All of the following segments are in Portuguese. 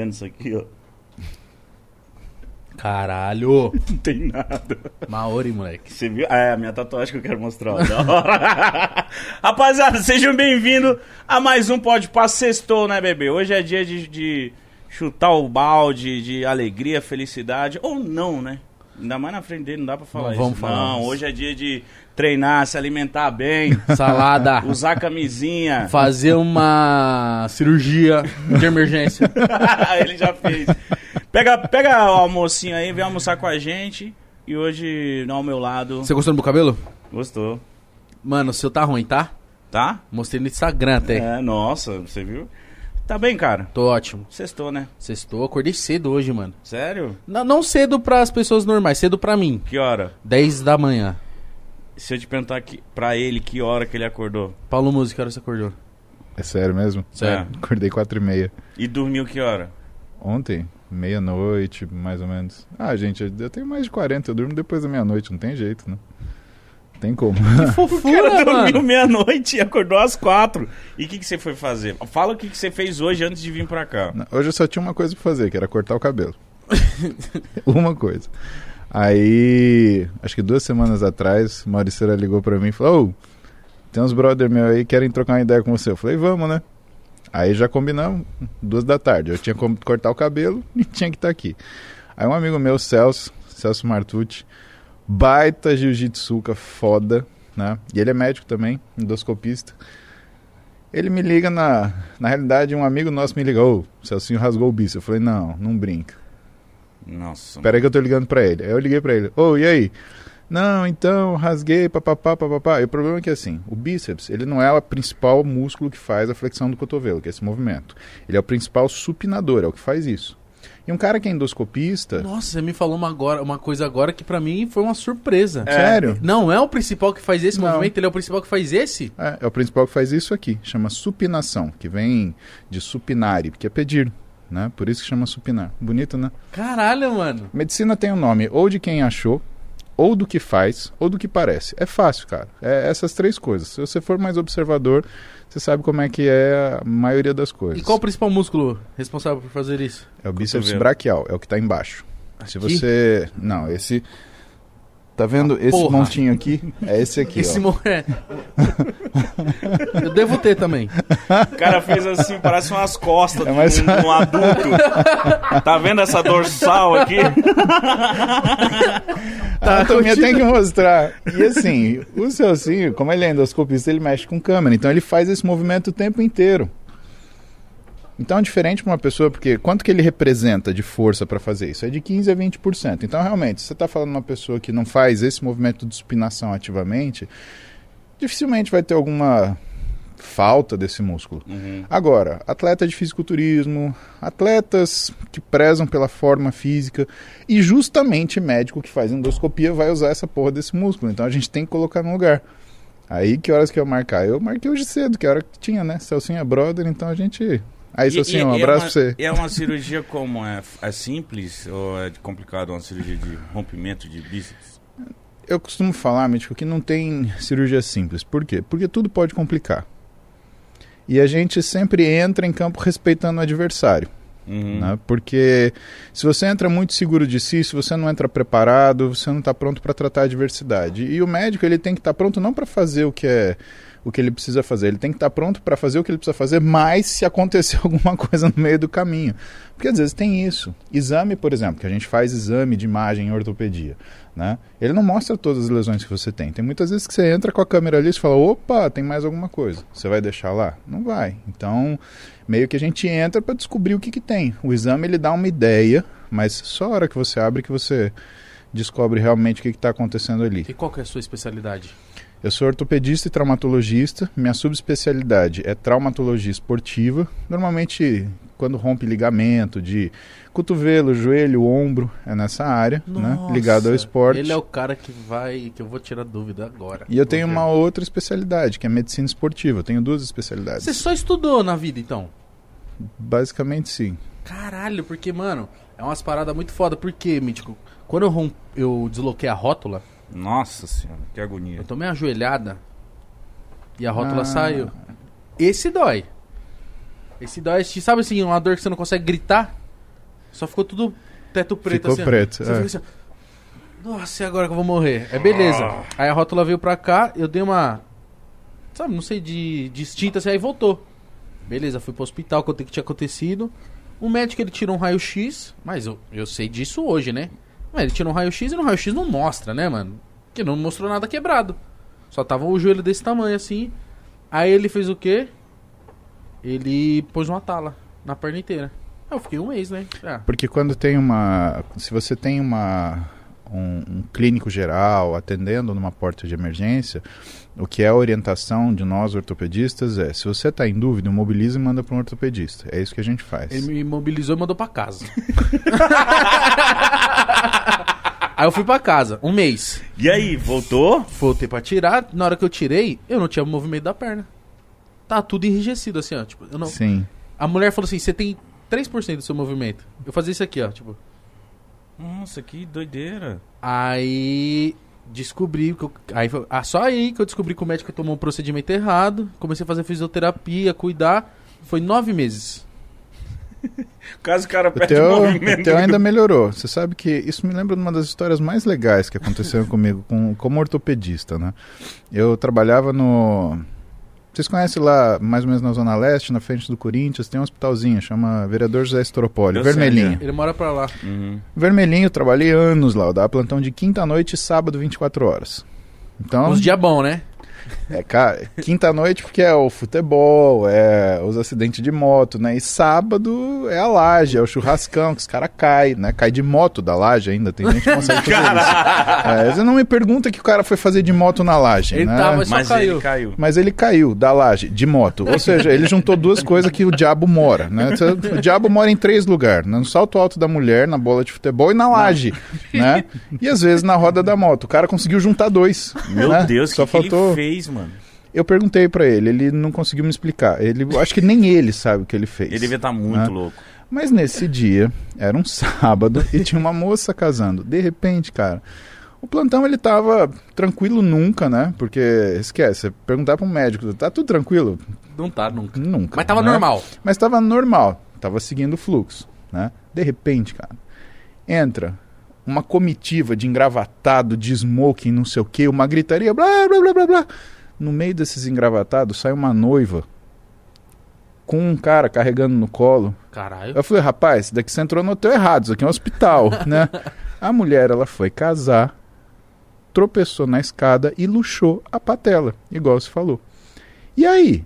Vendo isso aqui, ó? Caralho. Não tem nada. Maori, moleque. Você viu? Ah, é a minha tatuagem que eu quero mostrar. ó. Da hora. Rapaziada, sejam bem-vindos a mais um Pode Passo Sextou, né, bebê? Hoje é dia de, de chutar o balde de alegria, felicidade. Ou não, né? Ainda mais na frente dele, não dá pra falar Não isso. vamos falar não, hoje é dia de treinar, se alimentar bem, Salada. usar camisinha. Fazer uma cirurgia de emergência. Ele já fez. Pega, pega o almocinho aí, vem almoçar com a gente. E hoje, ao meu lado. Você gostou do meu cabelo? Gostou? Mano, o seu tá ruim, tá? Tá? Mostrei no Instagram até. É, nossa, você viu? Tá bem, cara. Tô ótimo. Sextou, né? Sextou, acordei cedo hoje, mano. Sério? Não, não cedo pras pessoas normais, cedo pra mim. Que hora? 10 da manhã. Se eu te perguntar aqui, pra ele que hora que ele acordou. Paulo Música, que hora você acordou? É sério mesmo? Sério. Acordei quatro e meia. E dormiu que hora? Ontem, meia-noite, mais ou menos. Ah, gente, eu- tenho mais de 40, eu durmo depois da meia-noite, não tem jeito, né? Não tem como. O Fofura, cara dormiu meia-noite e acordou às quatro. E o que, que você foi fazer? Fala o que, que você fez hoje antes de vir pra cá. Hoje eu só tinha uma coisa pra fazer, que era cortar o cabelo. uma coisa. Aí, acho que duas semanas atrás, Mauriceira ligou pra mim e falou: Ô, tem uns brother meu aí que querem trocar uma ideia com você. Eu falei: Vamos, né? Aí já combinamos, duas da tarde. Eu tinha como cortar o cabelo e tinha que estar aqui. Aí um amigo meu, Celso, Celso Martucci, baita jiu-jitsuca foda, né? E ele é médico também, endoscopista. Ele me liga na. Na realidade, um amigo nosso me ligou, ô, o Celcinho rasgou o bíceps. Eu falei, não, não brinca. Nossa. Espera aí que eu tô ligando pra ele. Aí eu liguei pra ele, ô, e aí? Não, então, rasguei, papapá, papapá. E o problema é que assim, o bíceps, ele não é o principal músculo que faz a flexão do cotovelo, que é esse movimento. Ele é o principal supinador, é o que faz isso. E um cara que é endoscopista. Nossa, você me falou uma, agora, uma coisa agora que pra mim foi uma surpresa. Sério? Não é o principal que faz esse Não. movimento, ele é o principal que faz esse? É, é o principal que faz isso aqui, chama supinação, que vem de supinare, que é pedir, né? Por isso que chama supinar. Bonito, né? Caralho, mano. Medicina tem o nome ou de quem achou, ou do que faz, ou do que parece. É fácil, cara. É essas três coisas. Se você for mais observador, você sabe como é que é a maioria das coisas. E qual o principal músculo responsável por fazer isso? É o bíceps braquial, é o que está embaixo. Se Aqui? você. Não, esse. Tá vendo esse porra. montinho aqui? É esse aqui, Esse ó. mo- é. Eu devo ter também. O cara fez assim, parece umas costas É mais- de um, um adulto. Tá vendo essa dorsal aqui? A anatomia tem que mostrar. E assim, o Celcinho, como ele é endoscopista, ele mexe com câmera. Então ele faz esse movimento o tempo inteiro. Então é diferente para uma pessoa, porque quanto que ele representa de força para fazer isso? É de 15 a 20%. Então realmente, se você está falando uma pessoa que não faz esse movimento de supinação ativamente, dificilmente vai ter alguma falta desse músculo. Agora, atleta de fisiculturismo, atletas que prezam pela forma física e justamente médico que faz endoscopia vai usar essa porra desse músculo. Então a gente tem que colocar no lugar. Aí que horas que eu marcar? Eu marquei hoje cedo, que hora que tinha, né? Celcinho é brother, então a gente. Aí, Celcinho, um e abraço é pra uma, você. E é uma cirurgia como? É, é simples ou é complicado uma cirurgia de rompimento de bíceps? Eu costumo falar, médico, que não tem cirurgia simples. Por quê? Porque tudo pode complicar. E a gente sempre entra em campo respeitando o adversário. Uhum. né? Porque se você entra muito seguro de si, se você não entra preparado, você não está pronto para tratar a adversidade. E o médico ele tem que estar pronto não para fazer o que é o que ele precisa fazer, ele tem que estar pronto para fazer o que ele precisa fazer, mas se acontecer alguma coisa no meio do caminho. Porque às vezes tem isso. Exame, por exemplo, que a gente faz exame de imagem em ortopedia, né? Ele não mostra todas as lesões que você tem. Tem muitas vezes que você entra com a câmera ali e fala, opa, tem mais alguma coisa. Você vai deixar lá? Não vai. Então, meio que a gente entra para descobrir o que, que tem. O exame ele dá uma ideia, mas só a hora que você abre que você descobre realmente o que está acontecendo ali. E qual que é a sua especialidade? Eu sou ortopedista e traumatologista. Minha subespecialidade é traumatologia esportiva. Normalmente, quando rompe ligamento de cotovelo, joelho, ombro, é nessa área, né? Ligado ao esporte. Ele é o cara que vai. que eu vou tirar dúvida agora. E eu tenho uma outra especialidade, que é medicina esportiva. Eu tenho duas especialidades. Você só estudou na vida, então? Basicamente, sim. Caralho, porque, mano, é umas paradas muito foda. Por quê, Mítico? Quando eu, romp... eu desloquei a rótula, Nossa senhora, que agonia. eu tomei uma joelhada e a rótula Ah. saiu. Esse dói. Esse Doest, sabe assim, uma dor que você não consegue gritar? Só ficou tudo teto preto Ficou assim. ó. preto, Você é. assim, ó, Nossa, e agora que eu vou morrer? É beleza. Aí a rótula veio pra cá, eu dei uma. Sabe, não sei, de, de instinto assim, aí voltou. Beleza, fui pro hospital, contei o que tinha acontecido. O médico ele tirou um raio-x, mas eu, eu sei disso hoje, né? Mas ele tirou um raio-x e no raio-x não mostra, né, mano? Que não mostrou nada quebrado. Só tava o joelho desse tamanho assim. Aí ele fez o quê? Ele pôs uma tala na perna inteira. Aí eu fiquei um mês, né? Ah, Porque quando tem uma. Se você tem uma. Um, um clínico geral atendendo numa porta de emergência, o que é a orientação de nós ortopedistas é: se você está em dúvida, mobiliza e manda para um ortopedista. É isso que a gente faz. ele me imobilizou e mandou pra casa. Aí eu fui pra casa, um mês. E aí, voltou? Voltei pra tirar. Na hora que eu tirei, eu não tinha movimento da perna. Tá tudo enrijecido assim, ó. Tipo, eu não... Sim. A mulher falou assim: você tem 3% do seu movimento. Eu fazia isso aqui, ó. Tipo. Nossa, que doideira. Aí descobri que eu, aí foi- ah, só aí que eu descobri que o médico tomou um procedimento errado. Comecei a fazer fisioterapia, cuidar. Foi nove meses. Caso o cara O perde o teu, movimento. o teu ainda melhorou. Você sabe que isso me lembra de uma das histórias mais legais que aconteceram comigo com, como ortopedista, né? Eu trabalhava no... Vocês conhecem lá, mais ou menos na Zona Leste, na frente do Corinthians, tem um hospitalzinho, chama Vereador José Estropoli, Eu sei, vermelhinho. né? Ele mora pra lá. Uhum. Vermelhinho, eu trabalhei anos lá, eu dava plantão de quinta noite e sábado 24 horas. Então, Uns dias bom, né? É, cara, quinta noite porque é o futebol, é os acidentes de moto, né? E sábado é a laje, é o churrascão, que os caras caem, né? Cai de moto da laje ainda, tem gente que consegue fazer isso. É, você não me pergunta que o cara foi fazer de moto na laje, Ele né? tava- Só Mas caiu. ele caiu. Mas ele caiu da laje, de moto. Ou seja, ele juntou duas coisas que o diabo mora, né? O diabo mora em três lugares, né? no salto alto da mulher, na bola de futebol e na laje, né? E às vezes na roda da moto. O cara conseguiu juntar dois. Meu né? Deus, o Só que, que faltou... fez, mano? Eu perguntei pra ele, ele não conseguiu me explicar. Ele, eu acho que nem ele sabe o que ele fez. Ele devia estar muito né? louco. Mas nesse dia, era um sábado e tinha uma moça casando. De repente, cara, o plantão ele tava tranquilo nunca, né? Porque esquece, perguntar para um médico, tá tudo tranquilo? Não tá nunca. Nunca. Mas tava né? normal. Mas tava normal, tava seguindo o fluxo, né? De repente, cara, entra uma comitiva de engravatado, de smoking, não sei o que, uma gritaria, blá, blá, blá, blá, blá. No meio desses engravatados sai uma noiva com um cara carregando no colo. Caralho. Eu falei, rapaz, daqui você entrou no hotel errado, isso aqui é um hospital, né? A mulher, ela foi casar, tropeçou na escada e luxou a patela, igual você falou. E aí?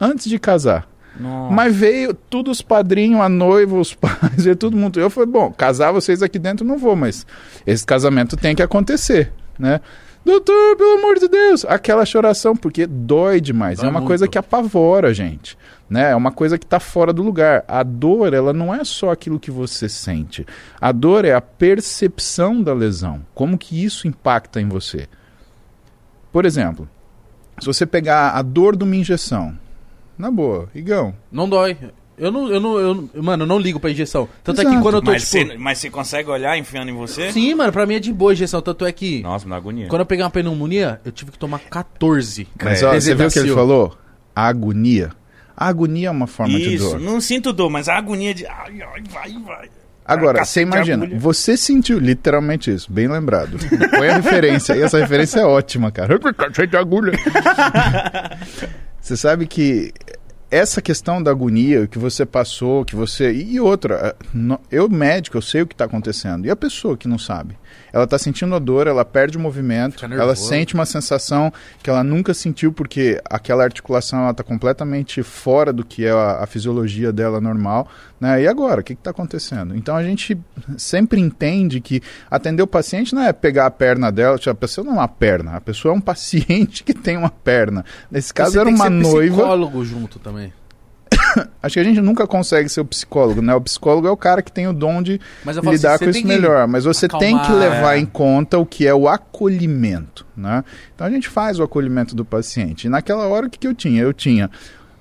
Antes de casar, Nossa. mas veio tudo os padrinhos, a noiva, os pais, veio todo mundo. Eu falei, bom, casar vocês aqui dentro não vou, mas esse casamento tem que acontecer, né? Doutor, pelo amor de Deus, aquela choração, porque dói demais. Dói é uma muito. coisa que apavora a gente, né? É uma coisa que está fora do lugar. A dor, ela não é só aquilo que você sente. A dor é a percepção da lesão. Como que isso impacta em você? Por exemplo, se você pegar a dor de uma injeção, na boa, Igão, Não dói. Eu não, eu não, eu, não- mano, eu não ligo pra injeção. Tanto é Exato. que quando eu tô, Mas tipo... você mas você consegue olhar enfiando em você? Sim, mano, pra mim é de boa a injeção. Tanto é que Nossa, me dá agonia. quando eu peguei uma pneumonia, eu tive que tomar 14. Mas É, ó, você viu o que ele falou? A agonia. A agonia é uma forma de Isso, dor. não sinto dor, mas a agonia de. Ai, ai, vai, vai. Agora, você imagina, agulha. você sentiu literalmente isso, bem lembrado. Põe a referência, e essa referência é ótima, cara. Cacete de agulha. você sabe que essa questão da agonia que você passou, que você. E outra, eh, eu, médico, eu sei o que está acontecendo. E a pessoa que não sabe? Ela está sentindo a dor, ela perde o movimento, ela sente uma sensação que ela nunca sentiu, porque aquela articulação está completamente fora do que é a, a fisiologia dela normal. Né? E agora? O que está acontecendo? Então a gente sempre entende que atender o paciente não é pegar a perna dela, tipo, a pessoa não é uma perna, a pessoa é um paciente que tem uma perna. Nesse caso Você era uma noiva. psicólogo junto também. Acho que a gente nunca consegue ser o psicólogo, né? O psicólogo é o cara que tem o dom de lidar assim, com isso melhor. Mas você tem que acalmar, levar é. em conta o que é o acolhimento, né? Então a gente faz o acolhimento do paciente. E naquela hora, o que, que eu tinha? Eu tinha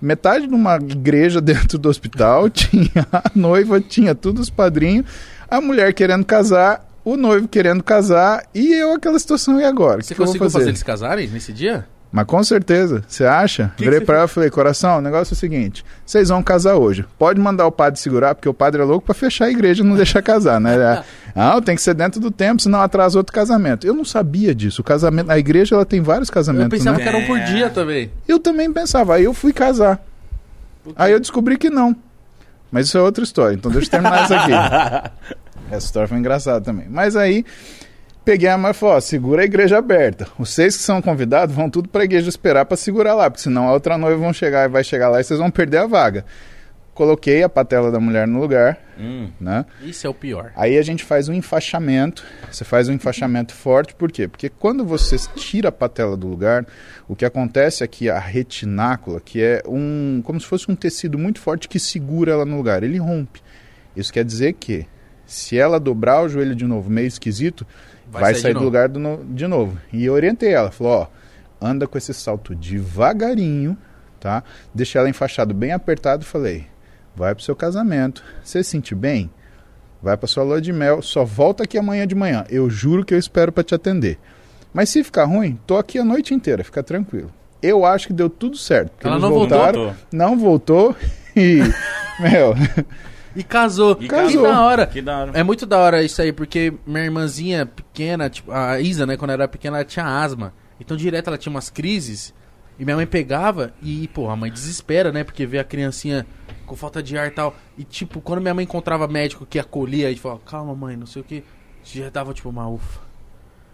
metade de uma igreja dentro do hospital, tinha a noiva, tinha todos os padrinhos, a mulher querendo casar, o noivo querendo casar, e eu aquela situação, e agora? Você que, conseguiu fazer fazer? eles casarem nesse dia? Mas com certeza, você acha? Que Virei que pra ela e falei, coração, o negócio é o seguinte: vocês vão casar hoje. Pode mandar o padre segurar, porque o padre é louco pra fechar a igreja e não deixar casar, né? Ah, tem que ser dentro do tempo, senão atrasa outro casamento. Eu não sabia disso. O casamento, a igreja ela tem vários Eu casamentos, pensava né? que era um por É. dia também. Eu também pensava, aí eu fui casar. Aí eu descobri que não. Mas isso é outra história, então deixa eu terminar isso aqui. Essa história foi engraçada também. Mas aí, peguei a mãe e falei, ó, segura a igreja aberta. Os seis que são convidados vão tudo pra igreja esperar pra segurar lá, porque senão a outra noiva vão chegar e vai chegar lá e vocês vão perder a vaga. Coloquei a patela da mulher no lugar, Hum. né? Isso é o pior. Aí a gente faz um enfaixamento. Você faz um enfaixamento forte, por quê? Porque quando você tira a patela do lugar, o que acontece é que a retinácula, que é um. como se fosse um tecido muito forte que segura ela no lugar, ele rompe. Isso quer dizer que, se ela dobrar o joelho de novo, meio esquisito, vai, sair, de do lugar do no- de novo. E eu orientei ela, falou, ó, anda com esse salto devagarinho, tá? Deixei ela enfaixado bem apertado e falei, vai pro seu casamento. Você se sentir bem? Vai pra sua lua de mel, só volta aqui amanhã de manhã. Eu juro que eu espero pra te atender. Mas se ficar ruim, tô aqui a noite inteira, fica tranquilo. Eu acho que deu tudo certo. Ela não voltou? voltaram, Voltou. não voltou e meu, E casou. E Que casou. da hora. Que da hora. É muito da hora isso aí, porque minha irmãzinha pequena, tipo, a Isa, né, quando ela era pequena, ela tinha asma. Então direto ela tinha umas crises e minha mãe pegava e, pô, a mãe desespera, né, porque vê a criancinha com falta de ar e tal. E tipo, quando minha mãe encontrava médico que acolhia, gente falava, calma mãe, não sei o que, já dava tipo uma ufa.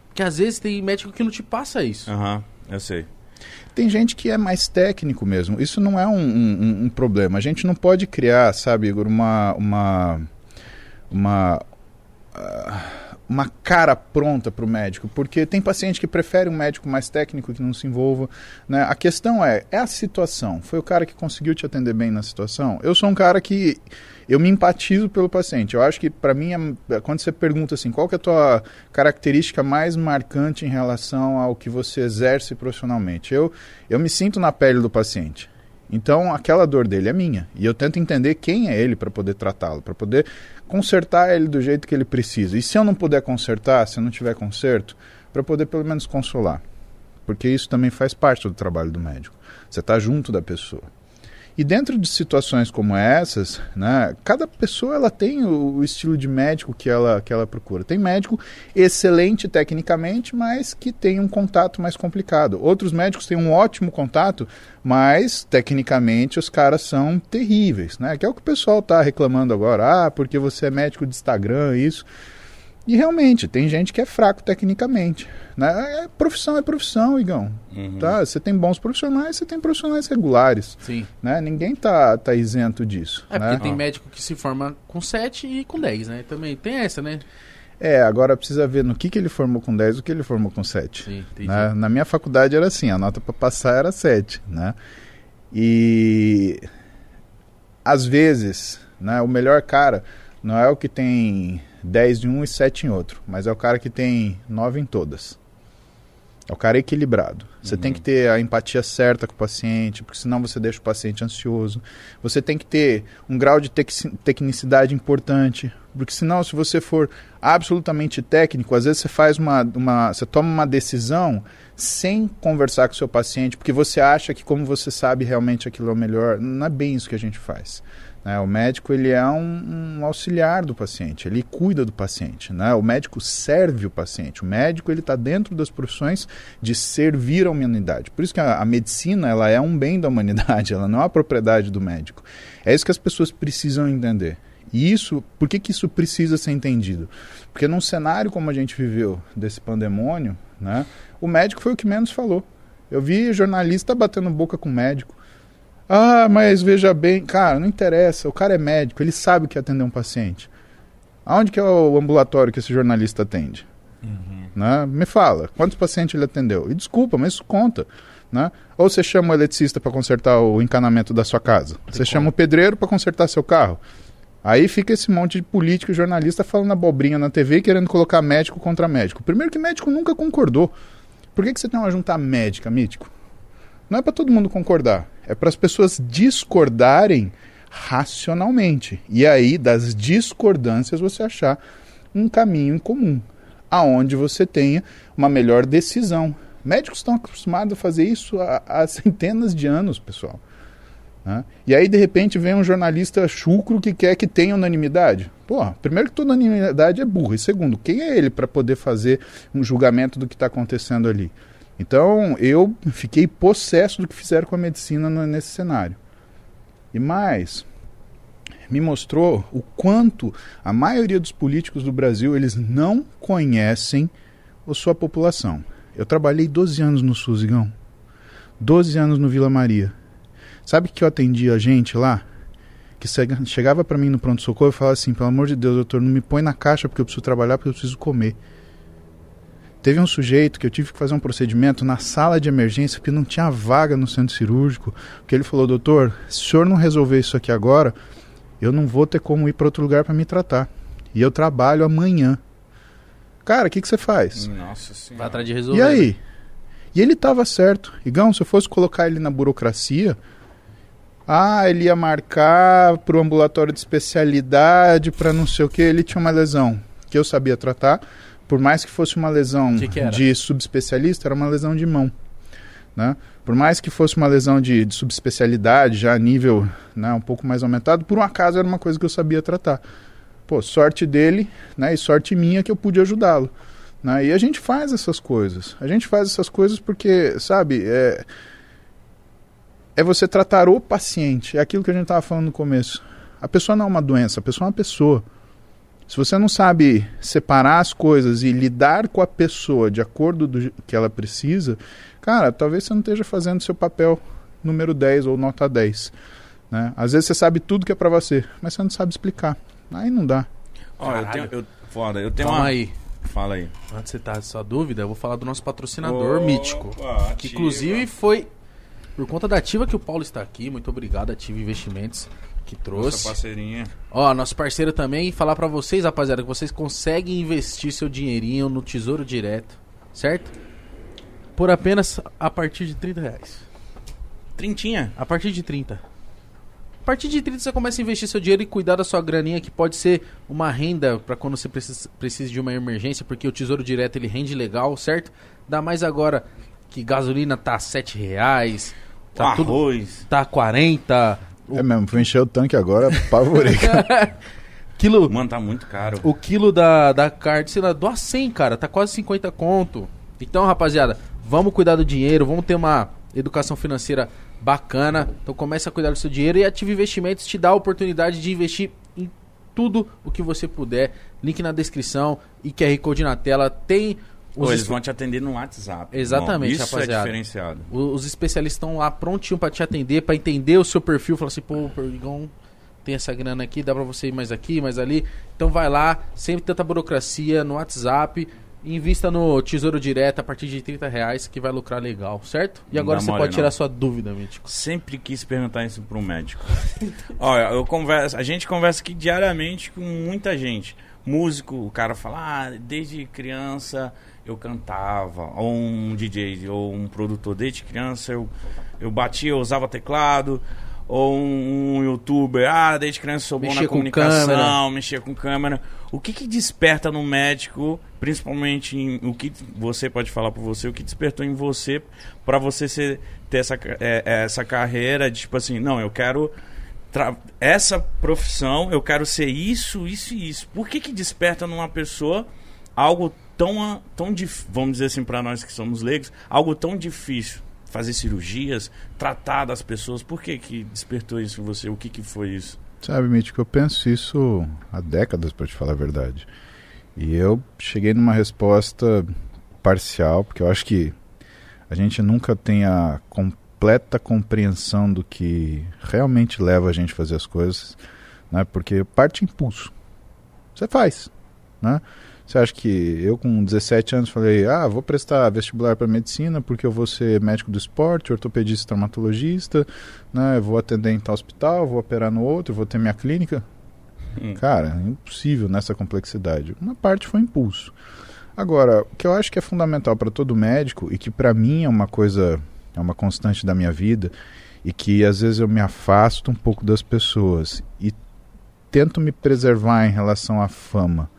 Porque às vezes tem médico que não te passa isso. Aham, eu sei. Tem gente que é mais técnico mesmo. Isso não é um, um- um problema. A gente não pode criar, sabe, Igor, uma. uma. uma. ah, uma cara pronta para o médico, porque tem paciente que prefere um médico mais técnico que não se envolva. Né? A questão é, é a situação. Foi o cara que conseguiu te atender bem na situação? Eu sou um cara que eu me empatizo pelo paciente. Eu acho que para mim, é- quando você pergunta assim, qual que é a tua característica mais marcante em relação ao que você exerce profissionalmente? Eu, eu me sinto na pele do paciente. Então, aquela dor dele é minha. E eu tento entender quem é ele para poder tratá-lo, para poder consertar ele do jeito que ele precisa. E se eu não puder consertar, se não tiver conserto, para poder pelo menos consolar. Porque isso também faz parte do trabalho do médico. Você está junto da pessoa. E dentro de situações como essas, né, cada pessoa ela tem o, o estilo de médico que ela, que ela procura. Tem médico excelente tecnicamente, mas que tem um contato mais complicado. Outros médicos têm um ótimo contato, mas tecnicamente os caras são terríveis, né? Que é o que o pessoal está reclamando agora. Ah, porque você é médico de Instagram, isso. E realmente, tem gente que é fraco tecnicamente. Né? É, profissão é profissão, Igão. Uhum. Tá? Você tem bons profissionais, você tem profissionais regulares. Sim. Né? Ninguém tá, tá isento disso. É né? porque tem médico que se forma com 7 e com 10, né? Também tem essa, né? É, agora precisa ver no que, que ele formou com 10 e o que ele formou com 7. Sim. Né? Na minha faculdade era assim, a nota para passar era 7, né? E às vezes, né, o melhor cara não é o que tem 10 em um e 7 em outro, mas é o cara que tem 9 em todas. É o cara equilibrado. Você tem que ter a empatia certa com o paciente, porque senão você deixa o paciente ansioso. Você tem que ter um grau de tec- tecnicidade importante, porque senão se você for absolutamente técnico, às vezes você faz uma, uma você toma uma decisão sem conversar com o seu paciente, porque você acha que como você sabe realmente aquilo é o melhor, não é bem isso que a gente faz. Né? O médico ele é um, um auxiliar do paciente, ele cuida do paciente. Né? O médico serve o paciente. O médico ele está dentro das profissões de servir a humanidade. Por isso que a, a medicina ela é um bem da humanidade, ela não é a propriedade do médico. É isso que as pessoas precisam entender. E isso, por que, que isso precisa ser entendido? Porque num cenário como a gente viveu desse pandemônio, né, o médico foi o que menos falou. Eu vi jornalista batendo boca com médico. Ah, mas veja bem, cara, não interessa, o cara é médico, ele sabe o que é atender um paciente. Aonde que é o ambulatório que esse jornalista atende? Né? Me fala, quantos pacientes ele atendeu? E desculpa, mas isso conta. Né? Ou você chama o eletricista para consertar o encanamento da sua casa. Você chama o pedreiro para consertar seu carro. Aí fica esse monte de político e jornalista falando abobrinha na TV querendo colocar médico contra médico. Primeiro que médico nunca concordou. Por que, que você tem uma junta médica, mítico? Não é para todo mundo concordar. É para as pessoas discordarem racionalmente. E aí, das discordâncias, você achar um caminho em comum. Aonde você tenha uma melhor decisão. Médicos estão acostumados a fazer isso há, há centenas de anos, pessoal. Né? E aí, de repente, vem um jornalista chucro que quer que tenha unanimidade. Pô, primeiro que toda unanimidade é burra. E segundo, quem é ele para poder fazer um julgamento do que está acontecendo ali? Então, eu fiquei possesso do que fizeram com a medicina nesse cenário. E mais, me mostrou o quanto a maioria dos políticos do Brasil eles não conhecem a sua população. Eu trabalhei 12 anos no SUS, Igão. 12 anos no Vila Maria. Sabe que eu atendia a gente lá? Que chegava para mim no pronto-socorro e falava assim: pelo amor de Deus, doutor, não me põe na caixa porque eu preciso trabalhar, porque eu preciso comer. Teve um sujeito que eu tive que fazer um procedimento na sala de emergência porque não tinha vaga no centro cirúrgico. Que ele falou: doutor, se o senhor não resolver isso aqui agora, eu não vou ter como ir para outro lugar para me tratar. E eu trabalho amanhã. Cara, o que, que você faz? Nossa senhora. Vai atrás de resolver. E aí? E ele estava certo. Igão, se eu fosse colocar ele na burocracia, ah, ele ia marcar para o ambulatório de especialidade, para não sei o que. Ele tinha uma lesão que eu sabia tratar. Por mais que fosse uma lesão Que que era? de subespecialista, era uma lesão de mão. Né? Por mais que fosse uma lesão de, de subespecialidade, já a nível né, um pouco mais aumentado, por um acaso era uma coisa que eu sabia tratar. Pô, sorte dele né, e sorte minha que eu pude ajudá-lo. Né? E a gente faz essas coisas. A gente faz essas coisas porque, sabe, é, é você tratar o paciente. É aquilo que a gente estava falando no começo. A pessoa não é uma doença, a pessoa é uma pessoa. Se você não sabe separar as coisas e lidar com a pessoa de acordo do que ela precisa, cara, talvez você não esteja fazendo seu papel número 10 ou nota 10. Né? Às vezes você sabe tudo que é para você, mas você não sabe explicar. Aí não dá. Ó, eu tenho. Eu, foda, eu tenho Calma uma. aí. Fala aí. Antes de você tá sua dúvida, eu vou falar do nosso patrocinador Opa, mítico. Que ativa. inclusive foi por conta da Ativa que o Paulo está aqui. Muito obrigado, Ativa Investimentos, que trouxe. Nossa parceirinha. Ó, nosso parceiro também. Falar para vocês, rapaziada, que vocês conseguem investir seu dinheirinho no Tesouro Direto, certo? Por apenas a partir de 30 reais. Trintinha? A partir de 30. A partir de 30 você começa a investir seu dinheiro e cuidar da sua graninha, que pode ser uma renda para quando você precisa, precisa de uma emergência, porque o Tesouro Direto ele rende legal, certo? Dá mais agora que gasolina tá 7 reais, tá arroz, tudo, tá 40, é mesmo, fui encher o tanque agora, apavorei, quilo... Mano, tá muito caro. O quilo da, da carne, sei lá, doa 100, cara, tá quase 50 conto. Então, rapaziada, vamos cuidar do dinheiro, vamos ter uma educação financeira bacana. Então comece a cuidar do seu dinheiro e Ative Investimentos te dá a oportunidade de investir em tudo o que você puder. Link na descrição e QR Code na tela. Tem ou os, eles es- vão te atender no WhatsApp. Exatamente, irmão. Isso rapaziada. é diferenciado. o- os especialistas estão lá prontinho pra te atender, pra entender o seu perfil, falar assim, pô, Perdigão, tem essa grana aqui, dá pra você ir mais aqui, mais ali. Então vai lá, sempre tanta burocracia no WhatsApp, invista no Tesouro Direto a partir de 30 reais que vai lucrar legal, certo? E agora você mole, pode tirar não. sua dúvida, Mítico. Sempre quis perguntar isso para um médico. Olha, eu converso, a gente conversa aqui diariamente com muita gente. Músico, o cara fala, ah, desde criança eu cantava, ou um DJ, ou um produtor, desde criança eu, eu batia, eu usava teclado, ou um, um youtuber, ah, desde criança eu sou bom Mexia na com comunicação, câmera. mexia com câmera. O que que desperta no médico, principalmente em, o que você pode falar por você, o que despertou em você para você ser, ter essa, é, é, essa carreira de tipo assim, não, eu quero essa profissão, eu quero ser isso, isso e isso. Por que que desperta numa pessoa algo tão tão vamos dizer assim para nós que somos leigos, algo tão difícil? Fazer cirurgias, tratar das pessoas. Por que que despertou isso em você? O que que foi isso? Sabe, Mítico, eu penso isso há décadas, para te falar a verdade. E eu cheguei numa resposta parcial, porque eu acho que a gente nunca tem a completa compreensão do que realmente leva a gente a fazer as coisas, né? Porque parte impulso. Você faz, né? Você acha que eu com 17 anos falei, ah, vou prestar vestibular para medicina porque eu vou ser médico do esporte, ortopedista, traumatologista, né? Vou atender em tal hospital, vou operar no outro, vou ter minha clínica. Hum. Cara, é impossível nessa complexidade. Uma parte foi impulso. Agora, o que eu acho que é fundamental para todo médico e que para mim é uma coisa, é uma constante da minha vida e que às vezes eu me afasto um pouco das pessoas e tento me preservar em relação à fama,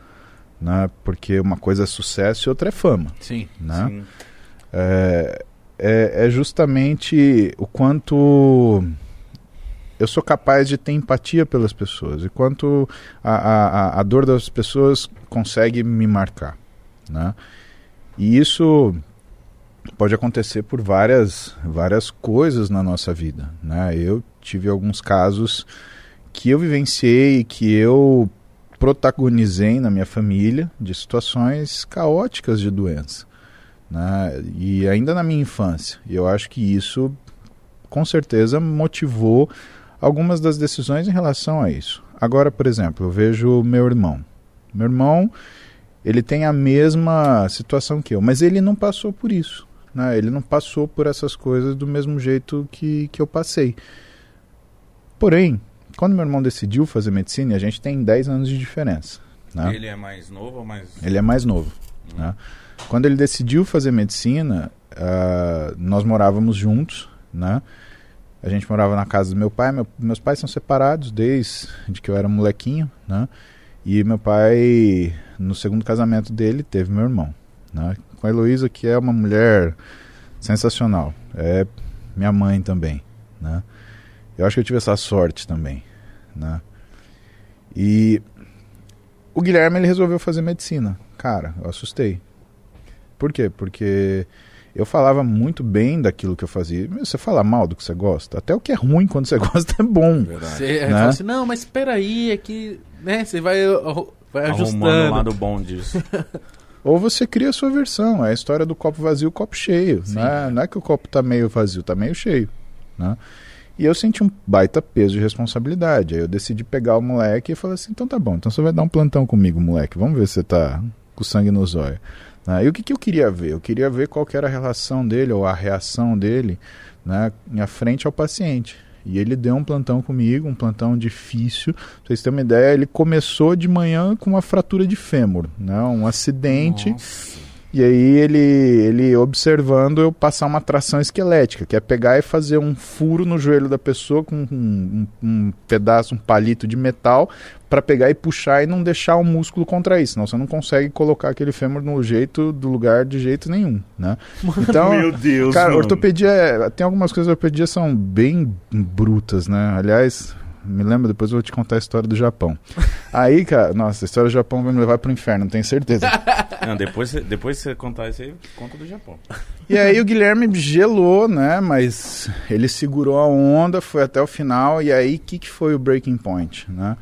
né? Porque uma coisa é sucesso e outra é fama, Sim. né? Sim. é, é, é justamente o quanto eu sou capaz de ter empatia pelas pessoas e quanto a, a, a dor das pessoas consegue me marcar, né? E isso pode acontecer por várias, várias coisas na nossa vida, né? Eu tive alguns casos que eu vivenciei, que eu protagonizei na minha família de situações caóticas de doença, né? E ainda na minha infância. E eu acho que isso com certeza motivou algumas das decisões em relação a isso. Agora, por exemplo, eu vejo meu irmão. Meu irmão, ele tem a mesma situação que eu, mas ele não passou por isso. Né? Ele não passou por essas coisas do mesmo jeito que, que eu passei. Porém, quando meu irmão decidiu fazer medicina, a gente tem 10 anos de diferença. Né? Ele é mais novo ou mais. Ele é mais novo. Hum. Né? Quando ele decidiu fazer medicina, uh, nós morávamos juntos, né? A gente morava na casa do meu pai. Meu, meus pais são separados desde que eu era molequinho, né? E meu pai, no segundo casamento dele, teve meu irmão, né? Com a Heloísa, que é uma mulher sensacional. É minha mãe também, né? Eu acho que eu tive essa sorte também, né? E o Guilherme, ele resolveu fazer medicina. Cara, eu assustei. Por quê? Porque eu falava muito bem daquilo que eu fazia. Você fala mal do que você gosta. Até o que é ruim quando você gosta é bom. Você né? fala assim, não, mas espera aí, é que né, você vai, vai ajustando. Arrumando o lado bom disso. Ou você cria a sua versão. É a história do copo vazio, copo cheio. Né? Não é que o copo tá meio vazio, tá meio cheio. Né? E eu senti um baita peso de responsabilidade. Aí eu decidi pegar o moleque e falei assim: então tá bom, então você vai dar um plantão comigo, moleque. Vamos ver se você tá com sangue nos olhos. Né? E o que, que eu queria ver? Eu queria ver qual que era a relação dele ou a reação dele né, frente ao paciente. E ele deu um plantão comigo, um plantão difícil. Pra vocês terem uma ideia, ele começou de manhã com uma fratura de fêmur, né, um acidente. Nossa. E aí ele, ele observando eu passar uma tração esquelética, que é pegar e fazer um furo no joelho da pessoa com um, um, um pedaço, um palito de metal, para pegar e puxar e não deixar o músculo contrair, senão você não consegue colocar aquele fêmur no jeito do lugar de jeito nenhum, né? Então, meu Deus, cara, mano. ortopedia, é, tem algumas coisas da ortopedia são bem brutas, né? Aliás, me lembra, depois eu vou te contar a história do Japão. Aí, cara, nossa, a história do Japão vai me levar pro inferno, tenho certeza. Não, depois, depois você contar isso aí, conta do Japão. E aí o Guilherme gelou, né? Mas ele segurou a onda, foi até o final. E aí, o que, que foi o breaking point, né?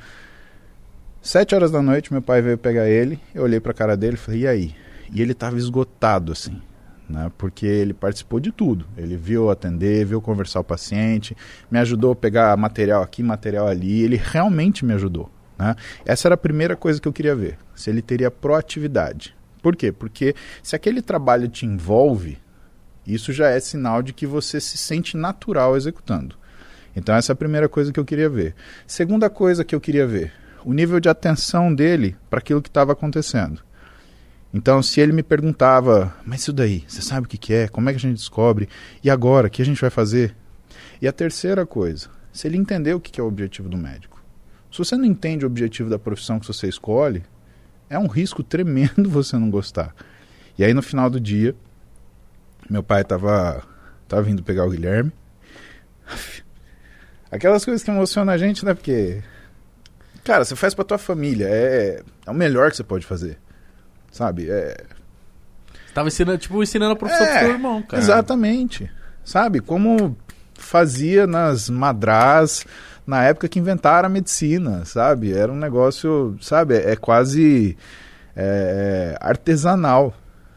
Sete horas da noite, meu pai veio pegar ele. Eu olhei pra cara dele e falei, e aí? E ele tava esgotado, assim né? Porque ele participou de tudo. Ele viu atender, viu conversar o paciente, me ajudou a pegar material aqui, material ali. Ele realmente me ajudou. Né? Essa era a primeira coisa que eu queria ver. Se ele teria proatividade. Por quê? Porque se aquele trabalho te envolve, isso já é sinal de que você se sente natural executando. Então essa é a primeira coisa que eu queria ver. Segunda coisa que eu queria ver, o nível de atenção dele para aquilo que estava acontecendo. Então, se ele me perguntava, mas isso daí, você sabe o que, que é? Como é que a gente descobre? E agora, o que a gente vai fazer? E a terceira coisa, se ele entender o que, que é o objetivo do médico. Se você não entende o objetivo da profissão que você escolhe, é um risco tremendo você não gostar. E aí, no final do dia, meu pai estava tava vindo pegar o Guilherme. Aquelas coisas que emocionam a gente, né? Porque, cara, você faz pra tua família, é, é o melhor que você pode fazer. Sabe? É... Tava ensinando, tipo, ensinando a profissão é, pro seu irmão, cara. Exatamente. Sabe? Como fazia nas madras na época que inventaram a medicina, sabe? Era um negócio, sabe? É, é quase é, é, artesanal,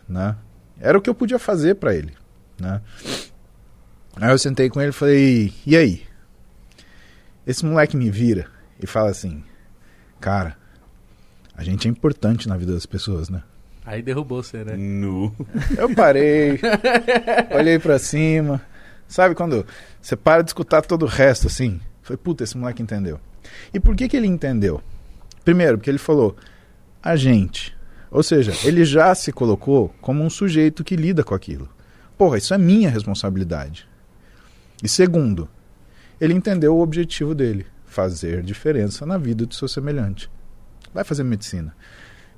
né? Era o que eu podia fazer para ele, né? Aí eu sentei com ele e falei, e aí? Esse moleque me vira e fala assim, cara, a gente é importante na vida das pessoas, né? Aí derrubou você, né? Nu. Eu parei, olhei para cima. Sabe quando você para de escutar todo o resto assim? Foi puta, esse moleque entendeu. E por que que ele entendeu? Primeiro, porque ele falou a gente. Ou seja, ele já se colocou como um sujeito que lida com aquilo. Porra, isso é minha responsabilidade. E segundo, ele entendeu o objetivo dele, fazer diferença na vida do seu semelhante vai fazer medicina.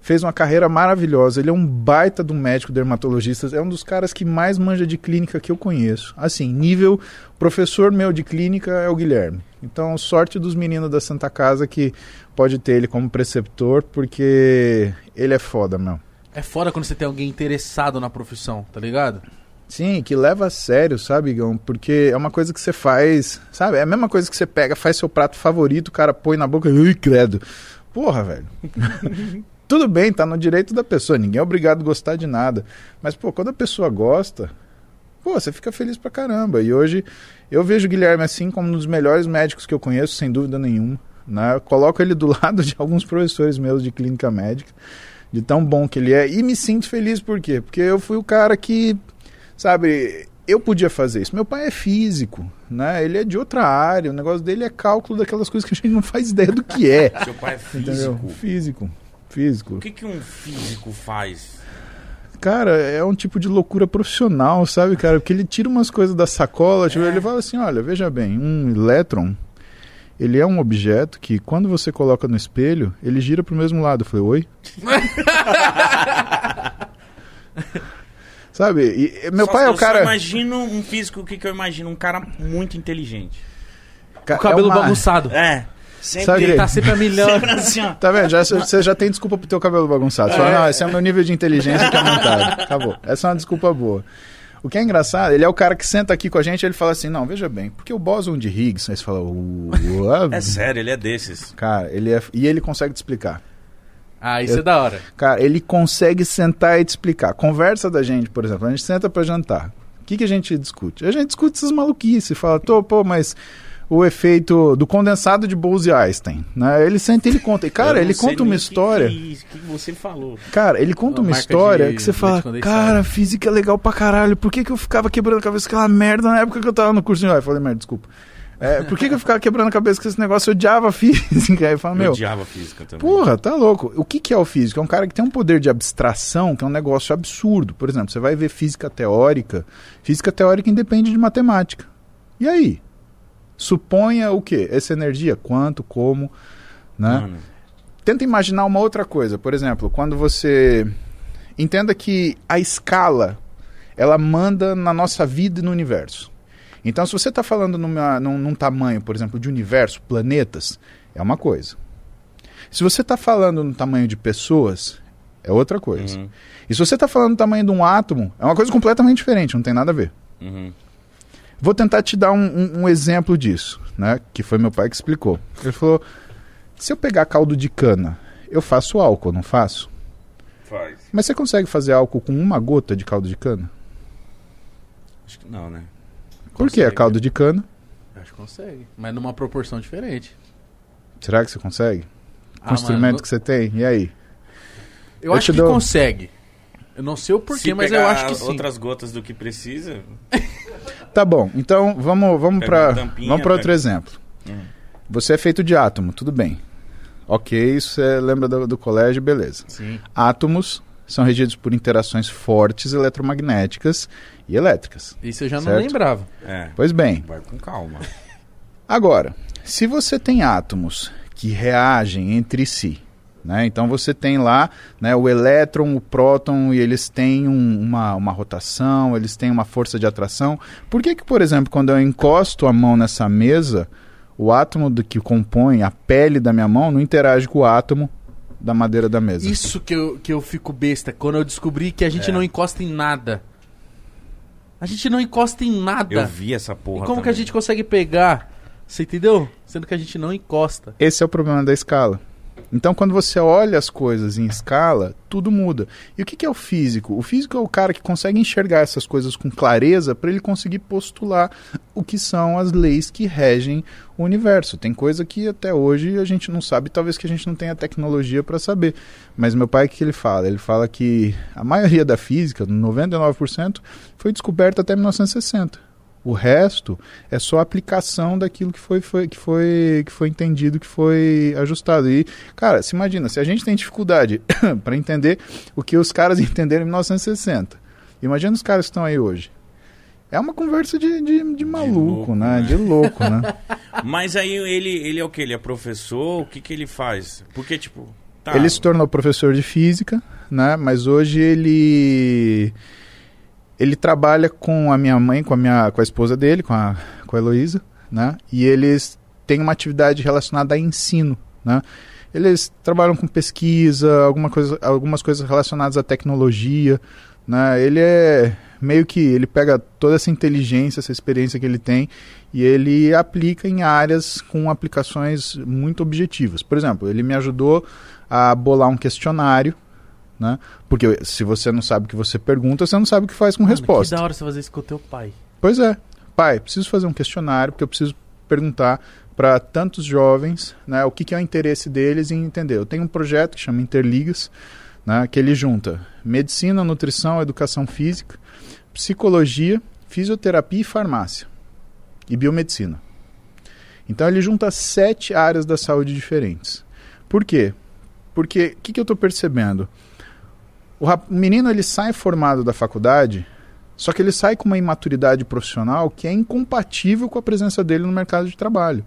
Fez uma carreira maravilhosa. Ele é um baita um médico dermatologista. É um dos caras que mais manja de clínica que eu conheço. Assim, nível professor meu de clínica é o Guilherme. Então, sorte dos meninos da Santa Casa que pode ter ele como preceptor, porque ele é foda, meu. É foda quando você tem alguém interessado na profissão, tá ligado? Sim, que leva a sério, sabe, Igão? Porque é uma coisa que você faz, sabe? É a mesma coisa que você pega, faz seu prato favorito, o cara põe na boca e, ui, credo. Porra, velho. Tudo bem, tá no direito da pessoa, ninguém é obrigado a gostar de nada. Mas, pô, quando a pessoa gosta, pô, você fica feliz pra caramba. E hoje eu vejo o Guilherme assim como um dos melhores médicos que eu conheço, sem dúvida nenhuma. Né? Eu coloco ele do lado de alguns professores meus de clínica médica, de tão bom que ele é. E me sinto feliz por quê? Porque eu fui o cara que, sabe, eu podia fazer isso. Meu pai é físico, né? Ele é de outra área, o negócio dele é cálculo daquelas coisas que a gente não faz ideia do que é. Seu pai é Entendeu? físico. Físico. O que, que um físico faz? Cara, é um tipo de loucura profissional, sabe, cara? Porque ele tira umas coisas da sacola, tipo, É. ele fala assim, olha, veja bem, um elétron, ele é um objeto que quando você coloca no espelho, ele gira pro mesmo lado. Eu falei, oi? sabe? E, e meu Só- pai é eu o cara... imagino um físico, o que, que eu imagino? Um cara muito inteligente. ca- O cabelo é uma- bagunçado. É. Sempre, Sabe Ele tá sempre a milhão. sempre assim, ó. Tá vendo? Já, você já tem desculpa pro teu cabelo bagunçado. Você fala, É. não, esse é o meu nível de inteligência que é aumentado. Acabou. Essa é uma desculpa boa. O que é engraçado, ele é o cara que senta aqui com a gente e ele fala assim, não, veja bem, porque o bóson de Higgs, aí você fala? É sério, ele é desses. cara, ele é... E ele consegue te explicar. Ah, isso Eu- é da hora. Cara, ele consegue sentar e te explicar. Conversa da gente, por exemplo, a gente senta pra jantar. O que, que a gente discute? A gente discute essas maluquices. Fala, tô, pô, mas o efeito do condensado de Bose-Einstein, né? Ele senta e ele conta. E, cara, Eu ele conta uma nem o que história... que- que você falou. Cara, ele conta Uma uma história de que você fala, cara, física é legal pra caralho. Por que, que eu ficava quebrando a cabeça com aquela merda na época que eu tava no curso de... Ah, eu falei, merda, desculpa. É, por que, que eu ficava quebrando a cabeça com esse negócio? Eu odiava física. Aí eu falo, Eu meu, odiava física também. porra, tá louco. O que, que é o físico? É um cara que tem um poder de abstração que é um negócio absurdo. Por exemplo, você vai ver física teórica. Física teórica independe de matemática. E aí? Suponha o quê? Essa energia, quanto, como, né? Mano, tenta imaginar uma outra coisa. Por exemplo, quando você entenda que a escala ela manda na nossa vida e no universo. Então, se você está falando numa, num, num tamanho, por exemplo, de universo, planetas, é uma coisa. Se você está falando no tamanho de pessoas, é outra coisa. uhum, E se você está falando no tamanho de um átomo, é uma coisa completamente diferente, não tem nada a ver. uhum. Vou tentar te dar um, um- um exemplo disso, né? Que foi meu pai que explicou. Ele falou: se eu pegar caldo de cana, eu faço álcool, não faço? Faz. Mas você consegue fazer álcool com uma gota de caldo de cana? Acho que não, né? Por que é Consegue. caldo de cana? Acho que consegue. Mas numa proporção diferente. Será que você consegue? Com Ah, o instrumento mano, que você tem? E aí? Eu Eu acho que dou- consegue. Eu não sei o porquê, Se mas eu acho que sim. outras gotas do que precisa. Tá bom, então vamos, vamos para vamos para outro pega- exemplo. Hum. Você é feito de átomo, tudo bem. Ok, isso você lembra do, do colégio, beleza. Sim. Átomos são regidos por interações fortes eletromagnéticas e elétricas. Isso eu já não Certo. lembrava. É. Pois bem, Vai com calma. Agora, se você tem átomos que reagem entre si, né? então você tem lá né, o elétron, o próton, e eles têm um- uma, uma rotação, eles têm uma força de atração. Por que, que, por exemplo, quando eu encosto a mão nessa mesa, o átomo do que compõe a pele da minha mão não interage com o átomo da madeira da mesa? Isso que eu, que eu fico besta, quando eu descobri que a gente É. não encosta em nada. A gente não encosta em nada. Eu vi essa porra. e como que a também. gente consegue pegar? Você entendeu? Sendo que a gente não encosta. Esse é o problema da escala. Então, quando você olha as coisas em escala, tudo muda. E o que, que é o físico? O físico é o cara que consegue enxergar essas coisas com clareza para ele conseguir postular o que são as leis que regem o universo. Tem coisa que até hoje a gente não sabe, talvez que a gente não tenha tecnologia para saber. Mas meu pai, o que ele fala? Ele fala que a maioria da física, 99%, foi descoberta até 1960. O resto é só aplicação daquilo que foi, foi- que foi, que foi entendido, que foi ajustado. E, cara, se imagina, se a gente tem dificuldade para entender o que os caras entenderam em 1960, imagina os caras que estão aí hoje. É uma conversa de, de, de maluco, louco, né? né? De louco, né? Mas aí ele, ele é o que? Ele é professor? O que, que ele faz? Porque, tipo. Tá. Ele se tornou professor de física, né? Mas hoje ele ele trabalha com a minha mãe, com a minha com a esposa dele, com a com a Heloísa, né? E eles têm uma atividade relacionada a ensino, né? Eles trabalham com pesquisa, alguma coisa, algumas coisas relacionadas à tecnologia, né? Ele é meio que ele pega toda essa inteligência, essa experiência que ele tem e ele aplica em áreas com aplicações muito objetivas. Por exemplo, ele me ajudou a bolar um questionário, né? Porque se você não sabe o que você pergunta, você não sabe o que faz com Mano, resposta. Que da hora você fazer isso com o teu pai. Pois é. Pai, preciso fazer um questionário porque eu preciso perguntar para tantos jovens né, o que, que é o interesse deles em entender. Eu tenho um projeto que chama Interligas, né, que ele junta medicina, nutrição, educação física, psicologia, fisioterapia e farmácia. E biomedicina. Então ele junta sete áreas da saúde diferentes. Por quê? Porque o que, que eu estou percebendo? O, rap- menino ele sai formado da faculdade, só que ele sai com uma imaturidade profissional que é incompatível com a presença dele no mercado de trabalho.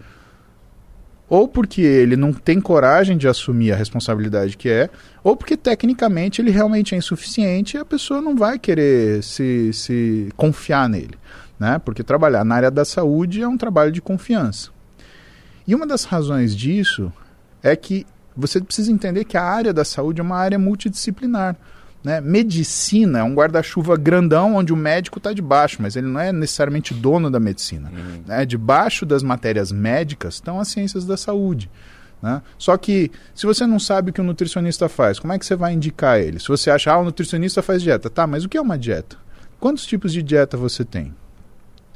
Ou porque ele não tem coragem de assumir a responsabilidade que é, ou porque tecnicamente ele realmente é insuficiente e a pessoa não vai querer se, se confiar nele. Né? Porque trabalhar na área da saúde é um trabalho de confiança. E uma das razões disso é que você precisa entender que a área da saúde é uma área multidisciplinar. Né? Medicina é um guarda-chuva grandão onde o médico está debaixo, mas ele não é necessariamente dono da medicina. Né? Debaixo das matérias médicas estão as ciências da saúde. Né? Só que se você não sabe o que o nutricionista faz, como é que você vai indicar ele? Se você acha, ah, o nutricionista faz dieta. Tá, mas o que é uma dieta? Quantos tipos de dieta você tem?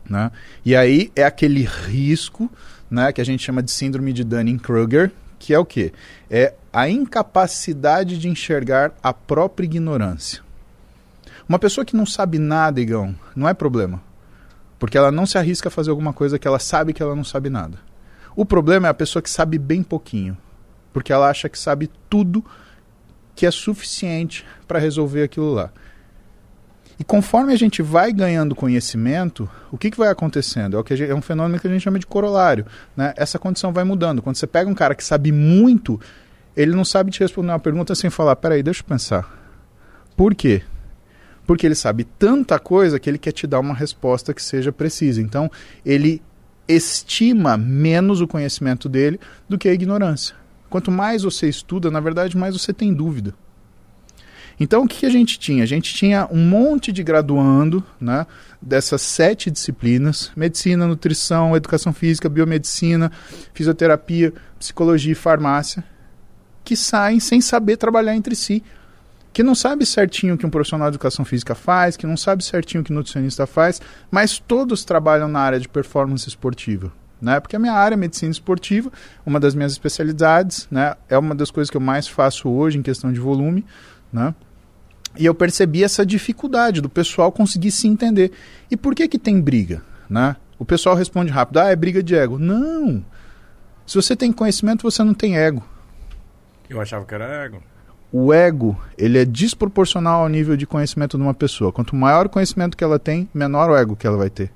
Né? E aí é aquele risco né, que a gente chama de síndrome de Dunning-Kruger, que é o quê? É a incapacidade de enxergar a própria ignorância. Uma pessoa que não sabe nada, Igão, não é problema. Porque ela não se arrisca a fazer alguma coisa que ela sabe que ela não sabe nada. O problema é a pessoa que sabe bem pouquinho. Porque ela acha que sabe tudo que é suficiente para resolver aquilo lá. E conforme a gente vai ganhando conhecimento, o que, que vai acontecendo? É, o que gente- é um fenômeno que a gente chama de corolário. Né? Essa condição vai mudando. Quando você pega um cara que sabe muito, ele não sabe te responder uma pergunta sem falar: peraí, deixa eu pensar. Por quê? Porque ele sabe tanta coisa que ele quer te dar uma resposta que seja precisa. Então, ele estima menos o conhecimento dele do que a ignorância. Quanto mais você estuda, na verdade, mais você tem dúvida. Então, o que, a gente tinha? A gente tinha um monte de graduando né, dessas sete disciplinas: medicina, nutrição, educação física, biomedicina, fisioterapia, psicologia e farmácia, que saem sem saber trabalhar entre si. Que não sabe certinho o que um profissional de educação física faz, que não sabe certinho o que um nutricionista faz, mas todos trabalham na área de performance esportiva. Né? Porque a minha área é medicina esportiva, uma das minhas especialidades, né? é uma das coisas que eu mais faço hoje em questão de volume. Né? E eu percebi essa dificuldade do pessoal conseguir se entender. E por que que tem briga? Né? O pessoal responde rápido, ah, é briga de ego. Não! Se você tem conhecimento, você não tem ego. Eu achava que era ego. O ego, ele é desproporcional ao nível de conhecimento de uma pessoa. Quanto maior o conhecimento que ela tem, menor o ego que ela vai ter.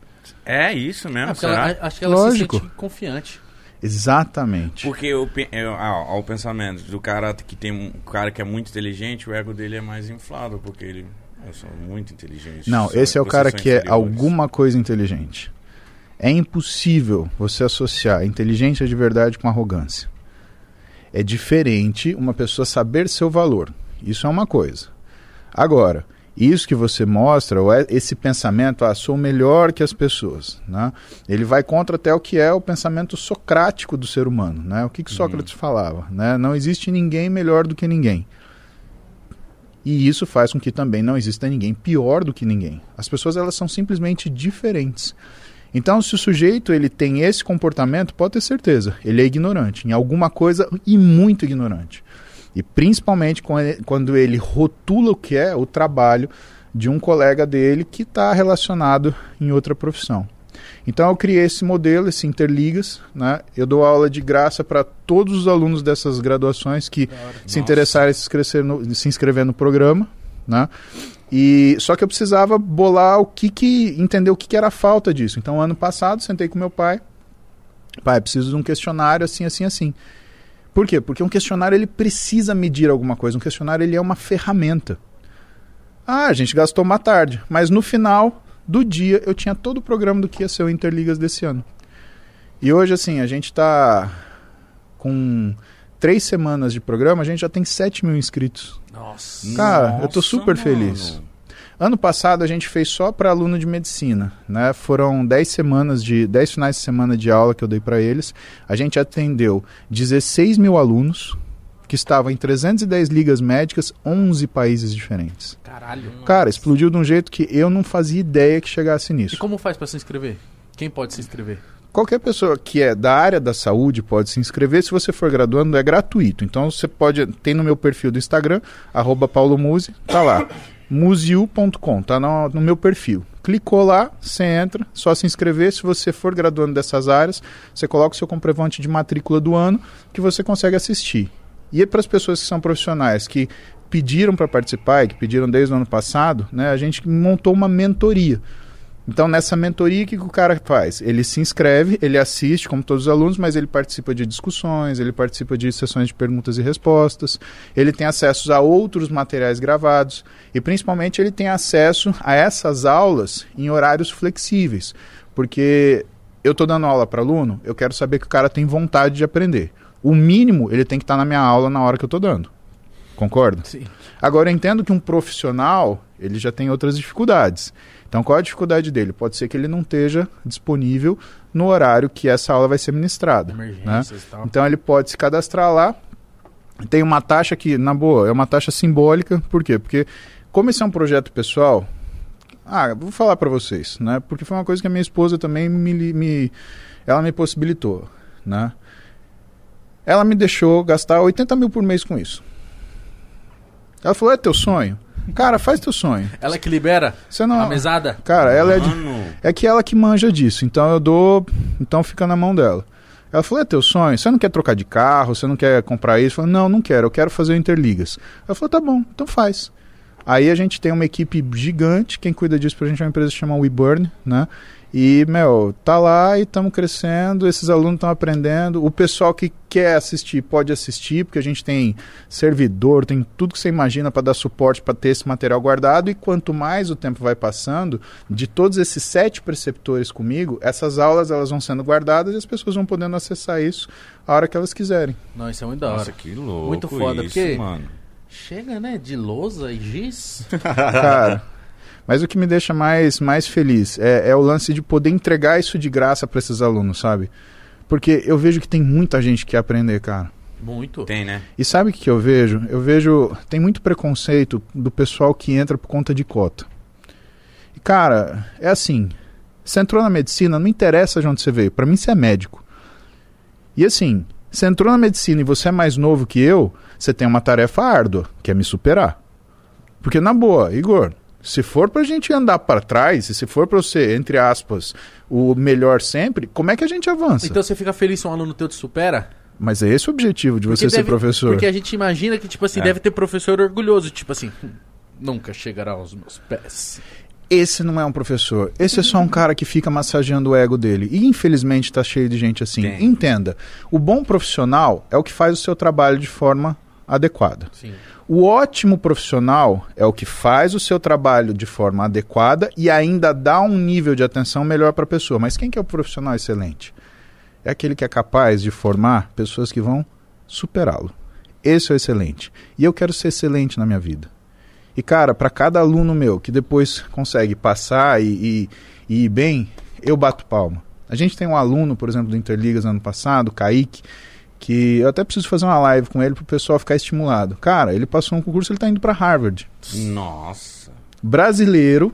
É isso mesmo, será? ela- acho que ela Lógico. se sente confiante. Exatamente. Porque eu, pe- eu, ah, pensamento do cara que tem um cara que é muito inteligente, o ego dele é mais inflado, porque ele eu sou muito inteligente. Não, esse é o cara que é alguma coisa inteligente. É impossível você associar inteligência de verdade com arrogância. É diferente uma pessoa saber seu valor. Isso é uma coisa. Agora, isso que você mostra, ou é- esse pensamento, ah, sou melhor que as pessoas, né? ele vai contra até o que é o pensamento socrático do ser humano. Né? O que, que Sócrates falava? Né? Não existe ninguém melhor do que ninguém. E isso faz com que também não exista ninguém pior do que ninguém. As pessoas elas são simplesmente diferentes. Então, se o sujeito ele tem esse comportamento, pode ter certeza, ele é ignorante em alguma coisa e muito ignorante. E principalmente quan- quando ele rotula o que é o trabalho de um colega dele que está relacionado em outra profissão. Então eu criei esse modelo, esse Interligas, né? Eu dou aula de graça para todos os alunos dessas graduações que se Nossa. interessarem em se inscrever no, se inscrever no programa, né? E só que eu precisava bolar o que que entender o que, que era a falta disso. Então ano passado sentei com meu pai, pai, preciso de um questionário assim, assim, assim. Por quê? Porque um questionário ele precisa medir alguma coisa. Um questionário ele é uma ferramenta. Ah, a gente gastou uma tarde, mas no final do dia eu tinha todo o programa do que ia ser o Interligas desse ano. E hoje, assim, a gente está com três semanas de programa, a gente já tem 7 mil inscritos. Nossa. Cara, eu tô Nossa, super mano. feliz. Ano passado a gente fez só para aluno de medicina, né? Foram 10 semanas de 10 finais de semana de aula que eu dei para eles. A gente atendeu 16 mil alunos que estavam em 310 ligas médicas, 11 países diferentes. Caralho. Cara, explodiu de um jeito que eu não fazia ideia que chegasse E nisso. como faz pra se inscrever? Quem pode se inscrever? Qualquer pessoa que é da área da saúde pode se inscrever. Se você for graduando, é gratuito. Então você pode. Tem no meu perfil do Instagram, arroba Paulo Musi, tá lá. Museu.com, tá no, no meu perfil. Clicou lá, você entra, só se inscrever. Se você for graduando dessas áreas, você coloca o seu comprovante de matrícula do ano que você consegue assistir. E para as pessoas que são profissionais que pediram para participar e que pediram desde o ano passado, né, a gente montou uma mentoria. Então, nessa mentoria, o que, que o cara faz? Ele se inscreve, ele assiste, como todos os alunos, mas ele participa de discussões, ele participa de sessões de perguntas e respostas, ele tem acesso a outros materiais gravados e, principalmente, ele tem acesso a essas aulas em horários flexíveis. Porque eu estou dando aula para aluno, eu quero saber que o cara tem vontade de aprender. O mínimo, ele tem que estar na minha aula na hora que eu estou dando. Concorda? Sim. Agora, eu entendo que um profissional, ele já tem outras dificuldades. Então, qual a dificuldade dele? Pode ser que ele não esteja disponível no horário que essa aula vai ser ministrada. né? Então, ele pode se cadastrar lá. Tem uma taxa que, na boa, é uma taxa simbólica. Por quê? Porque, como esse é um projeto pessoal, ah, vou falar para vocês, né? Porque foi uma coisa que a minha esposa também me, me ela me possibilitou, né? Ela me deixou gastar 80 mil por mês com isso. Ela falou, é teu sonho? Cara, faz teu sonho. Ela que libera Você não... a mesada? Cara, ela é de... É que ela que manja disso, então eu dou, então fica na mão dela. Ela falou: é teu sonho? Você não quer trocar de carro? Você não quer comprar isso? Eu falei: não, não quero, eu quero fazer o Interligas. Ela falou: tá bom, então faz. Aí a gente tem uma equipe gigante, quem cuida disso pra gente é uma empresa que chama WeBurn, né? E, meu, tá lá e estamos crescendo, esses alunos estão aprendendo. O pessoal que quer assistir pode assistir, porque a gente tem servidor, tem tudo que você imagina para dar suporte para ter esse material guardado. E quanto mais o tempo vai passando, de todos esses sete preceptores comigo, essas aulas elas vão sendo guardadas e as pessoas vão podendo acessar isso a hora que elas quiserem. Não, isso é muito da hora. nossa, que louco Muito foda, isso, porque- mano. Chega, né? De lousa e giz. Cara. Mas o que me deixa mais, mais feliz é, é o lance de poder entregar isso de graça para esses alunos, sabe? Porque eu vejo que tem muita gente que quer aprender, cara. Muito. Tem, né? E sabe o que que eu vejo? Eu vejo. Tem muito preconceito do pessoal que entra por conta de cota. E, cara, é assim. Você entrou na medicina, não interessa de onde você veio. Pra mim, você é médico. E assim, você entrou na medicina e você é mais novo que eu, você tem uma tarefa árdua, que é me superar. Porque, na boa, Igor, se for pra gente andar pra trás, e se for pra você, entre aspas, o melhor sempre, como é que a gente avança? Então você fica feliz se um aluno teu te supera? Mas é esse o objetivo de você Porque ser deve- professor. Porque a gente imagina que, tipo assim, É. deve ter professor orgulhoso. Tipo assim, "Hum, nunca chegará aos meus pés. Esse não é um professor. Esse é só um cara que fica massageando o ego dele. E infelizmente tá cheio de gente assim. Tem. Entenda. O bom profissional é o que faz o seu trabalho de forma adequada. Sim. O ótimo profissional é o que faz o seu trabalho de forma adequada e ainda dá um nível de atenção melhor para a pessoa. Mas quem que é o profissional excelente? É aquele que é capaz de formar pessoas que vão superá-lo. Esse é o excelente. E eu quero ser excelente na minha vida. E cara, para cada aluno meu que depois consegue passar e, e- e ir bem, eu bato palma. A gente tem um aluno, por exemplo, do Interligas ano passado, Kaique, que eu até preciso fazer uma live com ele para o pessoal ficar estimulado. Cara, ele passou um concurso, ele está indo para Harvard. Nossa. Brasileiro,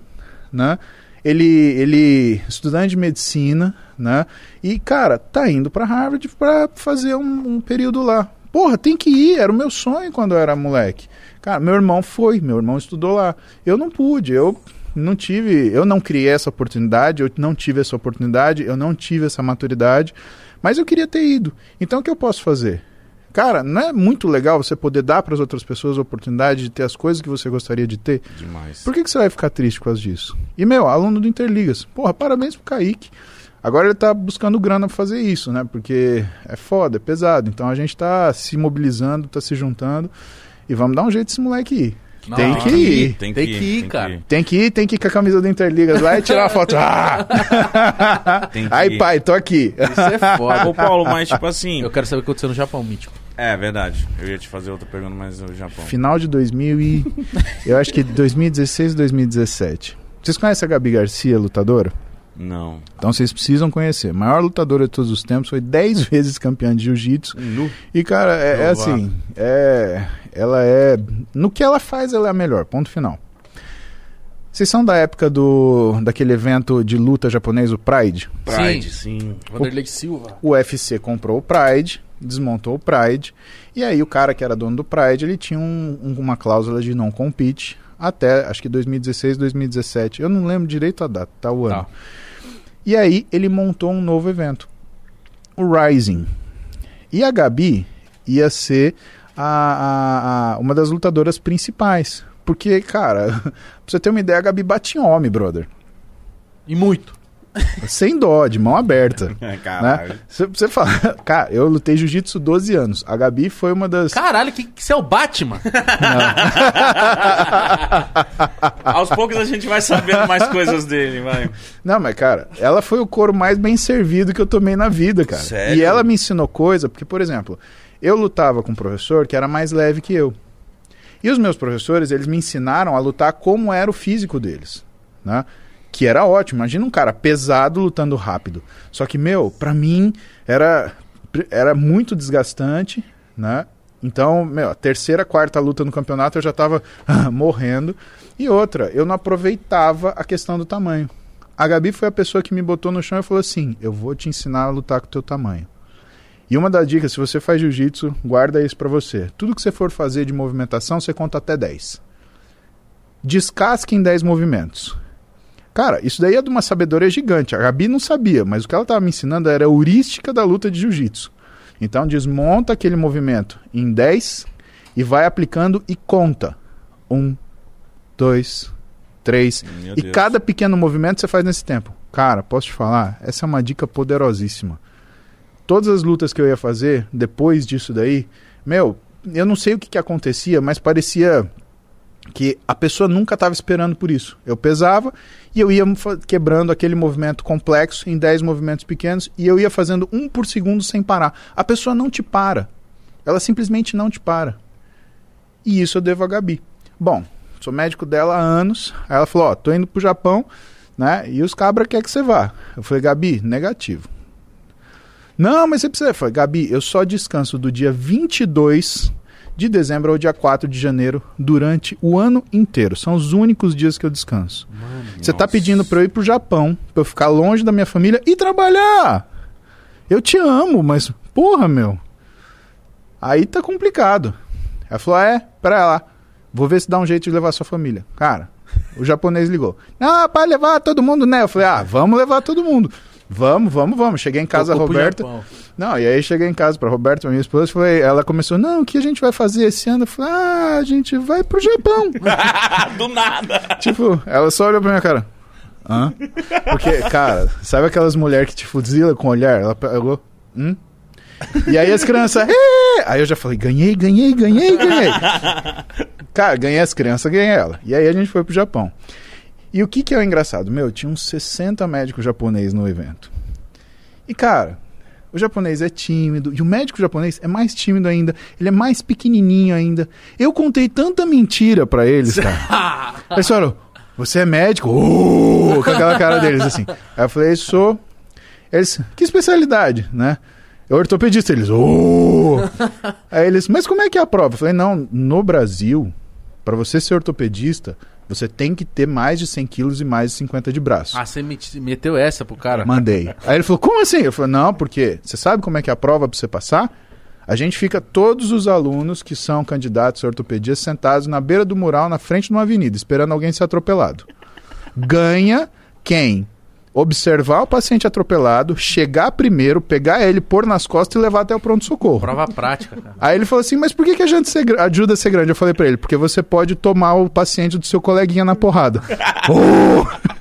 né? Ele, ele estudante de medicina, né? E cara, tá indo para Harvard para fazer um, um período lá. Porra, tem que ir, era o meu sonho quando eu era moleque. Cara, meu irmão foi, meu irmão estudou lá. Eu não pude, eu não tive, eu não criei essa oportunidade, eu não tive essa oportunidade, eu não tive essa maturidade, mas eu queria ter ido. Então o que eu posso fazer? Cara, não é muito legal você poder dar para as outras pessoas a oportunidade de ter as coisas que você gostaria de ter? Demais. Por que, que você vai ficar triste por causa disso? E, meu, aluno do Interligas. Porra, parabéns pro Kaique. Agora ele tá buscando grana pra fazer isso, né? Porque é foda, é pesado. Então a gente tá se mobilizando, tá se juntando e vamos dar um jeito desse moleque ir. Não, tem que ir. Tem Tem que ir, cara. Tem que ir, tem que ir com a camisa do Interligas lá e tirar a foto. Ah! Tem que Aí, ir. pai, tô aqui. Isso é foda. Ô, Paulo, mas tipo assim. Eu quero saber o que aconteceu no Japão, mítico. É verdade. Eu ia te fazer outra pergunta, mas o Japão. Final de 2000 e... Eu acho que 2016, 2017. Vocês conhecem a Gabi Garcia, lutadora? Não. Então vocês precisam conhecer. Maior lutadora de todos os tempos, foi 10 vezes campeã de jiu-jitsu. E, cara, é, é assim, é, ela é. No que ela faz, ela é a melhor. Ponto final. Vocês são da época do daquele evento de luta japonês, o Pride? Pride, sim. Vanderlei Silva. O UFC comprou o Pride, desmontou o Pride, e aí o cara que era dono do Pride, ele tinha um- um- uma cláusula de não compete até, acho que 2016, 2017. Eu não lembro direito a data, tá o ano. Tá. E aí ele montou um novo evento, o Rising. E a Gabi ia ser a, a- a- uma das lutadoras principais. Porque, cara, pra você ter uma ideia, a Gabi bate em homem, brother. E muito. Sem dó, de mão aberta. Caralho. Né? Você, você fala, cara, eu lutei jiu-jitsu 12 anos. A Gabi foi uma das. Caralho, que, que você é o Batman? Aos poucos a gente vai sabendo mais coisas dele, vai. Não, mas, cara, ela foi o couro mais bem servido que eu tomei na vida, cara. Sério? E ela me ensinou coisa, porque, por exemplo, eu lutava com um professor que era mais leve que eu. E os meus professores, eles me ensinaram a lutar como era o físico deles, né? Que era ótimo. Imagina um cara pesado lutando rápido. Só que, meu, pra mim era, era muito desgastante, né? Então, meu, a terceira, quarta luta no campeonato eu já tava morrendo. E outra, eu não aproveitava a questão do tamanho. A Gabi foi a pessoa que me botou no chão e falou assim: Eu vou te ensinar a lutar com o teu tamanho. E uma das dicas, se você faz jiu-jitsu, guarda isso pra você. Tudo que você for fazer de movimentação, você conta até 10. Descasque em 10 movimentos. Cara, isso daí é de uma sabedoria gigante. A Gabi não sabia, mas o que ela estava me ensinando era a heurística da luta de jiu-jitsu. Então desmonta aquele movimento em 10 e vai aplicando e conta. Um, dois, três. Meu e Deus. cada pequeno movimento você faz nesse tempo. Cara, posso te falar? Essa é uma dica poderosíssima. Todas as lutas que eu ia fazer depois disso daí, meu, eu não sei o que, que acontecia, mas parecia que a pessoa nunca estava esperando por isso. Eu pesava e eu ia quebrando aquele movimento complexo em 10 movimentos pequenos e eu ia fazendo um por segundo sem parar. A pessoa não te para. Ela simplesmente não te para. E isso eu devo a Gabi. Bom, sou médico dela há anos. Aí ela falou: Ó, tô indo pro Japão, né? E os cabra quer que você vá. Eu falei: Gabi, negativo. Não, mas você precisa. Eu falei: Gabi, eu só descanso do dia 22 de dezembro ao dia 4 de janeiro durante o ano inteiro. São os únicos dias que eu descanso. Você tá Nossa. pedindo pra eu ir pro Japão, pra eu ficar longe da minha família e trabalhar. Eu te amo, mas porra, meu. Aí tá complicado. Ela falou: é, pera lá. Vou ver se dá um jeito de levar sua família. Cara, o japonês ligou. Ah, para levar todo mundo, né? Eu falei: ah, vamos levar todo mundo. Vamos, vamos, vamos. Cheguei em casa, Tocou Roberta. Não, e aí cheguei em casa pra Roberta, minha esposa, falei, ela começou, não, o que a gente vai fazer esse ano? Eu falei, ah, a gente vai pro Japão. Do nada. tipo, ela só olhou pra minha cara. Hã? Porque, cara, sabe aquelas mulheres que te fuzila com o olhar? Ela pegou, hum? E aí as crianças, "É!" aí eu já falei, ganhei, ganhei, ganhei, ganhei. Cara, ganhei as crianças, ganhei ela. E aí a gente foi pro Japão. E o que que é o engraçado? Meu, tinha uns 60 médicos japoneses no evento. E, cara, o japonês é tímido, e o médico japonês é mais tímido ainda, ele é mais pequenininho ainda. Eu contei tanta mentira pra eles, cara. Eles falaram, você é médico? Uh, com aquela cara deles, assim. Aí eu falei, sou. Eles, que especialidade, né? Eu ortopedista, eles, uh. Aí eles, mas como é que é a prova? Eu falei, não, no Brasil, pra você ser ortopedista, você tem que ter mais de 100 quilos e mais de 50 de braço. Ah, você meteu essa pro cara? Mandei. Aí ele falou, como assim? Eu falei, não, porque você sabe como é que é a prova pra você passar? A gente fica todos os alunos que são candidatos à ortopedia sentados na beira do mural, na frente de uma avenida, esperando alguém ser atropelado. Ganha quem observar o paciente atropelado, chegar primeiro, pegar ele, pôr nas costas e levar até o pronto-socorro. Prova prática, cara. Aí ele falou assim, mas por que, que a gente ajuda a ser grande? Eu falei pra ele, porque você pode tomar o paciente do seu coleguinha na porrada. Oh!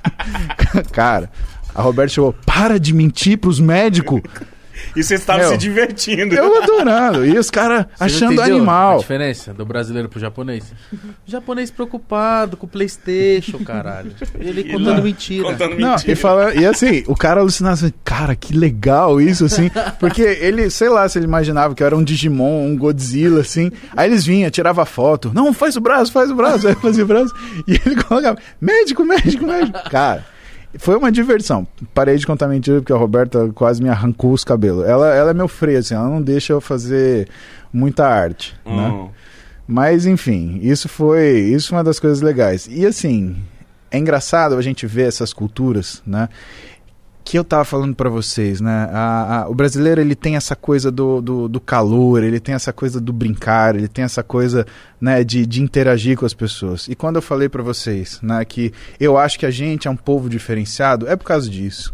Cara, A Roberta chegou, para de mentir pros médicos. E vocês estavam Meu, se divertindo. Eu adorando. E os caras Você achando entendeu A animal. diferença do brasileiro pro japonês? O japonês preocupado com o Playstation, caralho. Ele E contando lá, mentira. Contando Não, mentira. e, fala, e assim, o cara alucinava assim, cara, que legal isso, assim. Porque ele, sei lá, se ele imaginava que eu era um Digimon, um Godzilla, assim. Aí eles vinham, tirava foto. Não, faz o braço, faz o braço. Aí fazia o braço. E ele colocava, médico, médico, médico. Cara, foi uma diversão. Parei de contar mentira porque a Roberta quase me arrancou os cabelos. Ela, ela é meu freio, assim, ela não deixa eu fazer muita arte, né? Hum. Mas enfim, isso foi, isso foi uma das coisas legais. E assim, é engraçado a gente ver essas culturas, né? Que eu tava falando pra vocês, né? A- a- o brasileiro ele tem essa coisa do, do, do calor, ele tem essa coisa do brincar, ele tem essa coisa, né, de, de interagir com as pessoas. E quando eu falei pra vocês, né, que eu acho que a gente é um povo diferenciado, é por causa disso.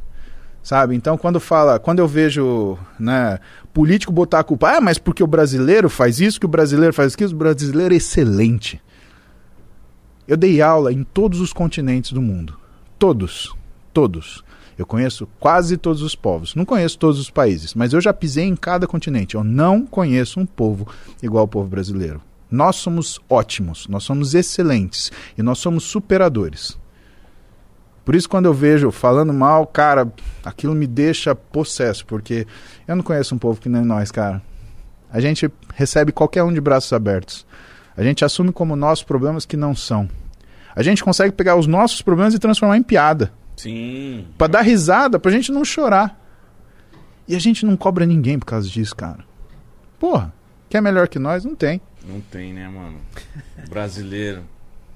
Sabe? Então, quando fala, quando eu vejo, né, político botar a culpa, ah, mas porque o brasileiro faz isso, que o brasileiro faz aquilo, o brasileiro é excelente. Eu dei aula em todos os continentes do mundo. Todos. Todos. Eu conheço quase todos os povos. Não conheço todos os países, mas eu já pisei em cada continente. Eu não conheço um povo igual ao povo brasileiro. Nós somos ótimos, nós somos excelentes e nós somos superadores. Por isso, quando eu vejo falando mal, cara, aquilo me deixa possesso, porque eu não conheço um povo que nem nós, cara. A gente recebe qualquer um de braços abertos. A gente assume como nossos problemas que não são. A gente consegue pegar os nossos problemas e transformar em piada. Sim. Pra dar risada, pra gente não chorar. E a gente não cobra ninguém por causa disso, cara. Porra, quer melhor que nós? Não tem. Não tem, né, mano? Brasileiro.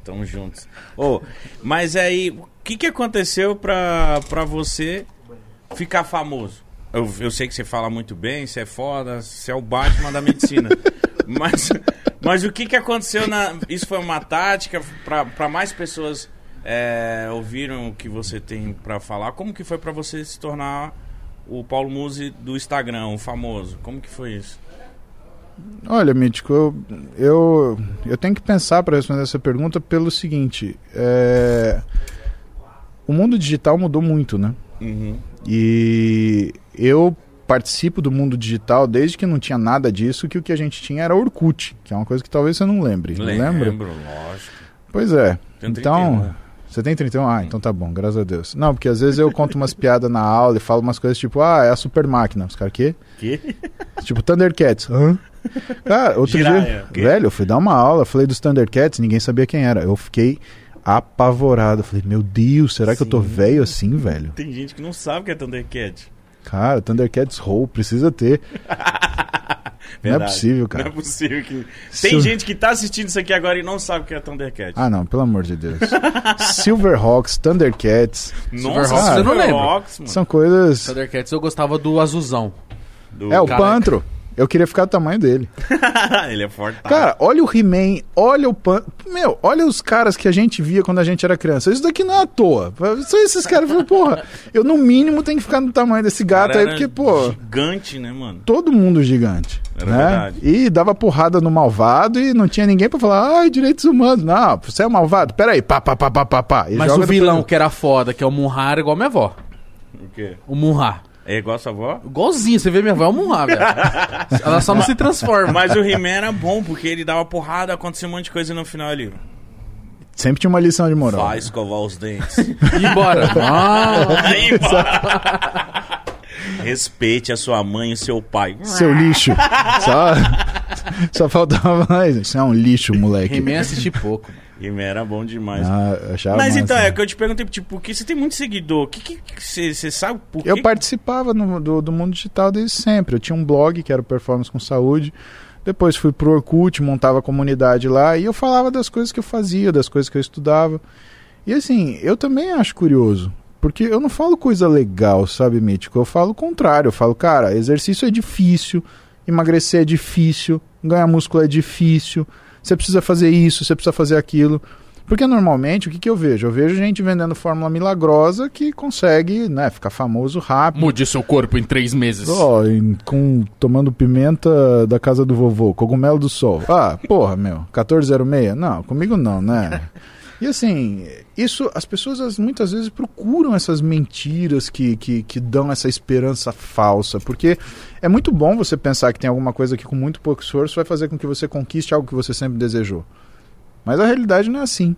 Tamo juntos. Ô, mas aí, o que que aconteceu pra, pra você ficar famoso? Eu, eu sei que você fala muito bem, você é foda, você é o Batman da medicina. mas, mas o que que aconteceu na... Isso foi uma tática pra, pra mais pessoas é, ouviram o que você tem pra falar? Como que foi pra você se tornar o Paulo Musi do Instagram, o famoso? Como que foi isso? Olha, Mítico, eu, eu, eu tenho que pensar para responder essa pergunta pelo seguinte: é, o mundo digital mudou muito, né? Uhum. E eu participo do mundo digital desde que não tinha nada disso, que o que a gente tinha era Orkut, que é uma coisa que talvez você não lembre. Não lembra? Lembro, lógico. Pois é. Então, 31. Você tem 31? Ah, então tá bom, graças a Deus. Não, porque às vezes eu conto umas piadas na aula e falo umas coisas tipo, ah, é a super máquina. Os caras, quê? Que? Tipo, Thundercats. Hã? Cara, outro dia, quê? velho, eu fui dar uma aula, falei dos Thundercats, ninguém sabia quem era. Eu fiquei apavorado. Falei, meu Deus, será que eu tô Sim. velho assim, velho? Tem gente que não sabe o que é Thundercat. Cara, Thundercats Roll, precisa ter. Não é Verdade. possível, cara. Não é possível que. Se Tem gente que tá assistindo isso aqui agora e não sabe o que é Thundercat. Ah, não, pelo amor de Deus. Silverhawks, Thundercats, Nossa, Silverhawks, eu não lembro. São coisas. Thundercats eu gostava do azulzão. Do- É o Careca. Pantro. Eu queria ficar do tamanho dele. Ele é forte. Cara, olha o He-Man, olha o Pan... Meu, olha os caras que a gente via quando a gente era criança. Isso daqui não é à toa. Só esses caras falam, porra, eu no mínimo tenho que ficar do tamanho desse gato aí, porque, pô, Gigante, né, mano? todo mundo gigante. Era né? verdade. E dava porrada no malvado e não tinha ninguém pra falar, ai, direitos humanos. Não, você é malvado? Peraí, pá, pá, pá, pá, pá, pá. E Mas joga o vilão que era foda, que é o Munra, era igual minha avó. O quê? O Munra. É igual a sua avó? Igualzinho, você vê minha avó é velho. Ela só não se transforma. Mas o He-Man era bom, porque ele dava porrada, acontecia um monte de coisa e no final ali. Sempre tinha uma lição de moral. Vai escovar os dentes. E embora. Ah, Aí, bora. Respeite a sua mãe e seu pai. Seu lixo. só, só faltava mais. Isso é um lixo, moleque. He-Man assisti pouco. He-Man era bom demais. Ah, eu Mas massa. então, é que eu te perguntei, tipo, porque você tem muito seguidor. Que você sabe por Eu que- participava no- do, do mundo digital desde sempre. Eu tinha um blog que era o Performance com Saúde. Depois fui pro Orkut, montava a comunidade lá e eu falava das coisas que eu fazia, das coisas que eu estudava. E assim, eu também acho curioso. Porque eu não falo coisa legal, sabe, Mítico? Eu falo o contrário. Eu falo, cara, exercício é difícil, emagrecer é difícil, ganhar músculo é difícil, você precisa fazer isso, você precisa fazer aquilo. Porque normalmente, o que, que eu vejo? Eu vejo gente vendendo fórmula milagrosa que consegue né, ficar famoso rápido. Mude seu corpo em três meses. Ó, em- com, tomando pimenta da casa do vovô, cogumelo do sol. Ah, porra, meu, 1406? Não, comigo não, né? E assim, isso as pessoas as- muitas vezes procuram essas mentiras que, que, que dão essa esperança falsa, porque é muito bom você pensar que tem alguma coisa que com muito pouco esforço vai fazer com que você conquiste algo que você sempre desejou. Mas a realidade não é assim.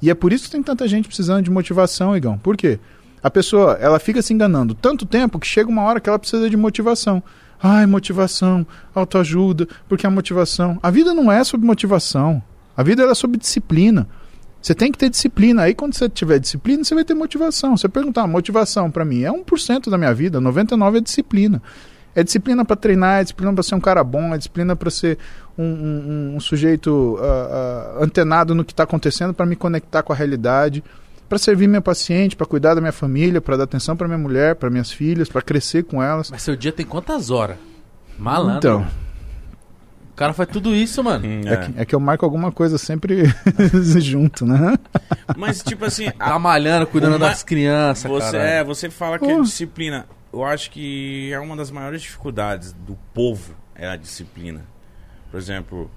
E é por isso que tem tanta gente precisando de motivação, Igão. Por quê? A pessoa, ela fica se enganando tanto tempo que chega uma hora que ela precisa de motivação. Ai, motivação, autoajuda, porque a motivação. A vida não é sobre motivação. A vida é sobre disciplina. Você tem que ter disciplina. Aí quando você tiver disciplina, você vai ter motivação. Você perguntar, motivação para mim é 1% da minha vida, 99 é disciplina. É disciplina para treinar, é disciplina para ser um cara bom, é disciplina para ser um, um- um sujeito ah, ah, antenado no que está acontecendo, para me conectar com a realidade, para servir meu paciente, para cuidar da minha família, para dar atenção para minha mulher, para minhas filhas, para crescer com elas. Mas seu dia tem quantas horas? Malandro. Então, O cara faz tudo isso, mano. Hum, é, é. que, é que eu marco alguma coisa sempre junto, né? Mas, tipo assim, Tá malhando, cuidando Uma- das crianças, Você, cara. é, você fala que é Pô. disciplina. Eu acho que é uma das maiores dificuldades do povo é a disciplina. Por exemplo,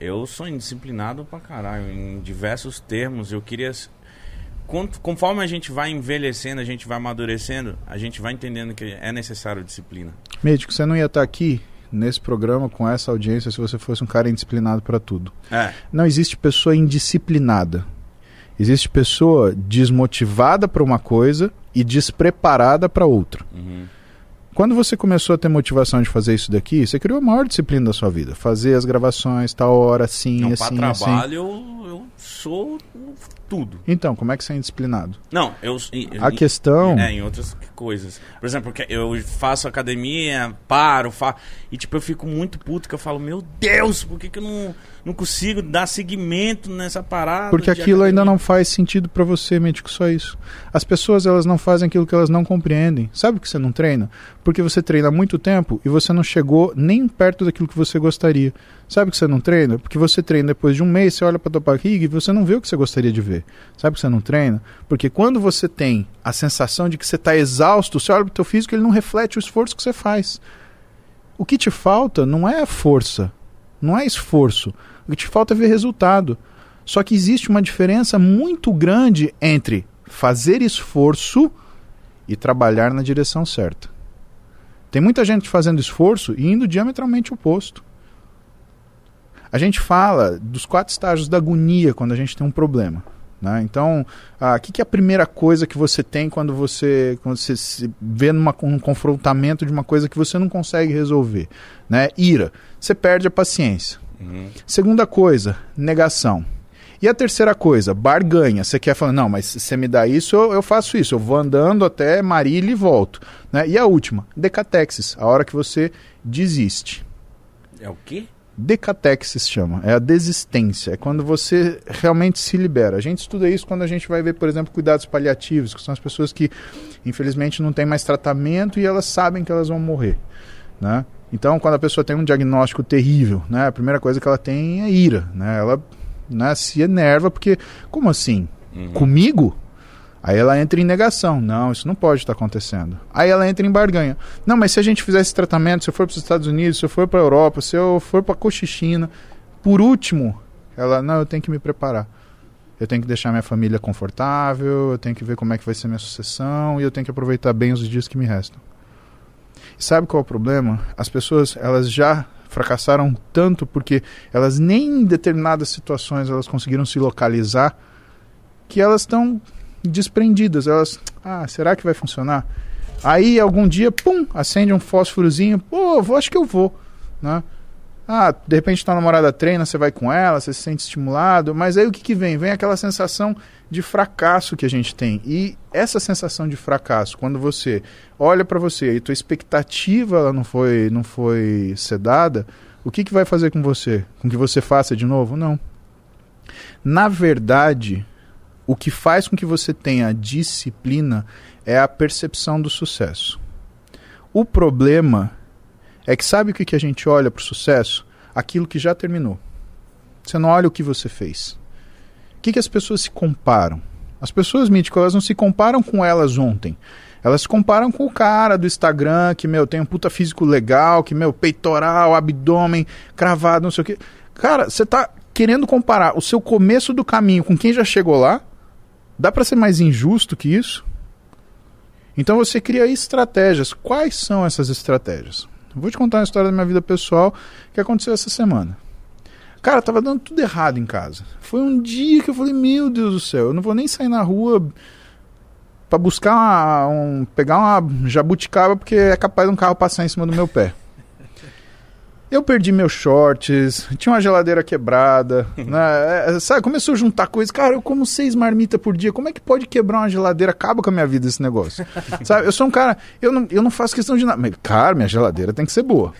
eu sou indisciplinado pra caralho em diversos termos. Eu queria. Quanto- Conforme a gente vai envelhecendo, a gente vai amadurecendo, a gente vai entendendo que é necessário disciplina. Médico, você não ia estar aqui nesse programa com essa audiência se você fosse um cara indisciplinado para tudo. É. Não existe pessoa indisciplinada. Existe pessoa desmotivada para uma coisa e despreparada para outra. Uhum. Quando você começou a ter motivação de fazer isso daqui, você criou a maior disciplina da sua vida. Fazer as gravações, tal hora, assim, Não, assim, pra assim. trabalho eu, eu sou tudo. Então, como é que você é indisciplinado? Não, eu. A em- questão. É, em outras coisas. Por exemplo, eu faço academia, paro, fa... e tipo, eu fico muito puto que eu falo, meu Deus, por que, que eu não, não consigo dar seguimento nessa parada? Porque aquilo ainda academia?" não faz sentido pra você, médico, só isso. As pessoas, elas não fazem aquilo que elas não compreendem. Sabe que você não treina? Porque você treina há muito tempo e você não chegou nem perto daquilo que você gostaria. Sabe que você não treina? Porque você treina depois de um mês, você olha pra tua barriga e você não vê o que você gostaria de ver. Sabe que você não treina? Porque quando você tem a sensação de que você está exausto, você olha pro teu físico ele não reflete o esforço que você faz. O que te falta não é força, não é esforço. O que te falta é ver resultado. Só que existe uma diferença muito grande entre fazer esforço e trabalhar na direção certa. Tem muita gente fazendo esforço e indo diametralmente oposto. A gente fala dos quatro estágios da agonia quando a gente tem um problema. Né? Então, ah, o que, que é a primeira coisa que você tem quando você, quando você se vê num um confrontamento de uma coisa que você não consegue resolver? Né? Ira. Você perde a paciência. Uhum. Segunda coisa, negação. E a terceira coisa, barganha. Você quer falar, não, mas se você me dá isso, eu, eu faço isso. Eu vou andando até Marília e volto. Né? E a última, decatexis, a hora que você desiste. É o quê? Decatexis chama, é a desistência, é quando você realmente se libera. A gente estuda isso quando a gente vai ver, por exemplo, cuidados paliativos, que são as pessoas que, infelizmente, não têm mais tratamento e elas sabem que elas vão morrer. Né? Então, quando a pessoa tem um diagnóstico terrível, né, a primeira coisa que ela tem é ira. Né? Ela né, se enerva porque, como assim? Uhum. Comigo? Aí ela entra em negação. Não, isso não pode estar acontecendo. Aí ela entra em barganha. Não, mas se a gente fizer esse tratamento, se eu for para os Estados Unidos, se eu for para a Europa, se eu for para a Cochichina, por último, ela, não, eu tenho que me preparar. Eu tenho que deixar minha família confortável, eu tenho que ver como é que vai ser minha sucessão e eu tenho que aproveitar bem os dias que me restam. E sabe qual é o problema? As pessoas, elas já fracassaram tanto porque elas nem em determinadas situações elas conseguiram se localizar que elas estão desprendidas. Elas, ah, será que vai funcionar? Aí algum dia, pum, acende um fósforozinho, pô, vou, acho que eu vou, né? Ah, de repente tua namorada treina, você vai com ela, você se sente estimulado, mas aí o que, que vem? Vem aquela sensação de fracasso que a gente tem. E essa sensação de fracasso, quando você olha para você e tua expectativa ela não foi, não foi sedada, o que, que vai fazer com você? Com que você faça de novo? Não. Na verdade, o que faz com que você tenha disciplina é a percepção do sucesso. O problema é que sabe o que, que a gente olha para o sucesso? Aquilo que já terminou. Você não olha o que você fez. O que, que as pessoas se comparam? As pessoas, Mítico, elas não se comparam com elas ontem. Elas se comparam com o cara do Instagram, que, meu, tem um puta físico legal, que, meu, peitoral, abdômen, cravado, não sei o quê. Cara, você tá querendo comparar o seu começo do caminho com quem já chegou lá. Dá para ser mais injusto que isso? Então você cria estratégias. Quais são essas estratégias? Vou te contar uma história da minha vida pessoal que aconteceu essa semana. Cara, tava dando tudo errado em casa. Foi um dia que eu falei, meu Deus do céu, eu não vou nem sair na rua para buscar uma, um, pegar uma jabuticaba porque é capaz de um carro passar em cima do meu pé. Eu perdi meus shorts, tinha uma geladeira quebrada, né? É, sabe? Começou a juntar coisas. Cara, eu como seis marmitas por dia. Como é que pode quebrar uma geladeira? Acaba com a minha vida esse negócio. sabe? Eu sou um cara. Eu não, eu não faço questão de nada. Mas, cara, minha geladeira tem que ser boa.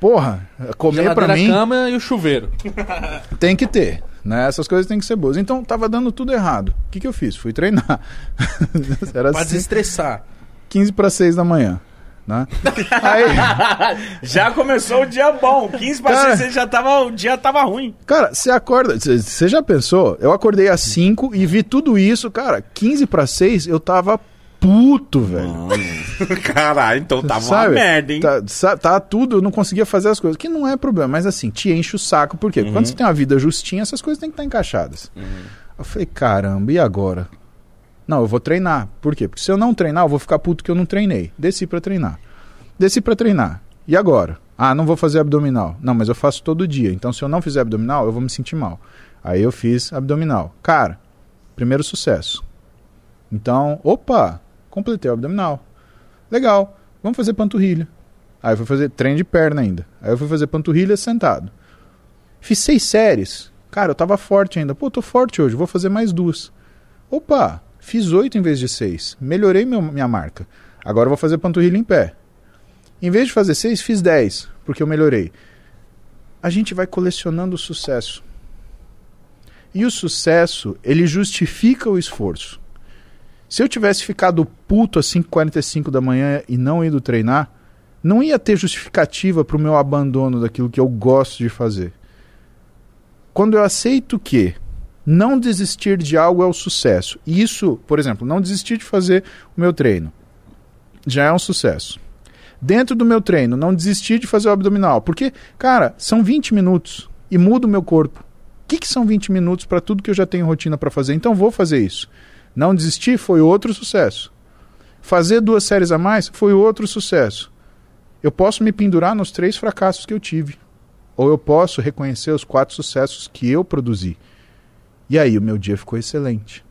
Porra, comer pra mim cama e o chuveiro. tem que ter. Né? Essas coisas têm que ser boas. Então tava dando tudo errado. O que, que eu fiz? Fui treinar. Era Pra assim, desestressar. 15 para 6 da manhã. Né? Aí, Já começou o dia bom. 15 pra Cara. 6 já tava, o dia tava ruim. cara, você acorda. Você já pensou? Eu acordei às 5 e vi tudo isso, cara. 15 para 6 eu tava puto, velho. Caralho, então tava Sabe? uma merda, hein? Tá, sa- tá tudo, eu não conseguia fazer as coisas. Que não é problema, mas assim, te enche o saco. Por quê? Porque Quando você tem uma vida justinha, essas coisas têm que estar encaixadas. Eu falei, caramba, e agora? Não, eu vou treinar. Por quê? Porque se eu não treinar, eu vou ficar puto que eu não treinei. Desci pra treinar. Desci pra treinar. E agora? Ah, não vou fazer abdominal. Não, mas eu faço todo dia. Então, se eu não fizer abdominal, eu vou me sentir mal. Aí eu fiz abdominal. Cara, primeiro sucesso. Então, opa, completei o abdominal. Legal, vamos fazer panturrilha. Aí eu fui fazer treino de perna ainda. Aí eu fui fazer panturrilha sentado. Fiz seis séries. Cara, eu tava forte ainda. Pô, tô forte hoje, vou fazer mais duas. Opa, fiz oito em vez de seis. Melhorei meu- minha marca. Agora vou fazer panturrilha em pé. Em vez de fazer seis, fiz dez, porque eu melhorei. A gente vai colecionando sucesso. E o sucesso, ele justifica o esforço. Se eu tivesse ficado puto às 5h45 da manhã e não ido treinar, não ia ter justificativa para o meu abandono daquilo que eu gosto de fazer. Quando eu aceito que não desistir de algo é o sucesso, isso, por exemplo, não desistir de fazer o meu treino, já é um sucesso. Dentro do meu treino, não desistir de fazer o abdominal, porque, cara, são 20 minutos e muda o meu corpo. O que, que são 20 minutos para tudo que eu já tenho rotina para fazer? Então vou fazer isso. Não desistir foi outro sucesso. Fazer duas séries a mais foi outro sucesso. Eu posso me pendurar nos três fracassos que eu tive. Ou eu posso reconhecer os quatro sucessos que eu produzi. E aí o meu dia ficou excelente.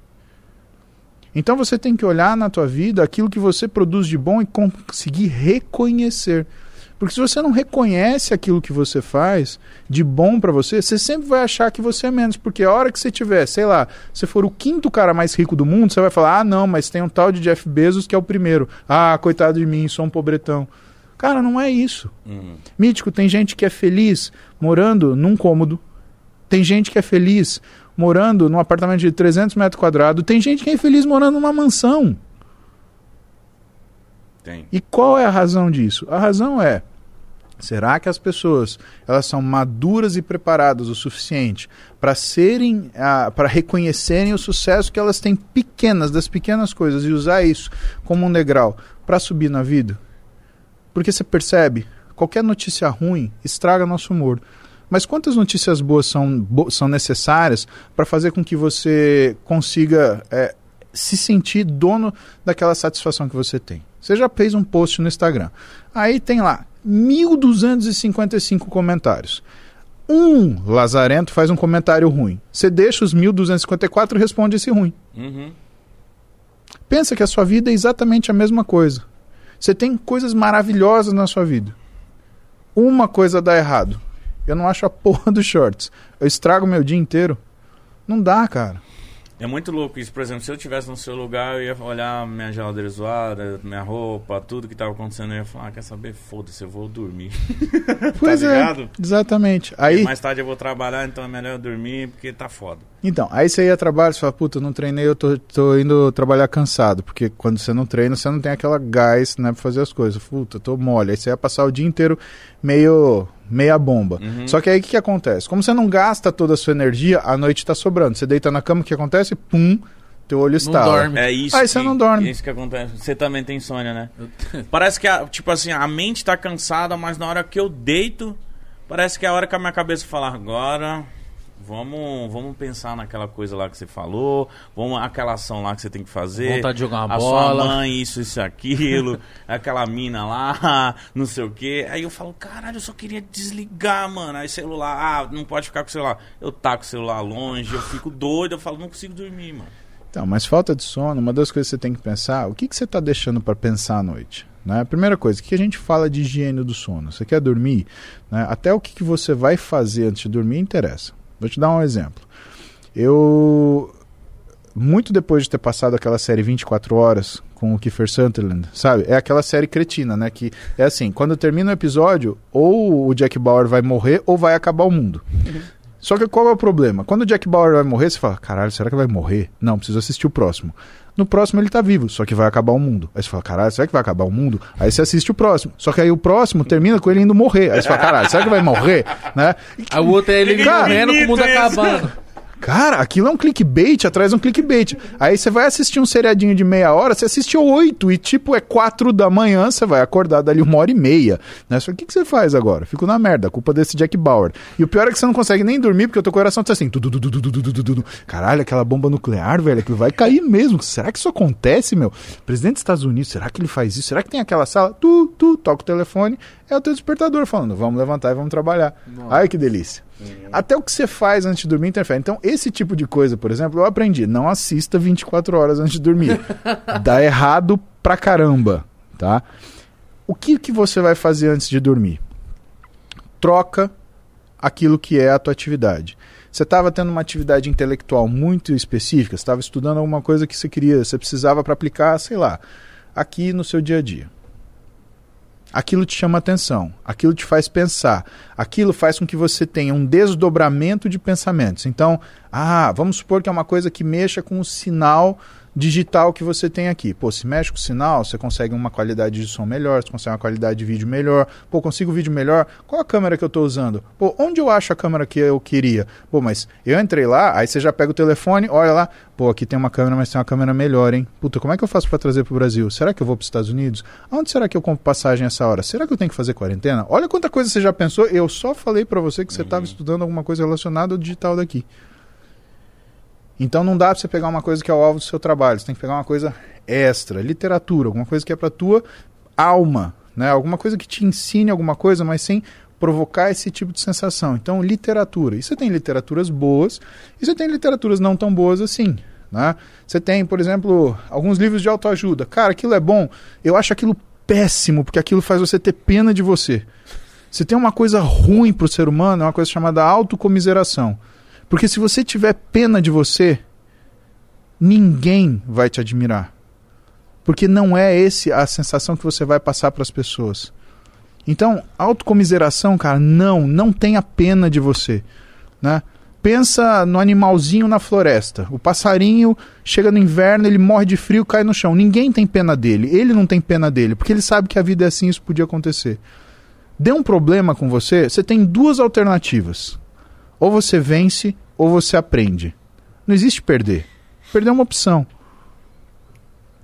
Então você tem que olhar na tua vida aquilo que você produz de bom e conseguir reconhecer. Porque se você não reconhece aquilo que você faz de bom para você, você sempre vai achar que você é menos. Porque a hora que você tiver, sei lá, você for o quinto cara mais rico do mundo, você vai falar: ah, não, mas tem um tal de Jeff Bezos que é o primeiro. Ah, coitado de mim, sou um pobretão. Cara, não é isso. Mítico, tem gente que é feliz morando num cômodo. Tem gente que é feliz morando num apartamento de 300 metros quadrados. Tem gente que é infeliz morando numa mansão. Tem. E qual é a razão disso? A razão é Será que as pessoas elas são maduras e preparadas o suficiente para serem, para reconhecerem o sucesso que elas têm pequenas das pequenas coisas e usar isso como um degrau para subir na vida? Porque você percebe, qualquer notícia ruim estraga nosso humor. Mas quantas notícias boas são, bo são necessárias para fazer com que você consiga é, se sentir dono daquela satisfação que você tem? Você já fez um post no Instagram. Aí tem lá 1.255 comentários. Um lazarento faz um comentário ruim. Você deixa os 1.254 e responde esse ruim. Uhum. Pensa que a sua vida é exatamente a mesma coisa. Você tem coisas maravilhosas na sua vida. Uma coisa dá errado. Eu não acho a porra dos shorts. Eu estrago meu dia inteiro. Não dá, cara. É muito louco isso. Por exemplo, se eu estivesse no seu lugar, eu ia olhar minha geladeira zoada, minha roupa, tudo que tava acontecendo. Eu ia falar, ah, quer saber? Foda-se, eu vou dormir. Pois é, ligado? exatamente. Aí... Mais tarde eu vou trabalhar, então é melhor eu dormir, porque tá foda. então, aí você ia trabalhar, você fala, puta, eu não treinei, eu tô, tô indo trabalhar cansado. Porque quando você não treina, você não tem aquela gás, né, pra fazer as coisas. Puta, eu tô mole. Aí você ia passar o dia inteiro meio meia bomba. Uhum. Só que aí o que, que acontece? Como você não gasta toda a sua energia, a noite tá sobrando. Você deita na cama, o que acontece? Pum, teu olho dorme. É isso. Aí que, você não dorme. É isso que acontece. Você também tem insônia, né? Parece que, a, tipo assim, a mente tá cansada, mas na hora que eu deito, parece que é a hora que a minha cabeça fala, agora Vamos, vamos pensar naquela coisa lá que você falou, vamos aquela ação lá que você tem que fazer. Vontade de jogar uma a bola. sua mãe, isso, isso, aquilo, aquela mina lá, não sei o quê. Aí eu falo, caralho, eu só queria desligar, mano. Aí celular, ah, não pode ficar com o celular. Eu taco o celular longe, eu fico doido, eu falo, não consigo dormir, mano. Então, mas falta de sono, uma das coisas que você tem que pensar, o que, que você está deixando para pensar à noite? Né? Primeira coisa, o que a gente fala de higiene do sono? Você quer dormir? Né? Até o que, que você vai fazer antes de dormir interessa. Vou te dar um exemplo. Eu, muito depois de ter passado aquela série 24 horas com o Kiefer Sutherland, sabe? É aquela série cretina, né? Que é assim, quando termina o episódio, ou o Jack Bauer vai morrer ou vai acabar o mundo. Só que qual é o problema? Quando o Jack Bauer vai morrer, você fala, caralho, será que vai morrer? Não, preciso assistir o próximo. No próximo ele tá vivo, só que vai acabar o mundo. Aí você fala, caralho, será que vai acabar o mundo? Aí você assiste o próximo. Só que aí o próximo termina com ele indo morrer. Aí você fala, caralho, será que vai morrer? Né? Aí o outro é ele morrendo com o mundo acabando. Cara, aquilo é um clickbait atrás de um clickbait. Aí você vai assistir um seriadinho de meia hora, você assistiu oito e tipo é quatro da manhã, você vai acordar dali uma hora e meia. Né? Você o que, que você faz agora? Fico na merda, culpa desse Jack Bauer. E o pior é que você não consegue nem dormir porque o teu coração tá assim. Du, du, du, Caralho, aquela bomba nuclear, velho, que vai cair mesmo. Será que isso acontece, meu? Presidente dos Estados Unidos, será que ele faz isso? Será que tem aquela sala? Tu, tu, toca o telefone, é o teu despertador falando, vamos levantar e vamos trabalhar. Nossa. Ai, que delícia. Até o que você faz antes de dormir interfere. Então, esse tipo de coisa, por exemplo, eu aprendi. Não assista 24 horas antes de dormir. Dá errado pra caramba, tá? O que, que você vai fazer antes de dormir? Troca aquilo que é a tua atividade. Você estava tendo uma atividade intelectual muito específica, você estava estudando alguma coisa que você queria, você precisava para aplicar, sei lá, aqui no seu dia a dia aquilo te chama atenção, aquilo te faz pensar, aquilo faz com que você tenha um desdobramento de pensamentos. Então, ah, vamos supor que é uma coisa que mexa com o sinal digital que você tem aqui. Pô, se mexe com o sinal, você consegue uma qualidade de som melhor, você consegue uma qualidade de vídeo melhor. Pô, consigo vídeo melhor. Qual a câmera que eu estou usando? Pô, onde eu acho a câmera que eu queria? Pô, mas eu entrei lá, aí você já pega o telefone, olha lá, pô, aqui tem uma câmera, mas tem uma câmera melhor, hein? Puta, como é que eu faço para trazer para o Brasil? Será que eu vou para os Estados Unidos? Aonde será que eu compro passagem essa hora? Será que eu tenho que fazer quarentena? Olha quanta coisa você já pensou. Eu só falei para você que você estava estudando alguma coisa relacionada ao digital daqui. Então não dá pra você pegar uma coisa que é o alvo do seu trabalho, você tem que pegar uma coisa extra, literatura, alguma coisa que é pra tua alma, né? Alguma coisa que te ensine alguma coisa, mas sem provocar esse tipo de sensação. Então, literatura. E você tem literaturas boas, e você tem literaturas não tão boas assim. Né? Você tem, por exemplo, alguns livros de autoajuda. Cara, aquilo é bom. Eu acho aquilo péssimo, porque aquilo faz você ter pena de você. Se tem uma coisa ruim para o ser humano, é uma coisa chamada autocomiseração. Porque se você tiver pena de você, ninguém vai te admirar. Porque não é esse a sensação que você vai passar para as pessoas. Então, autocomiseração, cara, não, não tenha pena de você, né? Pensa no animalzinho na floresta. O passarinho chega no inverno, ele morre de frio, cai no chão. Ninguém tem pena dele. Ele não tem pena dele, porque ele sabe que a vida é assim, isso podia acontecer. Deu um problema com você, você tem duas alternativas. Ou você vence, ou você aprende. Não existe perder. Perder é uma opção.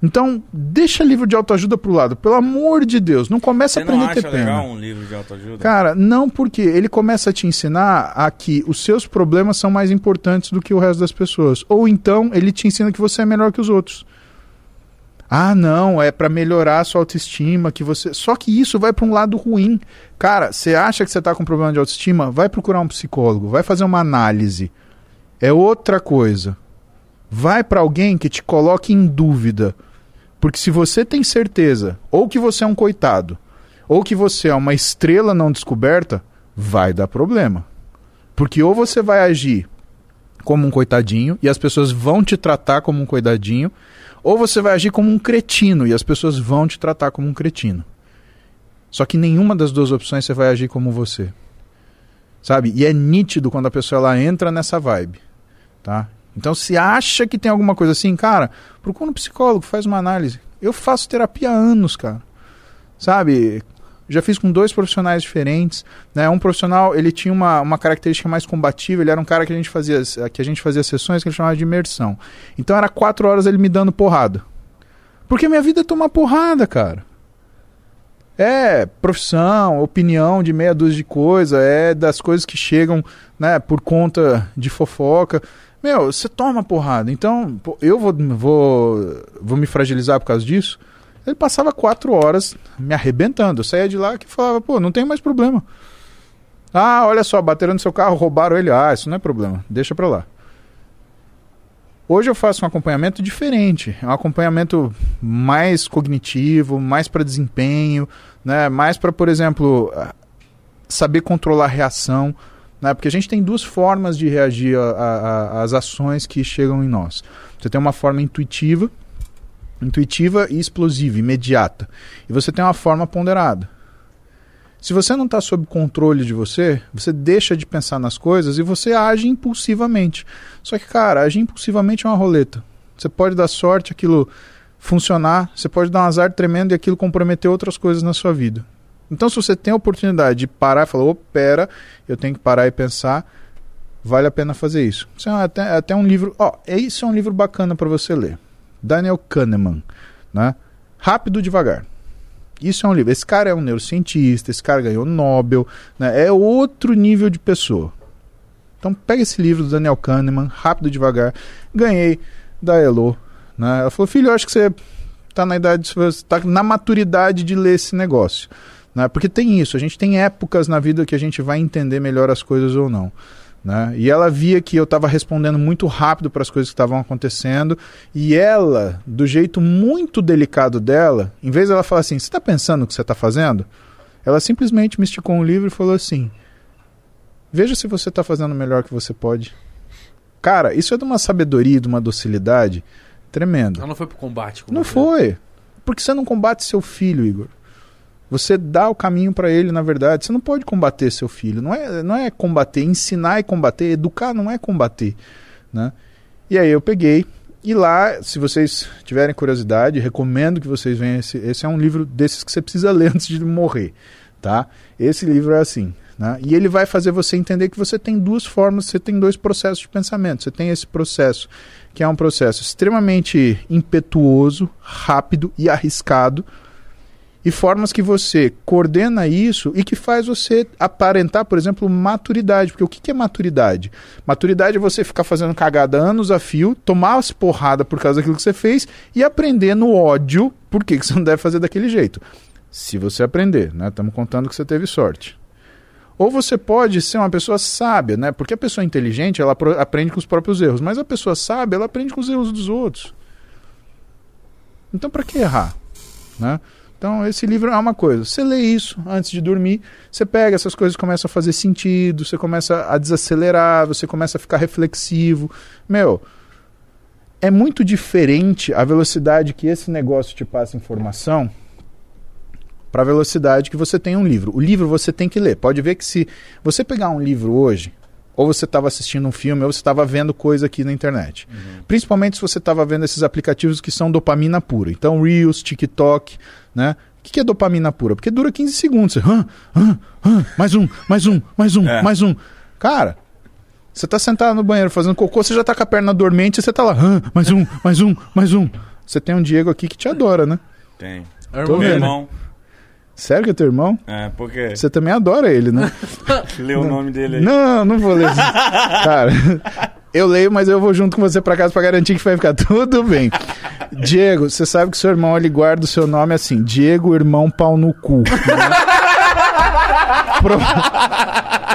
Então, deixa livro de autoajuda pro lado. Pelo amor de Deus, não começa Você a aprender não a ter acha pena. legal um livro de autoajuda? Cara, não porque ele começa a te ensinar a que os seus problemas são mais importantes do que o resto das pessoas. Ou então ele te ensina que você é melhor que os outros. Ah, não, é pra melhorar a sua autoestima, que você. Só que isso vai pra um lado ruim. Cara, você acha que você tá com problema de autoestima? Vai procurar um psicólogo, vai fazer uma análise. É outra coisa. Vai pra alguém que te coloque em dúvida. Porque se você tem certeza, ou que você é um coitado, ou que você é uma estrela não descoberta, vai dar problema. Porque ou você vai agir como um coitadinho e as pessoas vão te tratar como um coitadinho, ou você vai agir como um cretino e as pessoas vão te tratar como um cretino. Só que nenhuma das duas opções você vai agir como você. Sabe? E é nítido quando a pessoa ela entra nessa vibe, tá? Então, se acha que tem alguma coisa assim, cara, procura um psicólogo, faz uma análise. Eu faço terapia há anos, cara. Sabe? Já fiz com dois profissionais diferentes. Né? Um profissional, ele tinha uma, uma característica mais combativa, ele era um cara que a gente fazia, que a gente fazia sessões que ele chamava de imersão. Então era quatro horas ele me dando porrada. Porque minha vida é tomar porrada, cara. É profissão, opinião de meia dúzia de coisa, é das coisas que chegam né, por conta de fofoca. Meu, você toma porrada. Então, eu vou, vou, vou me fragilizar por causa disso. Ele passava quatro horas me arrebentando. Eu saía de lá que falava, pô, não tem mais problema. Ah, olha só, bateram no seu carro, roubaram ele. Ah, isso não é problema, deixa pra lá. Hoje eu faço um acompanhamento diferente, é um acompanhamento mais cognitivo, mais para desempenho, né? mais para, por exemplo, saber controlar a reação, né? porque a gente tem duas formas de reagir às ações que chegam em nós. Você tem uma forma intuitiva, intuitiva e explosiva, imediata, e você tem uma forma ponderada. Se você não está sob controle de você, você deixa de pensar nas coisas e você age impulsivamente. Só que, cara, agir impulsivamente é uma roleta. Você pode dar sorte, aquilo funcionar, você pode dar um azar tremendo e aquilo comprometer outras coisas na sua vida. Então, se você tem a oportunidade de parar e falar, oh, pera, eu tenho que parar e pensar, vale a pena fazer isso. Isso é até, até um livro, ó, oh, isso é um livro bacana para você ler. Daniel Kahneman, né? Rápido devagar. Isso é um livro. Esse cara é um neurocientista, esse cara ganhou Nobel, né? é outro nível de pessoa. Então pega esse livro do Daniel Kahneman, rápido devagar. Ganhei da Elo. Né? Ela falou, filho, eu acho que você está na idade, está na maturidade de ler esse negócio. Né? Porque tem isso, a gente tem épocas na vida que a gente vai entender melhor as coisas ou não. Né? E ela via que eu estava respondendo muito rápido para as coisas que estavam acontecendo. E ela, do jeito muito delicado dela, em vez dela falar assim: Você está pensando o que você está fazendo? Ela simplesmente me esticou um livro e falou assim: Veja se você está fazendo o melhor que você pode. Cara, isso é de uma sabedoria, de uma docilidade tremenda. Ela não foi pro combate. Não foi. Porque você não combate seu filho, Igor. Você dá o caminho para ele, na verdade. Você não pode combater seu filho. Não é, não é combater, ensinar e combater. Educar não é combater. Né? E aí eu peguei. E lá, se vocês tiverem curiosidade, recomendo que vocês venham. Esse, esse é um livro desses que você precisa ler antes de morrer. Tá? Esse livro é assim. Né? E ele vai fazer você entender que você tem duas formas, você tem dois processos de pensamento. Você tem esse processo, que é um processo extremamente impetuoso, rápido e arriscado e formas que você coordena isso e que faz você aparentar, por exemplo, maturidade. Porque o que é maturidade? Maturidade é você ficar fazendo cagada anos a fio, tomar as porrada por causa daquilo que você fez e aprender no ódio por que você não deve fazer daquele jeito. Se você aprender, né? Estamos contando que você teve sorte. Ou você pode ser uma pessoa sábia, né? Porque a pessoa inteligente, ela aprende com os próprios erros, mas a pessoa sábia, ela aprende com os erros dos outros. Então, para que errar, né? Então, esse livro é uma coisa. Você lê isso antes de dormir, você pega essas coisas, começa a fazer sentido, você começa a desacelerar, você começa a ficar reflexivo. Meu, é muito diferente a velocidade que esse negócio te passa informação para a velocidade que você tem um livro. O livro você tem que ler. Pode ver que se você pegar um livro hoje, ou você estava assistindo um filme, ou você estava vendo coisa aqui na internet. Uhum. Principalmente se você estava vendo esses aplicativos que são dopamina pura. Então, Reels, TikTok, né? O que é dopamina pura? Porque dura 15 segundos. Você, hã, hã, hã, mais um, mais um, mais um, é. mais um. Cara, você está sentado no banheiro fazendo cocô, você já está com a perna dormente, você está lá, hã, mais um, mais um, mais um. Você tem um Diego aqui que te adora, né? Tem. É Tô meu irmão. Sério que é teu irmão? É, porque. Você também adora ele, né? Lê o nome dele aí. Não, não vou ler. Cara, eu leio, mas eu vou junto com você pra casa pra garantir que vai ficar tudo bem. Diego, você sabe que seu irmão ele guarda o seu nome assim: Diego, irmão pau no cu. Pro...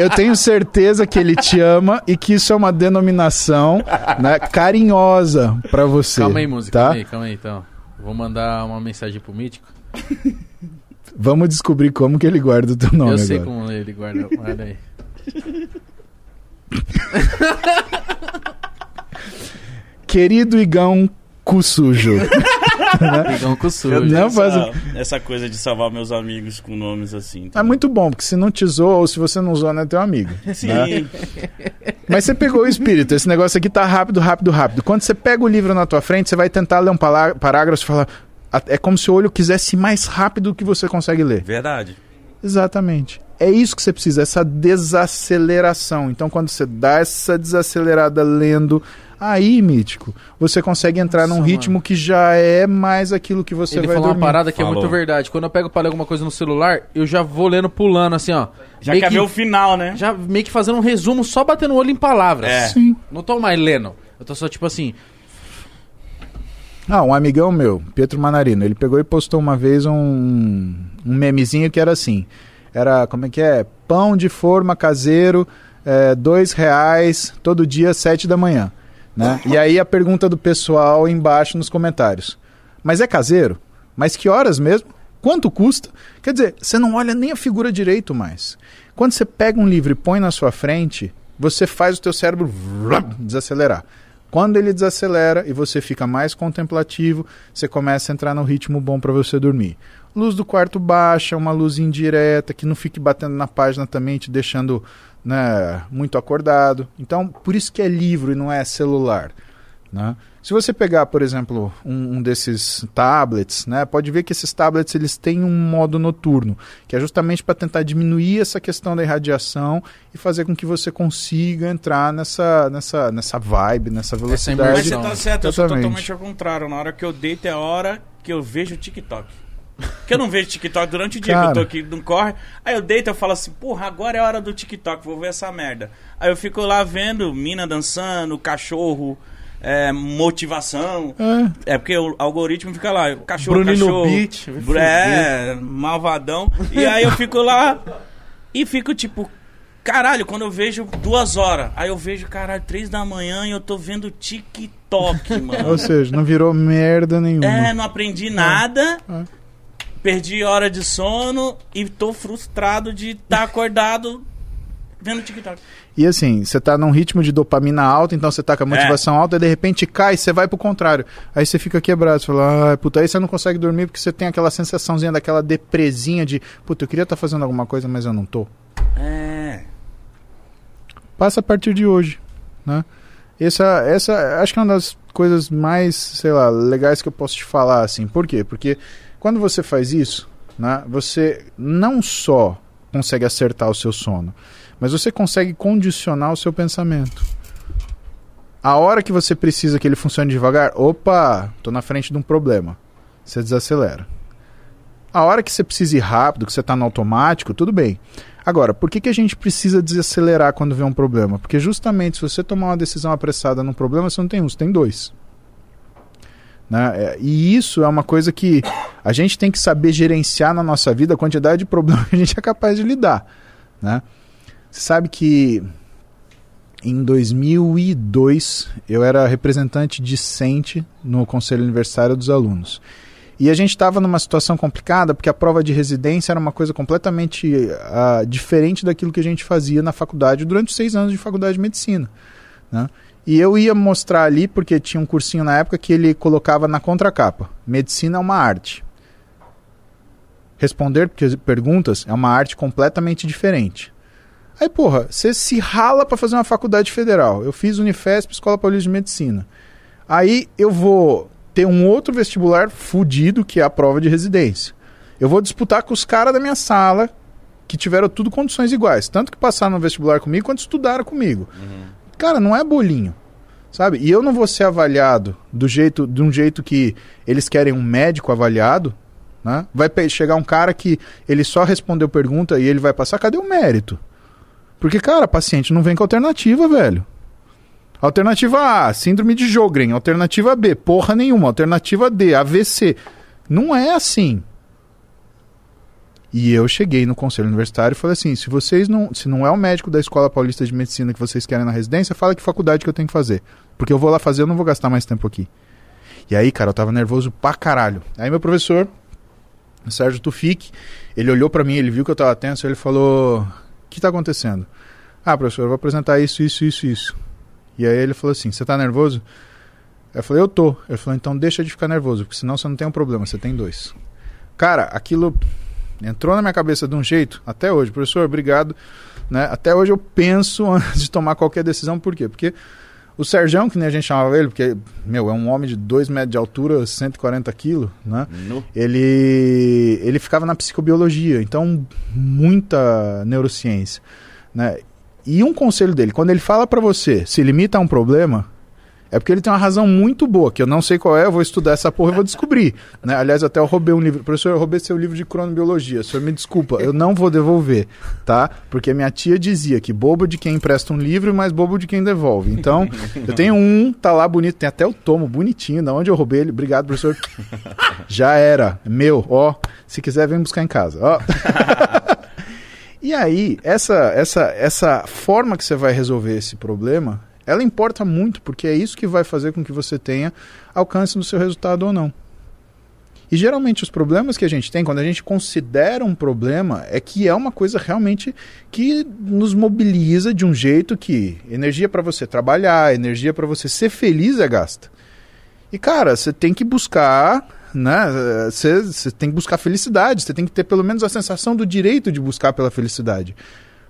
Eu tenho certeza que ele te ama e que isso é uma denominação né, carinhosa pra você. Calma aí, música. Tá? Calma aí, calma aí, então. Vou mandar uma mensagem pro Mítico. Vamos descobrir como que ele guarda o teu nome Eu sei agora. como ele guarda. Olha aí. Querido Igão cu sujo. Igão cu sujo. Eu Não essa, faz- essa coisa de salvar meus amigos com nomes assim. É muito bom, porque se não te zoa ou se você não zoa, não é teu amigo. Sim. né? Mas você pegou o espírito. Esse negócio aqui tá rápido, rápido, rápido. Quando você pega o livro na tua frente, você vai tentar ler um parágrafo e falar. É como se o olho quisesse ir mais rápido do que você consegue ler. Verdade. Exatamente. É isso que você precisa, essa desaceleração. Então, quando você dá essa desacelerada lendo, aí, mítico, você consegue entrar Nossa, num ritmo mano. que já é mais aquilo que você Ele vai falou dormir. uma parada que é Falou. muito verdade. Quando eu pego pra ler alguma coisa no celular, eu já vou lendo pulando, assim, ó. Já quer que- ver o final, né? Já meio que fazendo um resumo, só batendo o olho em palavras. É. Sim. Não tô mais lendo. Eu tô só tipo assim. Ah, um amigão meu, Pietro Manarino, ele pegou e postou uma vez um, um memezinho que era assim. Era, como é que é? Pão de forma caseiro, é, dois reais, todo dia, sete da manhã. Né? E aí a pergunta do pessoal embaixo nos comentários. Mas é caseiro? Mas que horas mesmo? Quanto custa? Quer dizer, você não olha nem a figura direito mais. Quando você pega um livro e põe na sua frente, você faz o teu cérebro desacelerar. Quando ele desacelera e você fica mais contemplativo, você começa a entrar no ritmo bom para você dormir. Luz do quarto baixa, uma luz indireta, que não fique batendo na página também, te deixando né, muito acordado. Então, por isso que é livro e não é celular. Né? Se você pegar, por exemplo, um, um desses tablets, né, pode ver que esses tablets eles têm um modo noturno, que é justamente para tentar diminuir essa questão da irradiação e fazer com que você consiga entrar nessa, nessa, nessa vibe, nessa velocidade. Mas você Não, tá certo, eu sou totalmente. totalmente ao contrário. Na hora que eu deito é a hora que eu vejo o TikTok. Porque eu não vejo TikTok durante o dia Cara. que eu tô aqui, não corre. Aí eu deito e falo assim, porra, agora é a hora do TikTok, vou ver essa merda. Aí eu fico lá vendo mina dançando, cachorro, é, motivação. É. É porque o algoritmo fica lá, cachorro, Bruninho cachorro. Beat, é, malvadão. E aí eu fico lá e fico tipo, caralho, quando eu vejo duas horas, aí eu vejo, caralho, três da manhã e eu tô vendo TikTok, mano. Ou seja, não virou merda nenhuma. É, não aprendi nada. É. Perdi hora de sono e tô frustrado de estar acordado vendo TikTok. E assim, você tá num ritmo de dopamina alta, então você tá com a motivação alta, e de repente cai, você vai pro contrário. Aí você fica quebrado, você fala, ah, puta, aí você não consegue dormir porque você tem aquela sensaçãozinha daquela depresinha de, puta, eu queria estar fazendo alguma coisa, mas eu não tô. É. Passa a partir de hoje, né? Essa, essa, acho que é uma das coisas mais, sei lá, legais que eu posso te falar, assim. Por quê? Porque quando você faz isso, né, você não só consegue acertar o seu sono, mas você consegue condicionar o seu pensamento. A hora que você precisa que ele funcione devagar, opa, tô na frente de um problema. Você desacelera. A hora que você precisa ir rápido, que você está no automático, tudo bem. Agora, por que, que a gente precisa desacelerar quando vê um problema? Porque justamente se você tomar uma decisão apressada num problema, você não tem um, você tem dois. Né? É, E isso é uma coisa que a gente tem que saber gerenciar na nossa vida a quantidade de problemas que a gente é capaz de lidar. Né? Você sabe que em 2002 eu era representante discente no Conselho Universitário dos Alunos. E a gente estava numa situação complicada porque a prova de residência era uma coisa completamente ah, diferente daquilo que a gente fazia na faculdade durante seis anos de faculdade de medicina. Né? E eu ia mostrar ali, porque tinha um cursinho na época que ele colocava na contracapa: Medicina é uma arte. Responder perguntas é uma arte completamente diferente. Aí, porra, você se rala para fazer uma faculdade federal. Eu fiz Unifesp, Escola Paulista de Medicina. Aí eu vou ter um outro vestibular fudido, que é a prova de residência. Eu vou disputar com os caras da minha sala, que tiveram tudo condições iguais. Tanto que passaram no vestibular comigo, quanto estudaram comigo. Cara, não é bolinho. Sabe? E eu não vou ser avaliado do jeito, de um jeito que eles querem um médico avaliado. Né? Vai chegar um cara que ele só respondeu pergunta e ele vai passar. Cadê o mérito? Porque, cara, paciente não vem com alternativa, velho. Alternativa A, síndrome de Jogren. Alternativa B, porra nenhuma. Alternativa D, AVC. Não é assim. E eu cheguei no conselho universitário e falei assim: se vocês não, se não é o médico da Escola Paulista de Medicina que vocês querem na residência, fala que faculdade que eu tenho que fazer. Porque eu vou lá fazer, eu não vou gastar mais tempo aqui. E aí, cara, eu tava nervoso pra caralho. Aí meu professor, Sérgio Tufik, ele olhou pra mim, ele viu que eu tava tenso, ele falou: "O que tá acontecendo?" "Ah, professor, eu vou apresentar isso, isso, isso, isso." E aí ele falou assim: "Você tá nervoso?" Eu falei: "Eu tô." Ele falou: "Então deixa de ficar nervoso, porque senão você não tem um problema, você tem dois." Cara, aquilo entrou na minha cabeça de um jeito, até hoje, professor, obrigado. Né? Até hoje eu penso antes de tomar qualquer decisão, por quê? Porque O Serjão, que nem a gente chamava ele, porque, meu, é um homem de 2 metros de altura, 140 quilos, né? No. Ele, ele ficava na psicobiologia, então muita neurociência, né? E um conselho dele, quando ele fala pra você, se limita a um problema, é porque ele tem uma razão muito boa, que eu não sei qual é, eu vou estudar essa porra e vou descobrir. Né? Aliás, até eu roubei um livro. Professor, eu roubei seu livro de cronobiologia. O senhor me desculpa, eu não vou devolver, tá? Porque minha tia dizia que bobo de quem empresta um livro, mas bobo de quem devolve. Então, eu tenho um, tá lá bonito, tem até o tomo bonitinho, da onde eu roubei ele. Obrigado, professor. Já era, meu, ó. Se quiser, vem buscar em casa, ó. E aí, essa, essa, essa forma que você vai resolver esse problema, ela importa muito, porque é isso que vai fazer com que você tenha alcance no seu resultado ou não. E geralmente os problemas que a gente tem, quando a gente considera um problema, é que é uma coisa realmente que nos mobiliza de um jeito que energia para você trabalhar, energia para você ser feliz é gasta. E cara, você tem que buscar né? Você, você tem que buscar felicidade, você tem que ter pelo menos a sensação do direito de buscar pela felicidade.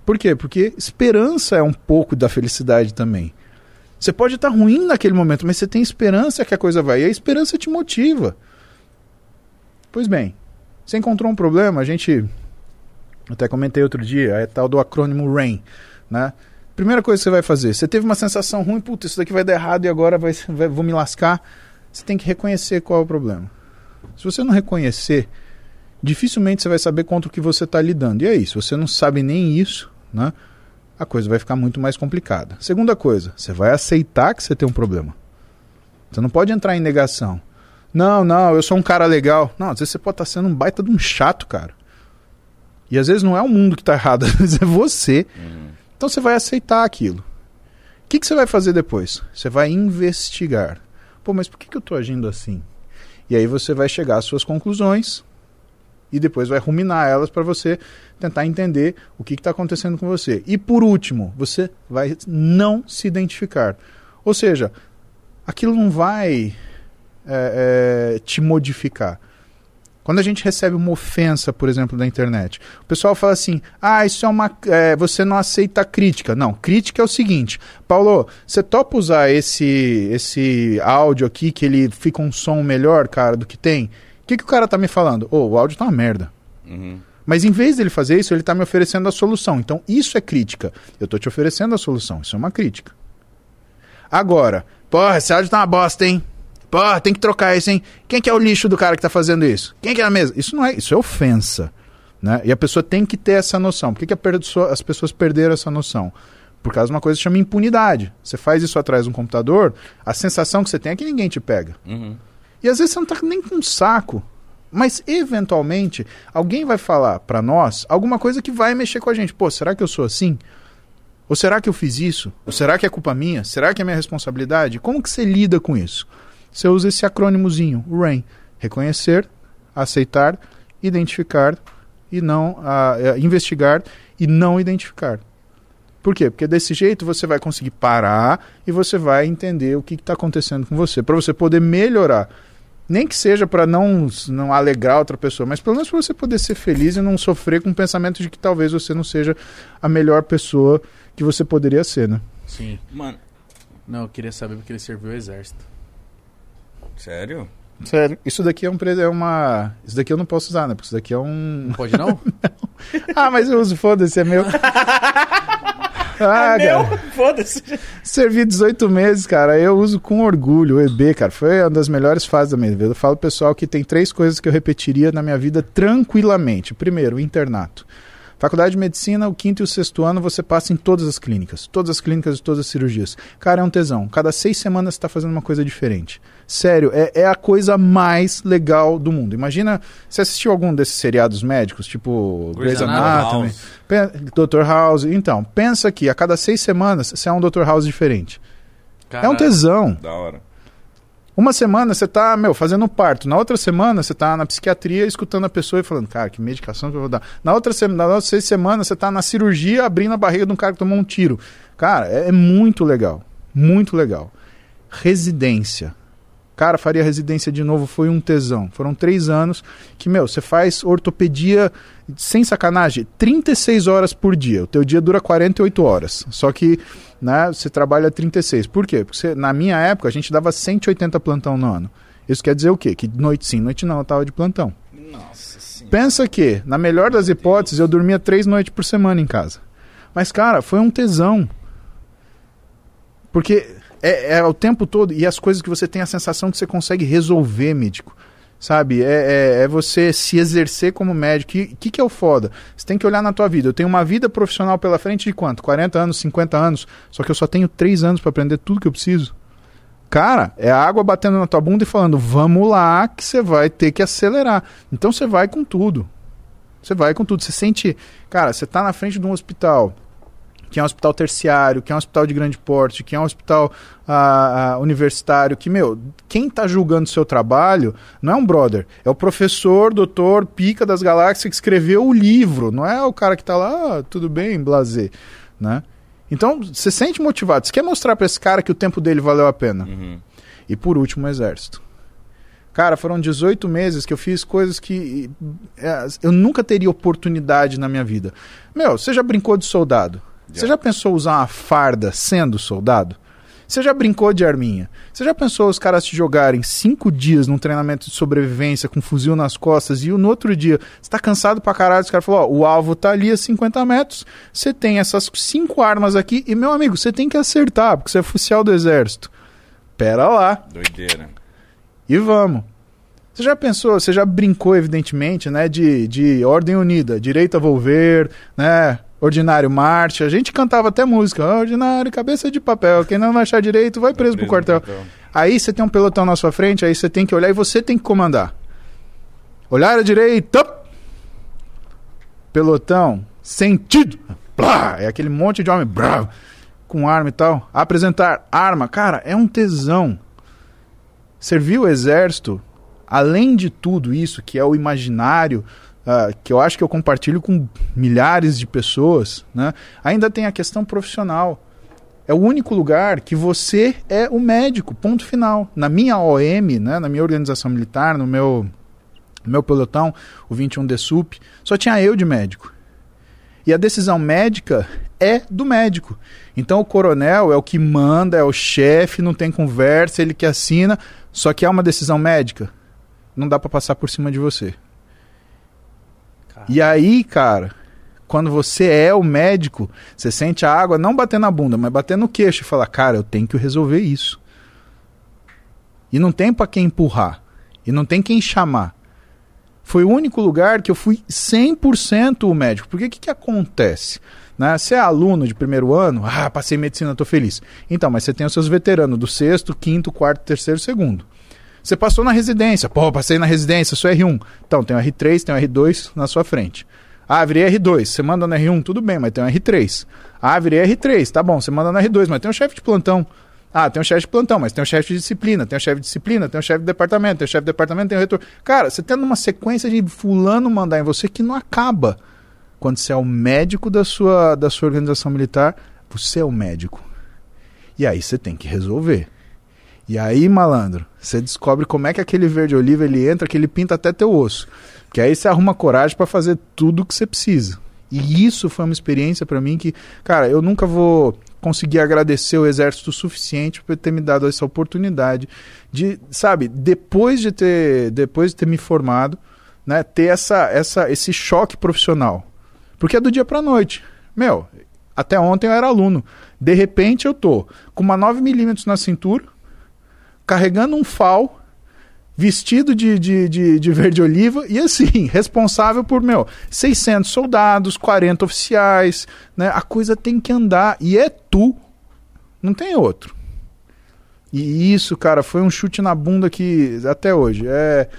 Por quê? Porque esperança é um pouco da felicidade também. Você pode estar ruim naquele momento, mas você tem esperança que a coisa vai. E a esperança te motiva. Pois bem, você encontrou um problema, a gente até comentei outro dia, é tal do acrônimo RAIN, né? Primeira coisa que você vai fazer, você teve uma sensação ruim, puta, isso daqui vai dar errado e agora vai, vai, vou me lascar. Você tem que reconhecer qual é o problema. Se você não reconhecer, dificilmente você vai saber contra o que você está lidando. E é isso, você não sabe nem isso, né? A coisa vai ficar muito mais complicada. Segunda coisa, você vai aceitar que você tem um problema. Você não pode entrar em negação. Não, não, eu sou um cara legal. Não, às vezes você pode estar sendo um baita de um chato, cara. E às vezes não é o mundo que está errado, às vezes é você. Uhum. Então você vai aceitar aquilo. O que, que você vai fazer depois? Você vai investigar. Pô, mas por que, que eu estou agindo assim? E aí você vai chegar às suas conclusões e depois vai ruminar elas para você tentar entender o que está acontecendo com você. E por último, você vai não se identificar. Ou seja, aquilo não vai é, é, te modificar. Quando a gente recebe uma ofensa, por exemplo, da internet, o pessoal fala assim: ah, isso é uma. É, você não aceita crítica. Não, crítica é o seguinte: Paulo, você topa usar esse, esse áudio aqui que ele fica um som melhor, cara, do que tem? O que, que o cara tá me falando? Ô, oh, o áudio tá uma merda. Uhum. Mas em vez dele fazer isso, ele tá me oferecendo a solução. Então, isso é crítica. Eu tô te oferecendo a solução. Isso é uma crítica. Agora, porra, esse áudio tá uma bosta, hein? Pô, tem que trocar isso, hein? Quem que é o lixo do cara que tá fazendo isso? Quem que é a mesa? Isso não é, isso é ofensa. Né? E a pessoa tem que ter essa noção. Por que, que pessoa, as pessoas perderam essa noção? Por causa de uma coisa que chama impunidade. Você faz isso atrás de um computador, a sensação que você tem é que ninguém te pega. Uhum. E às vezes você não tá nem com um saco. Mas, eventualmente, alguém vai falar para nós alguma coisa que vai mexer com a gente. Pô, será que eu sou assim? Ou será que eu fiz isso? Ou será que é culpa minha? Será que é minha responsabilidade? Como que você lida com isso? Você usa esse acrônimozinho, RAIN. Reconhecer, aceitar, identificar e não uh, investigar e não identificar. Por quê? Porque desse jeito você vai conseguir parar e você vai entender o que está acontecendo com você, para você poder melhorar. Nem que seja para não, não alegrar outra pessoa, mas pelo menos para você poder ser feliz e não sofrer com o pensamento de que talvez você não seja a melhor pessoa que você poderia ser, né? Sim. Mano, não, eu queria saber porque ele serviu o exército. Sério? Sério. Isso daqui é um é uma. Isso daqui eu não posso usar, né? Porque isso daqui é um. Não pode não? não. Ah, mas eu uso, foda-se, é meu. Ah, é meu? Foda-se. Servi 18 meses, cara. Eu uso com orgulho. O EB, cara, foi uma das melhores fases da minha vida. Eu falo pessoal que tem três coisas que eu repetiria na minha vida tranquilamente. Primeiro, o internato. Faculdade de Medicina, o quinto e o sexto ano você passa em todas as clínicas. Todas as clínicas e todas as cirurgias. Cara, é um tesão. Cada seis semanas você está fazendo uma coisa diferente. Sério, é, é, a coisa mais legal do mundo. Imagina, você assistiu algum desses seriados médicos, tipo Grey's Anatomy, Dr. House. Então, pensa que a cada seis semanas você é um Dr. House diferente. Caralho, é um tesão. Da hora. Uma semana você tá, meu, fazendo um parto. Na outra semana você tá na psiquiatria escutando a pessoa e falando, cara, que medicação que eu vou dar. Na outra semana, na outra seis semanas você tá na cirurgia abrindo a barriga de um cara que tomou um tiro. Cara, é, é muito legal. Muito legal. Residência. Cara, faria residência de novo, foi um tesão. Foram três anos que, meu, você faz ortopedia sem sacanagem, 36 horas por dia. O teu dia dura 48 horas. Só que, né, você trabalha 36. Por quê? Porque você, na minha época a gente dava 180 plantão no ano. Isso quer dizer o quê? Que noite sim, noite não, eu tava de plantão. Nossa senhora. Pensa que, na melhor das hipóteses, eu dormia três noites por semana em casa. Mas, cara, foi um tesão. Porque é, é o tempo todo, e as coisas que você tem a sensação que você consegue resolver, médico. Sabe? É, é, é você se exercer como médico. O que, que é o foda? Você tem que olhar na tua vida. Eu tenho uma vida profissional pela frente de quanto? 40 anos, 50 anos. Só que eu só tenho 3 anos para aprender tudo que eu preciso. Cara, é a água batendo na tua bunda e falando: vamos lá, que você vai ter que acelerar. Então você vai com tudo. Você vai com tudo. Você sente. Cara, você tá na frente de um hospital que é um hospital terciário, que é um hospital de grande porte, que é um hospital ah, ah, universitário, que, meu, quem está julgando o seu trabalho não é um brother, é o professor, doutor, pica das galáxias que escreveu o livro, não é o cara que está lá, ah, tudo bem, blazer, né? Então, você sente motivado, você quer mostrar para esse cara que o tempo dele valeu a pena. Uhum. E por último, o exército. Cara, foram 18 meses que eu fiz coisas que é, eu nunca teria oportunidade na minha vida. Meu, você já brincou de soldado? Você já pensou usar uma farda sendo soldado? Você já brincou de arminha? Você já pensou os caras te jogarem cinco dias num treinamento de sobrevivência com um fuzil nas costas e no outro dia você tá cansado pra caralho? Os caras falaram: ó, o alvo tá ali a 50 metros, você tem essas cinco armas aqui e, meu amigo, você tem que acertar, porque você é oficial do exército. Pera lá. Doideira. E vamos. Você já pensou, você já brincou, evidentemente, né, de, de Ordem Unida, direita volver, né, Ordinário Marte, a gente cantava até música, Ordinário, cabeça de papel, quem não achar direito vai preso, preso pro quartel. Aí você tem um pelotão na sua frente, aí você tem que olhar e você tem que comandar. Olhar à direita, pelotão, sentido, blá, é aquele monte de homem bravo, com arma e tal. Apresentar arma, cara, é um tesão. Servir o exército, além de tudo isso, que é o imaginário uh, que eu acho que eu compartilho com milhares de pessoas, né? ainda tem a questão profissional. É o único lugar que você é o médico, ponto final. Na minha OM, né, na minha organização militar, no meu, meu pelotão, o 21 de SUP, só tinha eu de médico. E a decisão médica é do médico. Então o coronel é o que manda, é o chefe, não tem conversa, ele que assina, só que é uma decisão médica. Não dá para passar por cima de você. E aí, cara, quando você é o médico, você sente a água não bater na bunda, mas bater no queixo e fala, cara, eu tenho que resolver isso. E não tem para quem empurrar. E não tem quem chamar. Foi o único lugar que eu fui 100% o médico. Porque o que, que acontece? Né? Você é aluno de primeiro ano, ah, passei medicina, estou feliz. Então, mas você tem os seus veteranos do sexto, quinto, quarto, terceiro, segundo. Você passou na residência. Pô, passei na residência, sou R1. Então, tem o R3, tem o R2 na sua frente. Ah, virei R2. Você manda no R1, tudo bem, mas tem o R3. Ah, virei R3. Tá bom, você manda no R2, mas tem um chefe de plantão. Ah, tem um chefe de plantão, mas tem um chefe de disciplina, tem um chefe de disciplina, tem um chefe de departamento, tem um chefe de departamento, tem um reitor. Cara, você tendo uma sequência de fulano mandar em você que não acaba. Quando você é o médico da sua, da sua organização militar, você é o médico. E aí você tem que resolver. E aí, malandro, você descobre como é que aquele verde oliva ele entra, que ele pinta até teu osso. Que aí você arruma coragem para fazer tudo o que você precisa. E isso foi uma experiência para mim que, cara, eu nunca vou conseguir agradecer o exército o suficiente por ter me dado essa oportunidade de, sabe, depois de ter, depois de ter me formado, né, ter essa, essa, esse choque profissional. Porque é do dia para noite. Meu, até ontem eu era aluno. De repente eu tô com uma 9mm na cintura, carregando um fal, vestido de, de, de, de verde oliva e assim, responsável por, meu, 600 soldados, 40 oficiais, né? A coisa tem que andar e é tu, não tem outro. E isso, cara, foi um chute na bunda que até hoje é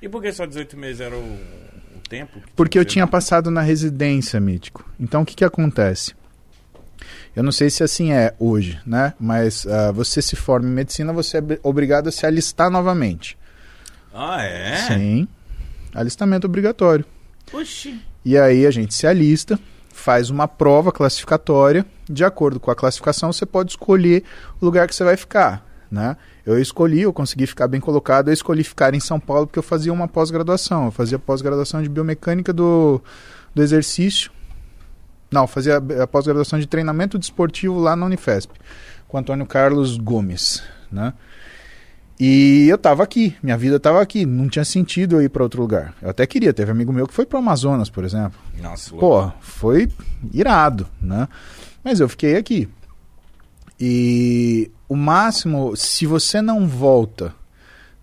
E por que só 18 meses era o, o tempo? Porque eu tinha passado na residência, mítico. Então o que que acontece? Eu não sei se assim é hoje, né? Mas uh, você se forma em medicina, você é obrigado a se alistar novamente. Ah, é? Sim. Alistamento obrigatório. Oxi. E aí a gente se alista, faz uma prova classificatória. De acordo com a classificação, você pode escolher o lugar que você vai ficar. né? Eu escolhi, eu consegui ficar bem colocado, eu escolhi ficar em São Paulo porque eu fazia uma pós-graduação. Eu fazia pós-graduação de biomecânica do, do exercício. Não, fazia a pós-graduação de treinamento desportivo lá na Unifesp, com Antônio Carlos Gomes, né? E eu tava aqui, minha vida tava aqui, não tinha sentido eu ir para outro lugar. Eu até queria, teve amigo meu que foi para Amazonas, por exemplo. Nossa, Pô, foi irado, né? Mas eu fiquei aqui. E o máximo, se você não volta,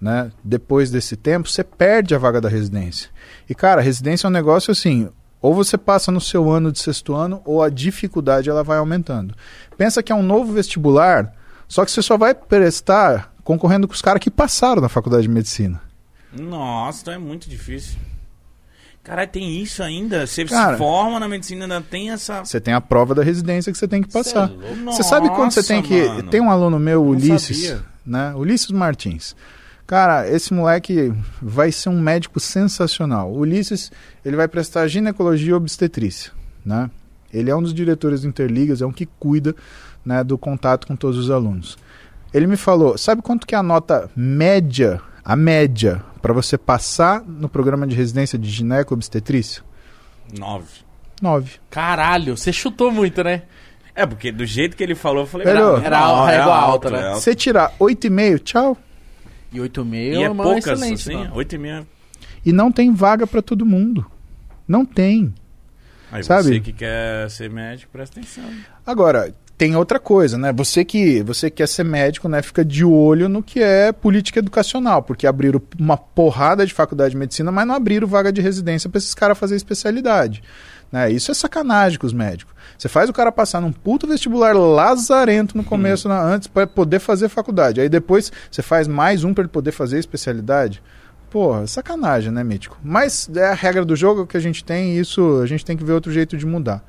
né, depois desse tempo, você perde a vaga da residência. E cara, residência é um negócio assim, ou você passa no seu ano de sexto ano, ou a dificuldade ela vai aumentando. Pensa que é um novo vestibular, só que você só vai prestar concorrendo com os caras que passaram na faculdade de medicina. Nossa, então é muito difícil. Caralho, tem isso ainda? Você Cara, se forma na medicina, ainda tem essa. Você tem a prova da residência que você tem que passar. É. Você sabe quando você tem que. mano. Tem um aluno meu, Ulisses, sabia. né? Ulisses Martins. Cara, esse moleque vai ser um médico sensacional. O Ulisses, ele vai prestar ginecologia e obstetrícia, né? Ele é um dos diretores do Interligas, é um que cuida, né, do contato com todos os alunos. Ele me falou, sabe quanto que é a nota média, a média, para você passar no programa de residência de gineco obstetrícia? Nove. Nove. Caralho, você chutou muito, né? É, porque do jeito que ele falou, eu falei. Não, era não, a é alta, né? Você tirar 8,5, tchau. E 8,5 E é é uma poucas, excelente, assim? mano. Oito e meia. E não tem vaga para todo mundo. Não tem. Aí Sabe? você que quer ser médico, presta atenção. Agora, tem outra coisa, né? Você que você que quer ser médico, né, fica de olho no que é política educacional, porque abriram uma porrada de faculdade de medicina, mas não abriram vaga de residência para esses caras fazer especialidade. Né? Isso é sacanagem com os médicos. Você faz o cara passar num puto vestibular lazarento no começo, na- antes, para poder fazer faculdade. Aí depois você faz mais um para ele poder fazer especialidade. Porra, sacanagem, né, Mítico? Mas é a regra do jogo que a gente tem e isso a gente tem que ver outro jeito de mudar.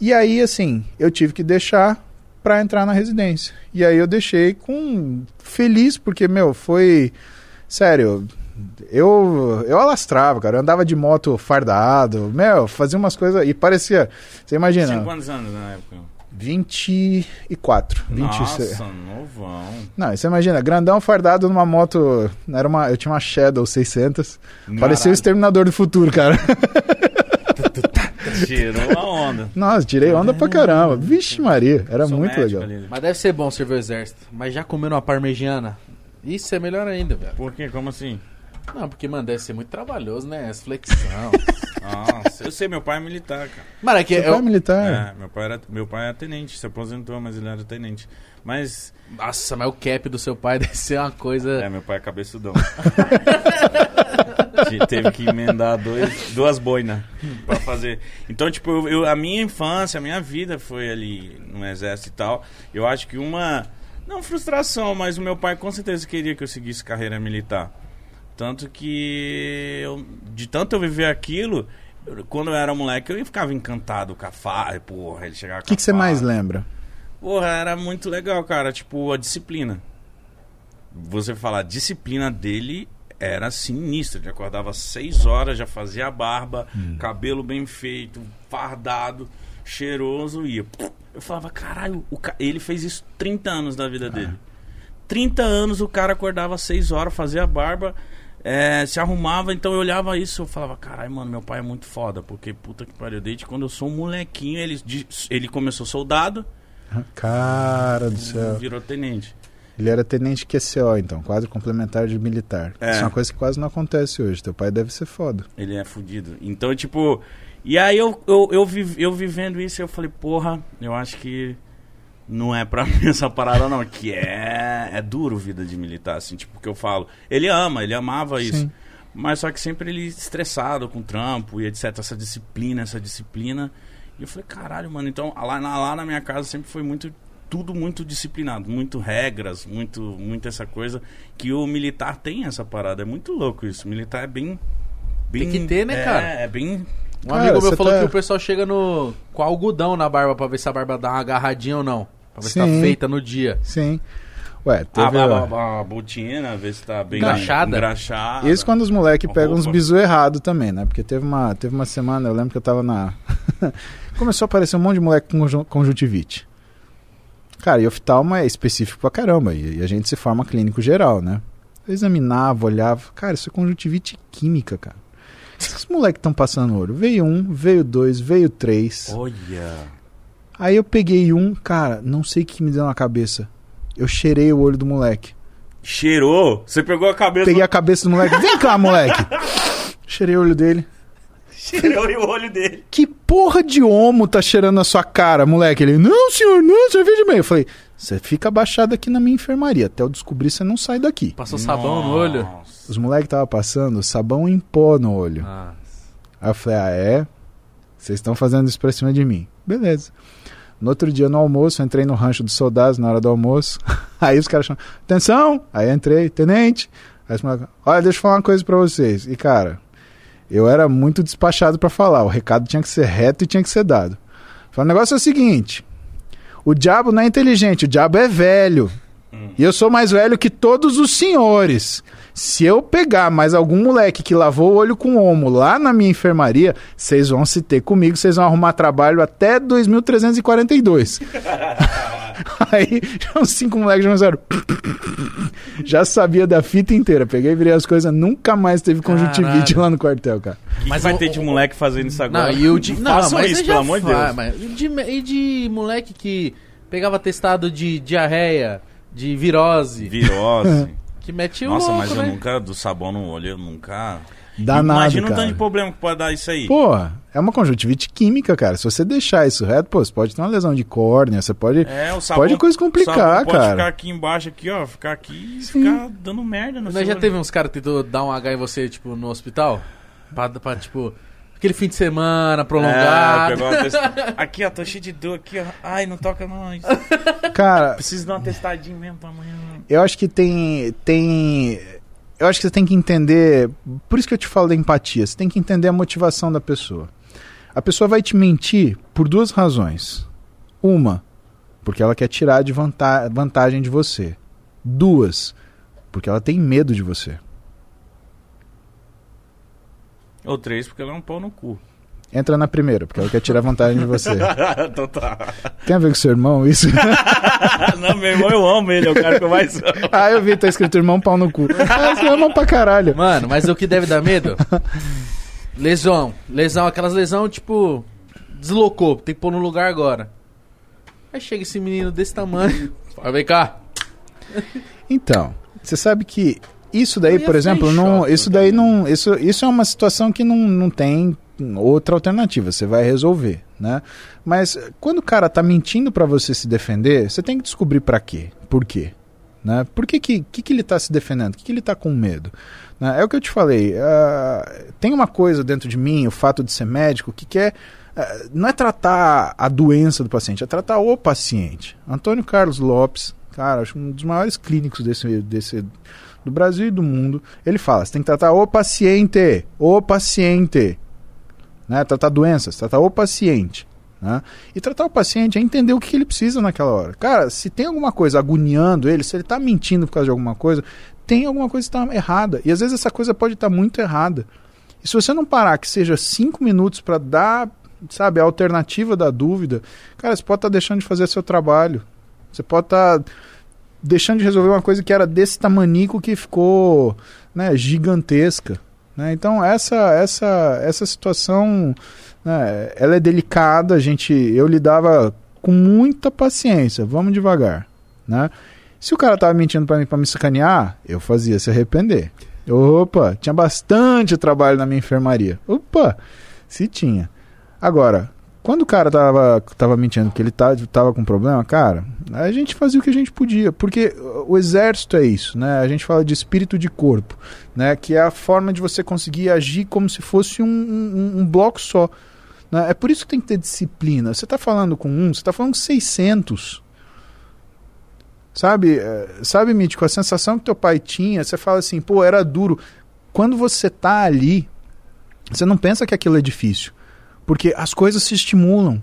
E aí, assim, eu tive que deixar para entrar na residência. E aí eu deixei com feliz porque meu, foi sério, eu eu alastrava, cara, eu andava de moto fardado, meu, fazia umas coisas e parecia, você imagina, Tinha quantos anos na época? 24, 26. Nossa, novão. Não, você imagina, grandão fardado numa moto, era uma, eu tinha uma Shadow 600, parecia o exterminador do futuro, cara. Tirou a onda. Nossa, tirei onda pra caramba. Vixe Maria, era Sou muito médico legal. ali. Mas deve ser bom servir o exército. Mas já comendo uma parmegiana? Isso é melhor ainda, velho. Por quê? Como assim? Não, porque, mano, deve ser muito trabalhoso, né? As flexão. Nossa, eu sei, meu pai é militar, cara. mano, é que Seu eu... pai é militar. É, meu pai, era, meu pai é tenente, se aposentou, mas ele era tenente. Mas, Nossa, mas o cap do seu pai deve ser uma coisa... é, meu pai é cabeçudão. Te- Teve que emendar dois, duas boinas pra fazer. Então, tipo, eu, eu- a minha infância, a minha vida foi ali no exército e tal. Eu acho que uma. Não frustração, mas o meu pai com certeza queria que eu seguisse carreira militar. Tanto que. Eu, de tanto eu viver aquilo, eu- quando eu era moleque, eu ficava encantado com a farra. Porra, ele chegava O que, que você mais lembra? Porra, era muito legal, cara. Tipo, a disciplina. Você falar, a disciplina dele era sinistra. Ele acordava às 6 horas, já fazia a barba, cabelo bem feito, fardado, cheiroso, ia. Eu falava, caralho, ca- ele fez isso 30 anos da vida dele. 30 anos o cara acordava às 6 horas, fazia a barba, é, se arrumava, então eu olhava isso eu falava, caralho, mano, meu pai é muito foda, porque puta que pariu, desde quando eu sou um molequinho, ele, ele começou soldado, Cara do céu. virou tenente. Ele era tenente QCO, então, quadro complementar de militar. É. Isso é uma coisa que quase não acontece hoje. Teu pai deve ser foda. Ele é fudido. Então, tipo. E aí eu, eu, eu, eu vivendo isso, eu falei, porra, eu acho que não é pra mim essa parada, não. Que é. É duro vida de militar, assim, tipo, que eu falo. Ele ama, ele amava isso. Sim. Mas só que sempre ele estressado com o trampo e etc. Essa disciplina, essa disciplina. E eu falei, caralho, mano, então lá na, lá na minha casa sempre foi muito. Tudo muito disciplinado, muito regras, muito, muito essa coisa que o militar tem essa parada. É muito louco isso. O militar é bem. bem Tem que ter, né, é, cara? É bem. Um Cara, amigo meu falou tá- que o pessoal chega no com algodão na barba pra ver se a barba dá uma agarradinha ou não. Pra ver se tá Sim. feita no dia. Sim. Ué, A, teve. a, ó, a, a botina, ver se tá bem Engraxada? engraxada. Isso quando os moleques A pegam uns bizu errado também, né? Porque teve uma, teve uma semana, eu lembro que eu tava na. Começou a aparecer um monte de moleque com conjun- conjuntivite. Cara, e oftalmo é específico pra caramba. E, e a gente se forma clínico geral, né? Eu examinava, olhava. Cara, isso é conjuntivite química, cara. Esses moleques estão passando olho. Veio um, veio dois, veio três. Olha. Aí eu peguei um, cara, não sei o que me deu na cabeça. Eu cheirei o olho do moleque. Cheirou? Você pegou a cabeça. Peguei a cabeça do moleque. Vem cá, moleque. Cheirei o olho dele. Cheirou o olho dele. Que porra de homo tá cheirando a sua cara, moleque? Ele, não, senhor, não, cerveja bem. Eu falei, você fica abaixado aqui na minha enfermaria. Até eu descobrir, você não sai daqui. Passou sabão no olho. Nossa. Os moleques estavam passando sabão em pó no olho. Ah, Aí eu falei, ah, é? Vocês estão fazendo isso pra cima de mim. Beleza. No outro dia, no almoço, entrei no rancho dos soldados na hora do almoço. Aí os caras chamam, atenção! Aí entrei, tenente. Aí os moleques, olha, deixa eu falar uma coisa pra vocês. E cara, eu era muito despachado pra falar. O recado tinha que ser reto e tinha que ser dado. O negócio é o seguinte: o diabo não é inteligente, o diabo é velho. E eu sou mais velho que todos os senhores. Se eu pegar mais algum moleque que lavou o olho com homo lá na minha enfermaria, vocês vão se ter comigo, vocês vão arrumar trabalho até 2342. Aí, uns cinco moleques já começaram. Já sabia da fita inteira. Peguei, virei as coisas, nunca mais teve conjuntivite Caralho. lá no quartel, cara. O que Mas vai o- ter de moleque fazendo isso agora? Não, e o de. Não, Façam mas isso, pelo já amor de Deus. mas- e, de, e de moleque que pegava testado de diarreia, de virose, Virose. que mete o Nossa, louco, mas eu né? nunca, do sabão no olho, eu nunca. Danado, Imagina o cara. tanto de problema que pode dar isso aí. Pô, é uma conjuntivite química, cara. Se você deixar isso reto, pô, você pode ter uma lesão de córnea, você pode. É, o sabão, Pode coisa complicar, o sabão pode cara. ficar aqui embaixo, aqui, ó. Ficar aqui e ficar dando merda no seu já olho. teve uns caras que tentou dar um H em você, tipo, no hospital? Pra, pra, tipo, aquele fim de semana É, prolongado. testa... Aqui, ó, tô cheio de dor aqui, ó. Ai, não toca não. Isso. Cara, Preciso dar uma testadinha mesmo pra amanhã. eu acho que tem. tem. Eu acho que você tem que entender. Por isso que eu te falo da empatia. Você tem que entender a motivação da pessoa. A pessoa vai te mentir por duas razões. Uma, porque ela quer tirar de vanta- vantagem de você. Duas, porque ela tem medo de você. Ou três, porque ela é um pau no cu. Entra na primeira, porque ela quer tirar vantagem de você. então tá. Tem a ver com seu irmão isso? não, meu irmão, eu amo ele, é o cara que eu mais amo. ah, eu vi, tá escrito irmão pau no cu. Ah, você ama pra caralho. Mano, mas o que deve dar medo? lesão. Lesão, aquelas lesão, tipo, deslocou, tem que pôr no lugar agora. Aí chega esse menino desse tamanho. Fala, vem cá. Então, você sabe que isso daí, por exemplo, em não, choque, isso daí não, isso, isso é uma situação que não, não tem outra alternativa, você vai resolver, né? Mas quando o cara tá mentindo pra você se defender, você tem que descobrir pra quê, por quê, né? Por que que, que, que ele tá se defendendo? Que, que ele tá com medo? né? É o que eu te falei, ah, tem uma coisa dentro de mim, o fato de ser médico, que quer ah, não é tratar a doença do paciente, é tratar o paciente. Antônio Carlos Lopes, cara, acho um dos maiores clínicos desse, desse do Brasil e do mundo, ele fala: você tem que tratar o paciente, o paciente. Né? Tratar doenças, tratar o paciente. Né? E tratar o paciente é entender o que ele precisa naquela hora. Cara, se tem alguma coisa agoniando ele, se ele está mentindo por causa de alguma coisa, tem alguma coisa que está errada. E às vezes essa coisa pode estar muito errada. E se você não parar que seja cinco minutos para dar, sabe, a alternativa da dúvida, cara, você pode estar deixando de fazer seu trabalho. Você pode estar deixando de resolver uma coisa que era desse tamanico que ficou né, gigantesca. Né? Então essa essa essa situação né, ela é delicada. A gente eu lidava com muita paciência. Vamos devagar, né? Se o cara tava mentindo para mim para me sacanear, eu fazia se arrepender. Opa, tinha bastante trabalho na minha enfermaria. Opa, se tinha. Agora, quando o cara tava, tava mentindo que ele tá, tava com problema, cara, a gente fazia o que a gente podia. Porque o exército é isso, né? A gente fala de espírito de corpo, né? Que é a forma de você conseguir agir como se fosse um, um, um bloco só. Né? É por isso que tem que ter disciplina. Você tá falando com um, você tá falando com 600. Sabe, eh, sabe, Mítico, a sensação que teu pai tinha, você fala assim, pô, era duro. Quando você tá ali, você não pensa que aquilo é difícil. Porque as coisas se estimulam,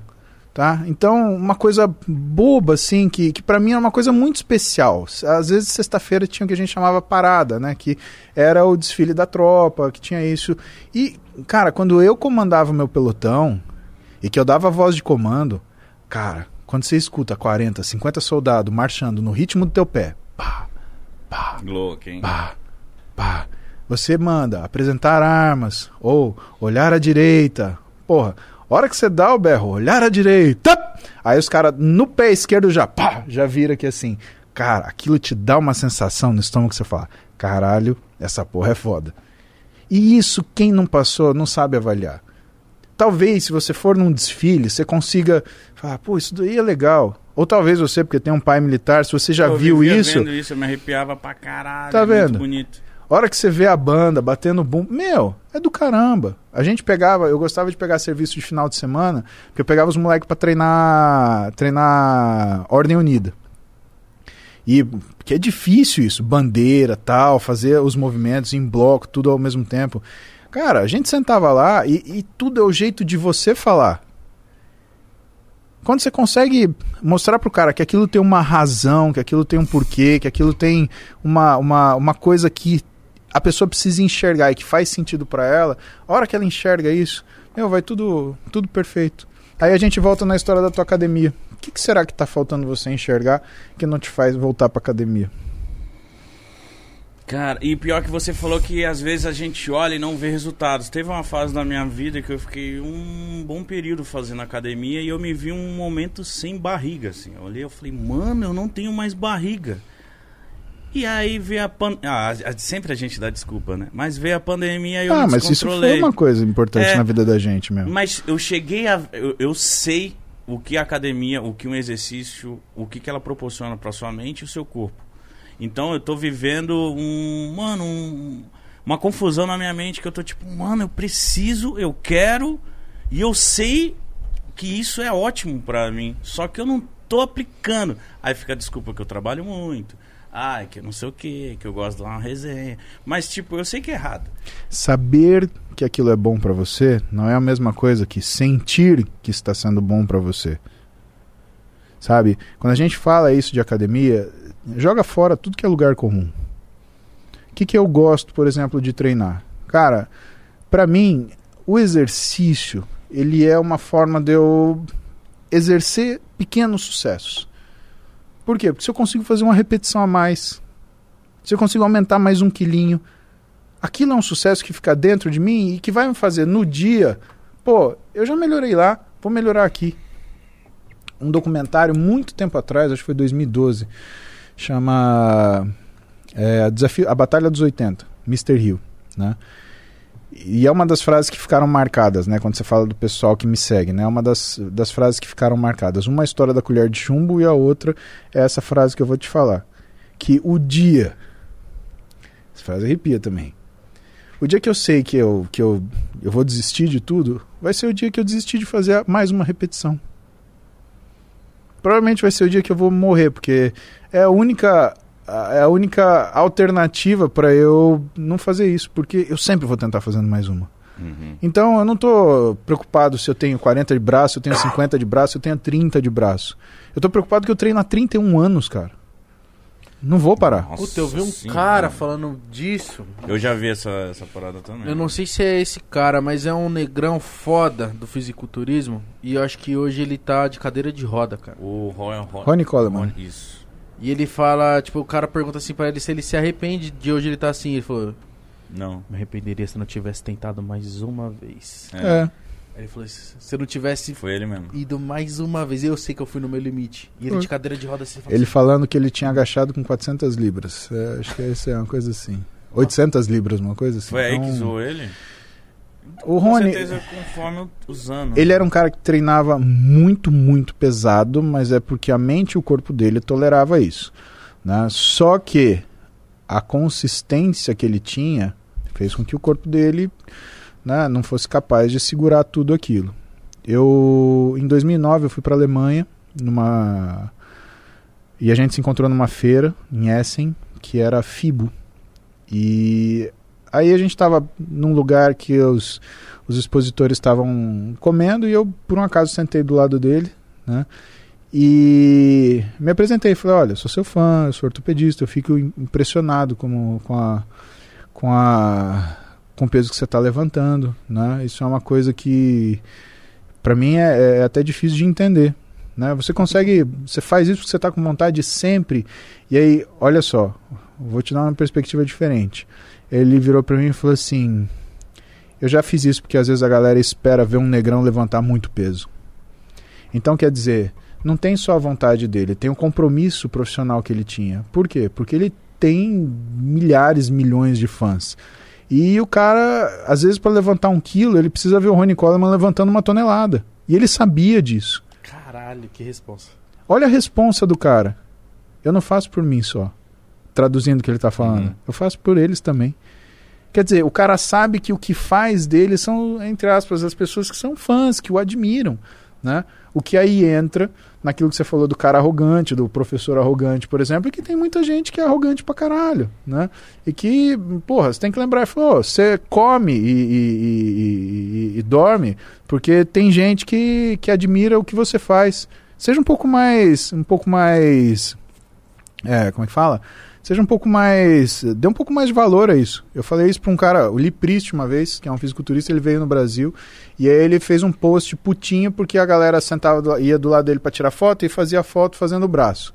tá? Então, uma coisa boba, assim, que, que para mim era uma coisa muito especial. Às vezes, sexta-feira tinha o que a gente chamava parada, né? Que era o desfile da tropa, que tinha isso. E, cara, quando eu comandava o meu pelotão, e que eu dava a voz de comando, cara, quando você escuta 40, 50 soldados marchando no ritmo do teu pé, pá, pá, Louco, hein? pá, pá, você manda apresentar armas ou olhar à direita. Porra, hora que você dá o berro, olhar à direita, aí os caras no pé esquerdo já, pá, já vira aqui assim. Cara, aquilo te dá uma sensação no estômago que você fala: caralho, essa porra é foda. E isso, quem não passou, não sabe avaliar. Talvez, se você for num desfile, você consiga falar, pô, isso daí é legal. Ou talvez você, porque tem um pai militar, se você já Eu viu isso, vendo isso, eu me arrepiava pra caralho. Tá é muito vendo? bonito. Hora que você vê a banda batendo bum, meu, é do caramba. A gente pegava, eu gostava de pegar serviço de final de semana, porque eu pegava os moleques pra treinar, treinar Ordem Unida. E que é difícil isso, bandeira, tal, fazer os movimentos em bloco, tudo ao mesmo tempo. Cara, a gente sentava lá e, e tudo é o jeito de você falar. Quando você consegue mostrar pro cara que aquilo tem uma razão, que aquilo tem um porquê, que aquilo tem uma, uma, uma coisa que a pessoa precisa enxergar e que faz sentido pra ela, a hora que ela enxerga isso, meu, vai tudo, tudo perfeito. Aí a gente volta na história da tua academia. O que, que será que tá faltando você enxergar que não te faz voltar pra academia? Cara, e pior que você falou que às vezes a gente olha e não vê resultados. Teve uma fase na minha vida que eu fiquei um bom período fazendo academia e eu me vi um momento sem barriga, assim. Eu olhei e falei, mano, eu não tenho mais barriga. E aí veio a pandemia. Ah, sempre a gente dá desculpa, né? Mas veio a pandemia e eu ah, mas isso foi uma coisa importante É. na vida da gente mesmo. Mas eu cheguei a. Eu, eu sei o que a academia, o que um exercício, o que, que ela proporciona para sua mente e o seu corpo. Então eu tô vivendo um. Mano, um- uma confusão na minha mente que eu tô tipo, mano, eu preciso, eu quero e eu sei que isso é ótimo pra mim. Só que eu não tô aplicando. Aí fica a desculpa que eu trabalho muito. Ai, que não sei o que, que eu gosto de dar uma resenha. Mas, tipo, eu sei que é errado. Saber que aquilo é bom pra você não é a mesma coisa que sentir que está sendo bom pra você. Sabe? Quando a gente fala isso de academia, joga fora tudo que é lugar comum. O que, que eu gosto, por exemplo, de treinar? Cara, pra mim, o exercício, ele é uma forma de eu exercer pequenos sucessos. Por quê? Porque se eu consigo fazer uma repetição a mais, se eu consigo aumentar mais um quilinho, aquilo é um sucesso que fica dentro de mim e que vai me fazer no dia, pô, eu já melhorei lá, vou melhorar aqui. Um documentário muito tempo atrás, acho que foi 2012, chama é, Desafio, A Batalha dos 80, Mr. Hill, né? E é uma das frases que ficaram marcadas, né? Quando você fala do pessoal que me segue, né? É uma das, das frases que ficaram marcadas. Uma é história da colher de chumbo e a outra é essa frase que eu vou te falar. Que o dia... Essa frase arrepia também. O dia que eu sei que eu, que eu, eu vou desistir de tudo, vai ser o dia que eu desistir de fazer mais uma repetição. Provavelmente vai ser o dia que eu vou morrer, porque é a única, é a única alternativa para eu não fazer isso, porque eu sempre vou tentar fazendo mais uma. Então eu não tô preocupado se eu tenho 40 de braço, se eu tenho 50 de braço, se eu tenho 30 de braço. Eu tô preocupado que eu treino há 31 anos, cara. Não vou parar. Nossa Puta, eu vi um Senhora. cara falando disso. Eu já vi essa, essa parada também. Eu não sei se é esse cara, mas é um negrão foda do fisiculturismo. E eu acho que hoje ele tá de cadeira de roda, cara. O Ron, Ron, Ronnie Coleman. Isso. E ele fala, tipo, o cara pergunta assim pra ele se ele se arrepende de hoje ele tá assim. Ele falou, Não. me arrependeria se eu não tivesse tentado mais uma vez. É. Aí ele falou, se eu não tivesse Foi ele mesmo. ido mais uma vez, eu sei que eu fui no meu limite. E ele de cadeira de roda assim, Ele assim, falando que ele tinha agachado com 400 libras. É, acho que isso é uma coisa assim. 800 libras, uma coisa assim. Foi aí que Então, zoou ele? O Com Rony, certeza conforme os anos. ele era um cara que treinava muito, muito pesado, mas é porque a mente e o corpo dele tolerava isso. Né? Só que a consistência que ele tinha fez com que o corpo dele né, não fosse capaz de segurar tudo aquilo. Eu, em 2009, eu fui para a Alemanha numa e a gente se encontrou numa feira em Essen que era FIBO e aí a gente estava num lugar que os os expositores estavam comendo e eu por um acaso sentei do lado dele, né? E me apresentei, falei, olha, sou seu fã, sou ortopedista, eu fico im- impressionado com, com a com a com o peso que você está levantando, né? Isso é uma coisa que para mim é, é até difícil de entender, Né? Você consegue, você faz isso porque você está com vontade sempre. E aí, olha só, vou te dar uma perspectiva diferente. Ele virou para mim e falou assim: Eu já fiz isso porque às vezes a galera espera ver um negrão levantar muito peso. Então quer dizer, não tem só a vontade dele, tem o compromisso profissional que ele tinha. Por quê? Porque ele tem milhares, milhões de fãs. E o cara, às vezes, para levantar um quilo, ele precisa ver o Ronnie Coleman levantando uma tonelada. E ele sabia disso. Caralho, que resposta. Olha a responsa do cara. Eu não faço por mim só. Traduzindo o que ele está falando. Uhum. Eu faço por eles também. Quer dizer, o cara sabe que o que faz dele são, entre aspas, as pessoas que são fãs, que o admiram. Né? O que aí entra naquilo que você falou do cara arrogante, do professor arrogante, por exemplo, e que tem muita gente que é arrogante pra caralho, né? E que, porra, você tem que lembrar, falou, você come e, e, e, e, dorme porque tem gente que, que admira o que você faz. Seja um pouco mais, um pouco mais, é, como é que fala? Seja um pouco mais, dê um pouco mais de valor a isso. Eu falei isso para um cara, o Lee Priest uma vez, que é um fisiculturista, ele veio no Brasil e aí ele fez um post putinho porque a galera sentava, ia do lado dele para tirar foto e fazia foto fazendo o braço.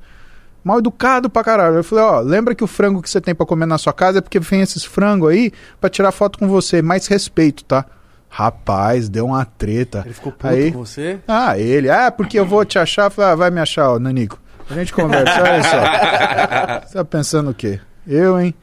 Mal educado pra caralho. Eu falei, ó, lembra que o frango que você tem para comer na sua casa é porque vem esses frango aí para tirar foto com você. Mais respeito, tá? Rapaz, deu uma treta. Ele ficou puto aí, com você? Ah, ele. Ah, porque eu vou te achar. Falei, ah, vai me achar, ó, Nanico. A gente conversa, olha só. Você tá pensando o quê? Eu, hein?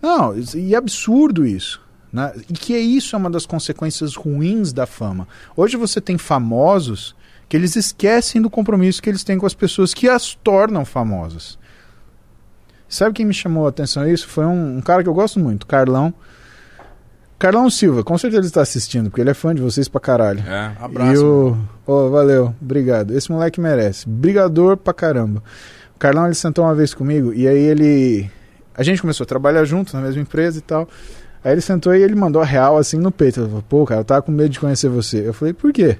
Não, e é absurdo isso. Né? E que isso é uma das consequências ruins da fama. Hoje você tem famosos que eles esquecem do compromisso que eles têm com as pessoas que as tornam famosas. Sabe quem me chamou a atenção isso? Foi um, um cara que eu gosto muito, Carlão. Carlão Silva, com certeza ele está assistindo, porque ele é fã de vocês pra caralho. É. Abraço. E o... oh, valeu, obrigado. Esse moleque merece. Brigador pra caramba. O Carlão ele sentou uma vez comigo e aí ele. A gente começou a trabalhar junto na mesma empresa e tal. Aí ele sentou e ele mandou a real assim no peito. Ele falou, pô, cara, eu tava com medo de conhecer você. Eu falei, por quê?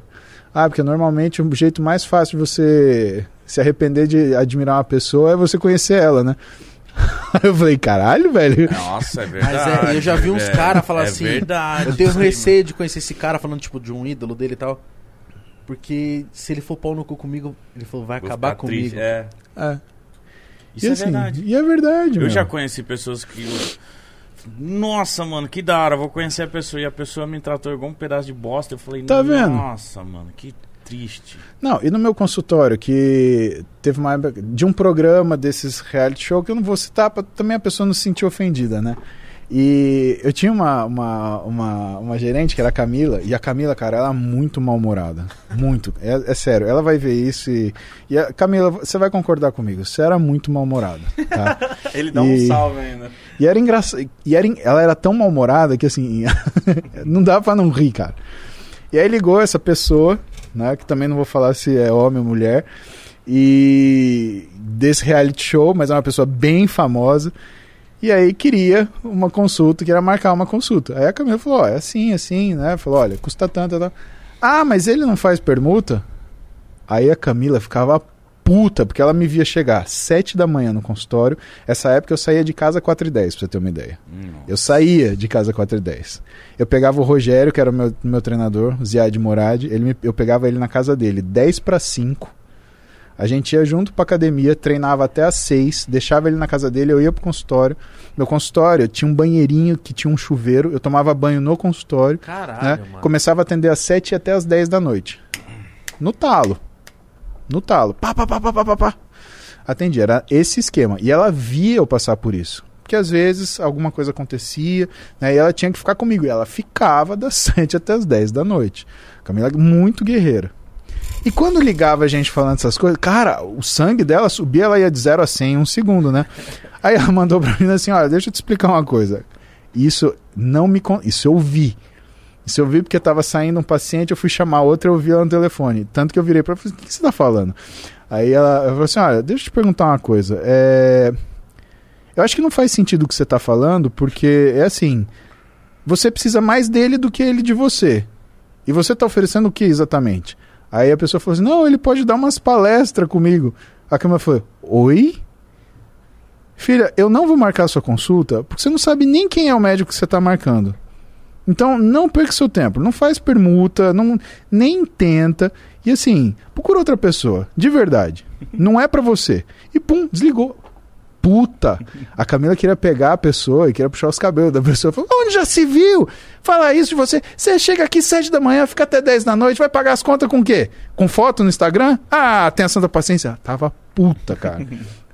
Ah, porque normalmente o jeito mais fácil de você se arrepender de admirar uma pessoa é você conhecer ela, né? eu falei, caralho, velho. Nossa, é Mas verdade. é, eu já vi uns velho. caras falar é assim. verdade. Eu tenho receio de conhecer esse cara falando, tipo, de um ídolo dele e tal. Porque se ele for pau no cu comigo, ele falou, vai. Vou acabar ficar triste, comigo. É. É. Isso e, é assim, verdade. E é verdade, Eu meu. já conheci pessoas que. Nossa, mano, que da hora. Vou conhecer a pessoa e a pessoa me tratou igual um pedaço de bosta. Eu falei, Tá vendo? nossa, mano, que triste. Não, e no meu consultório, que teve uma época de um programa desses reality show que eu não vou citar pra também a pessoa não se sentir ofendida, né? E eu tinha uma, uma, uma, uma gerente que era a Camila, e a Camila, cara, ela é muito mal-humorada. Muito. É, é sério, ela vai ver isso e. E a Camila, você vai concordar comigo, você era muito mal-humorada. Tá? Ele dá E- um salve ainda. E era engraçado. E era, ela era tão mal-humorada que assim. não dava pra não rir, cara. E aí ligou essa pessoa, né? Que também não vou falar se é homem ou mulher. E desse reality show, mas é uma pessoa bem famosa. E aí queria uma consulta, queria marcar uma consulta. Aí a Camila falou, é assim, assim, né? Falou, olha, custa tanto, tal. Ah, mas ele não faz permuta? Aí a Camila ficava puta, porque ela me via chegar às sete da manhã no consultório. Essa época eu saía de casa às 4 e 10 pra você ter uma ideia. Eu saía de casa às 4 e 10 Eu pegava o Rogério, que era o meu, meu treinador, o Ziad Morad, ele me- eu pegava ele na casa dele, 10 para 5. A gente ia junto pra academia, treinava até às 6, deixava ele na casa dele, eu ia pro consultório. Meu consultório tinha um banheirinho que tinha um chuveiro, eu tomava banho no consultório. Caralho, né? mano. Começava a atender às 7 e até às 10 da noite. No talo. No talo. Pá, pá, pá, pá, pá, pá, pá. Atendia, era esse esquema. E ela via eu passar por isso. Porque às vezes alguma coisa acontecia, né? E ela tinha que ficar comigo. E ela ficava das 7 até as 10 da noite. Camila muito guerreira. E quando ligava a gente falando essas coisas, cara, o sangue dela subia, ela ia de 0 a 100 em um segundo, né? Aí ela mandou pra mim assim: olha, deixa eu te explicar uma coisa. Isso não me. Isso eu vi. Isso eu vi porque tava saindo um paciente, eu fui chamar outra, eu vi ela no telefone. Tanto que eu virei pra ela e falei: o que que você tá falando? Aí ela falou assim: olha, deixa eu te perguntar uma coisa. É. Eu acho que não faz sentido o que você tá falando, porque é assim. Você precisa mais dele do que ele de você. E você tá oferecendo o que exatamente? Aí a pessoa falou assim: não, ele pode dar umas palestras comigo. A câmera falou: oi? Filha, eu não vou marcar sua consulta porque você não sabe nem quem é o médico que você tá marcando. Então, não perca seu tempo. Não faz permuta, não, nem tenta. E assim, procura outra pessoa. De verdade. Não é pra você. E pum, desligou. Puta! A Camila queria pegar a pessoa e queria puxar os cabelos da pessoa. Falou, onde já se viu? Falar isso de você. Você chega aqui sete da manhã, fica até 10 da noite, vai pagar as contas com o quê? Com foto no Instagram? Ah, tem a santa paciência. Tava puta, cara.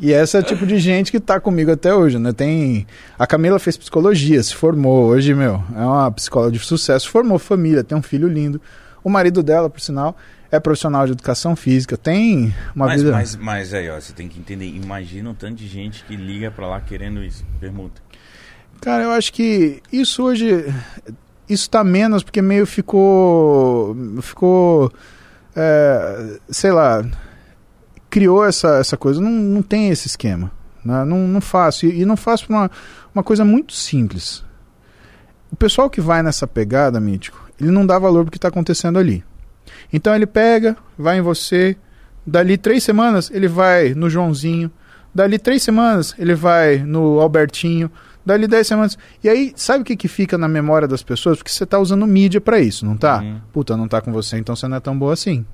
E esse é o tipo de gente que tá comigo até hoje, né? Tem. A Camila fez psicologia, se formou. Hoje, meu, é uma psicóloga de sucesso, formou família, tem um filho lindo. O marido dela, por sinal, é profissional de educação física, tem uma Mas, vida. mas, mas aí, ó, você tem que entender. Imagina o tanto de gente que liga pra lá querendo isso. Permuta. Cara, eu acho que isso hoje. Isso tá menos porque meio ficou. Ficou. é, sei lá. Criou essa, essa coisa. Não, não tem esse esquema. Né? Não, não faço. E, e não faço por uma, uma coisa muito simples. O pessoal que vai nessa pegada, Mítico, ele não dá valor pro que tá acontecendo ali. Então ele pega, vai em você. Dali três semanas ele vai no Joãozinho. Dali três semanas ele vai no Albertinho. Dali dez semanas. E aí, sabe o que, que fica na memória das pessoas? Porque você tá usando mídia pra isso, não tá? Uhum. Puta, não tá com você, então você não é tão boa assim.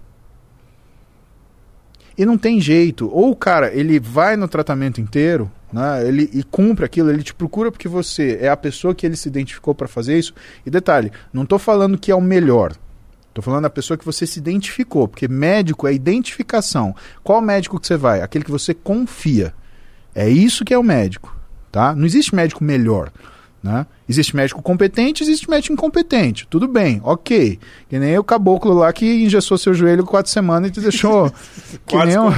E não tem jeito. Ou o cara, ele vai no tratamento inteiro, né? Ele e cumpre aquilo, ele te procura porque você é a pessoa que ele se identificou pra fazer isso. E detalhe, não tô falando que é o melhor. Tô falando da pessoa que você se identificou, porque médico é identificação. Qual médico que você vai? Aquele que você confia. É isso que é o médico, tá? Não existe médico melhor, né? Existe médico competente, existe médico incompetente. Tudo bem, ok. Que nem o caboclo lá que engessou seu joelho quatro semanas e te deixou que nem um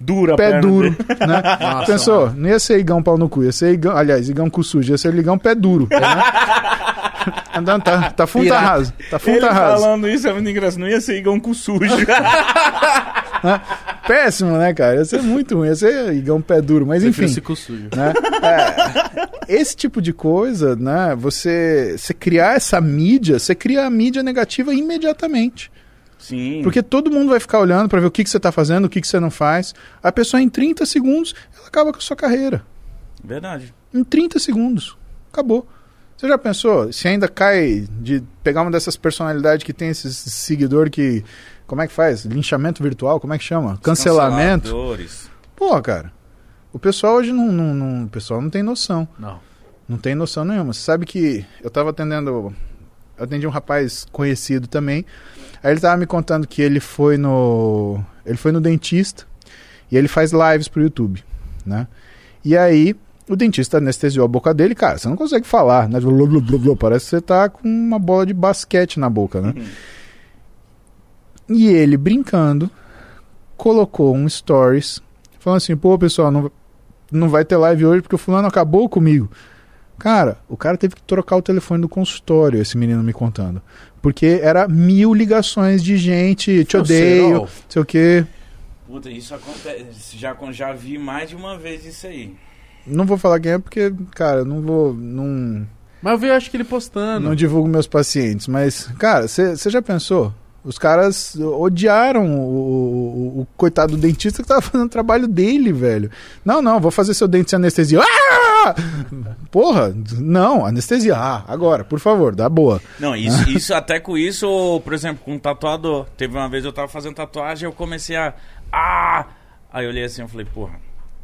Dura pé duro, dele. né? Nossa, Pensou? Não ia ser igão pau no cu, ia ser igão, aliás, igão cu sujo, ia ser ligão pé duro. Né? Andando, tá, tá fundo Pirata. raso. Tá fundo Ele raso. falando isso é muito engraçado. Não ia ser igão com sujo. Né? Péssimo, né, cara? Ia ser muito ruim, ia ser igão pé duro, mas enfim. sujo. né? É, esse tipo de coisa, né? Você, você criar essa mídia, você cria a mídia negativa imediatamente. Sim. Porque todo mundo vai ficar olhando pra ver o que, que você tá fazendo, o que, que você não faz. A pessoa, em 30 segundos, ela acaba com a sua carreira. Verdade. Em 30 segundos. Acabou. Você já pensou? Se ainda cai de pegar uma dessas personalidades que tem esse seguidor que. Como é que faz? Linchamento virtual? Como é que chama? Cancelamento? Pô, cara. O pessoal hoje não, não, não- O pessoal não tem noção. Não. Não tem noção nenhuma. Você sabe que eu tava atendendo. Eu atendi um rapaz conhecido também. Aí ele tava me contando que ele foi no. Ele foi no dentista e ele faz lives pro YouTube, né? E aí o dentista anestesiou a boca dele, cara, você não consegue falar, né? Parece que você tá com uma bola de basquete na boca, né? E ele brincando colocou um stories falando assim, pô, pessoal, não, não vai ter live hoje porque o fulano acabou comigo. Cara, o cara teve que trocar o telefone do consultório, esse menino me contando. Porque era mil ligações de gente, te odeio, sei o quê. Puta, isso acontece. Já, já vi mais de uma vez isso aí. Não vou falar quem é porque, cara, eu não vou. Não, Mas eu vi, acho que ele postando. não divulgo meus pacientes. Mas, cara, você já pensou? Os caras odiaram o, o- o coitado do dentista que tava fazendo o trabalho dele, velho. Não, não, vou fazer seu dente sem anestesia. Ah! Porra, não, anestesia. Ah, agora, por favor, dá boa. Não, isso, isso até com isso, por exemplo, com um tatuador. Teve uma vez eu tava fazendo tatuagem eu comecei a. Ah! Aí eu olhei assim e falei, porra,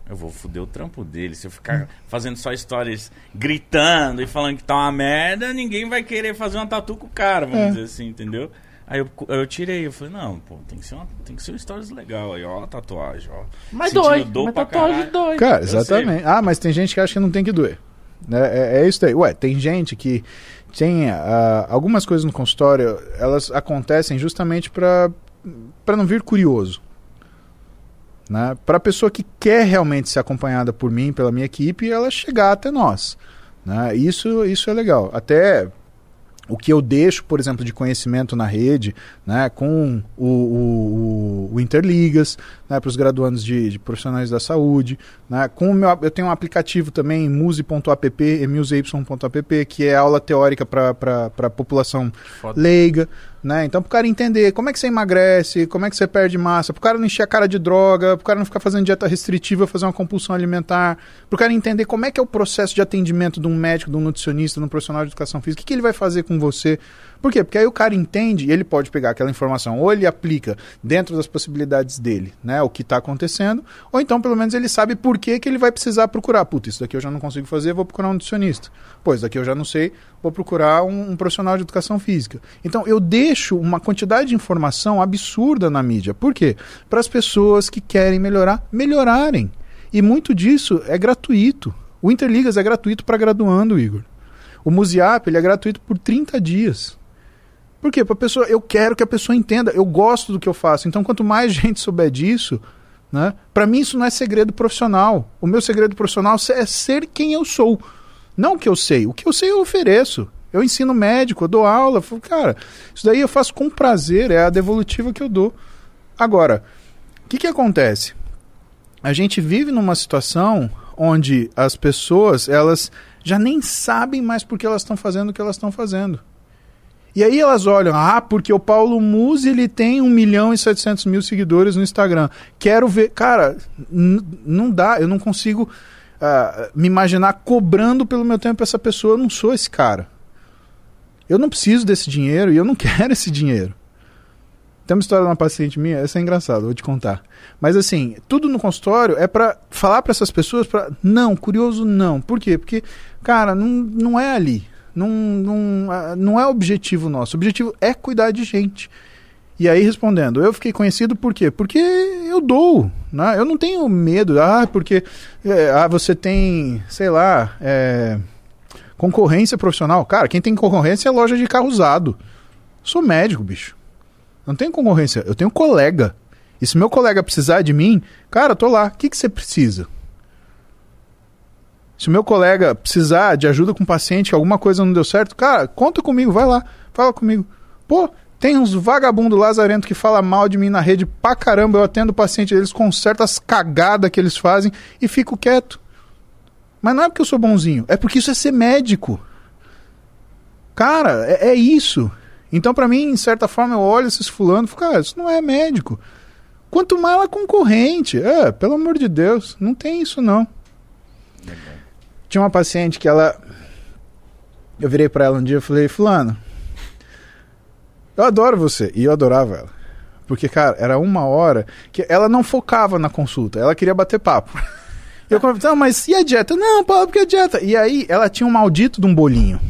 eu vou foder o trampo dele. Se eu ficar fazendo só stories gritando e falando que tá uma merda, ninguém vai querer fazer uma tatu com o cara, vamos É. dizer assim, entendeu? Aí eu, eu tirei, eu falei, não, pô, tem que ser, uma, tem que ser um stories legal aí, ó, a tatuagem, ó. Mas Sentindo dói. dor Mas tatuagem caralho. dói. Cara, exatamente. Ah, mas tem gente que acha que não tem que doer. Né? É, é isso daí. Ué, tem gente que tem ah, algumas coisas no consultório, elas acontecem justamente para para não vir curioso. Né? Para a pessoa que quer realmente ser acompanhada por mim, pela minha equipe, ela chegar até nós. Né? Isso, isso é legal. Até o que eu deixo, por exemplo, de conhecimento na rede, né, com o, o, o- Interligas, né, para os graduandos de, de profissionais da saúde, né, com o meu, eu tenho um aplicativo também, muse.app, emilzy.app, que é aula teórica para a população Foda. leiga, Né? Então, pro cara entender como é que você emagrece, como é que você perde massa, pro cara não encher a cara de droga, pro cara não ficar fazendo dieta restritiva, fazer uma compulsão alimentar, pro cara entender como é que é o processo de atendimento de um médico, de um nutricionista, de um profissional de educação física, o que, que ele vai fazer com você. Por quê? Porque aí o cara entende e ele pode pegar aquela informação, ou ele aplica dentro das possibilidades dele, né, o que está acontecendo, ou então pelo menos ele sabe por que, que ele vai precisar procurar. Puta, isso daqui eu já não consigo fazer, vou procurar um nutricionista. Pois, daqui eu já não sei, vou procurar um, um profissional de educação física. Então eu deixo uma quantidade de informação absurda na mídia. Por quê? Para as pessoas que querem melhorar, melhorarem. E muito disso é gratuito. O Interligas é gratuito para graduando, Igor. O Museap ele é gratuito por 30 dias. Por quê? Pra pessoa, eu quero que a pessoa entenda, eu gosto do que eu faço. Então, quanto mais gente souber disso, né? Para mim isso não é segredo profissional. O meu segredo profissional é ser quem eu sou. Não o que eu sei. O que eu sei eu ofereço. Eu ensino médico, eu dou aula. Falo, cara, isso daí eu faço com prazer, é a devolutiva que eu dou. Agora, o que, que acontece? A gente vive numa situação onde as pessoas, elas já nem sabem mais por que elas estão fazendo o que elas estão fazendo. E aí elas olham, ah, porque o Paulo Musi ele tem 1 milhão e 700 mil seguidores no Instagram. Quero ver. Cara, não dá, eu não consigo uh, me imaginar cobrando pelo meu tempo essa pessoa. Eu não sou esse cara. Eu não preciso desse dinheiro e eu não quero esse dinheiro. Tem uma história de uma paciente minha, essa é engraçada, vou te contar. Mas assim, tudo no consultório é para falar para essas pessoas para não, curioso não. Por quê? Porque, cara, não, não é ali. Não, não, ah, não é objetivo nosso. O objetivo é cuidar de gente. E aí, respondendo, eu fiquei conhecido por quê? Porque eu dou. Né? Eu não tenho medo. Ah, porque é, ah, você tem, sei lá, é, concorrência profissional. Cara, quem tem concorrência é loja de carro usado. Sou médico, bicho. Não tenho concorrência. Eu tenho colega. E se meu colega precisar de mim, cara, tô lá. O que, que você precisa? Se o meu colega precisar de ajuda com o paciente, alguma coisa não deu certo, cara, conta comigo, vai lá, fala comigo. Pô, tem uns vagabundo lazarento que fala mal de mim na rede pra caramba, eu atendo o paciente, eles consertam as cagadas que eles fazem e fico quieto. Mas não é porque eu sou bonzinho, é porque isso é ser médico. Cara, é, é isso. Então, para mim, em certa forma, eu olho esses fulano e fico, cara, isso não é médico. Quanto mais é concorrente. É, pelo amor de Deus, não tem isso não. Tinha uma paciente que ela. Eu virei para ela um dia e falei, Fulano, eu adoro você. E eu adorava ela. Porque, cara, era uma hora que ela não focava na consulta, ela queria bater papo. Eu não, mas e a dieta? Não, Paulo, porque a dieta. E aí ela tinha um maldito de um bolinho.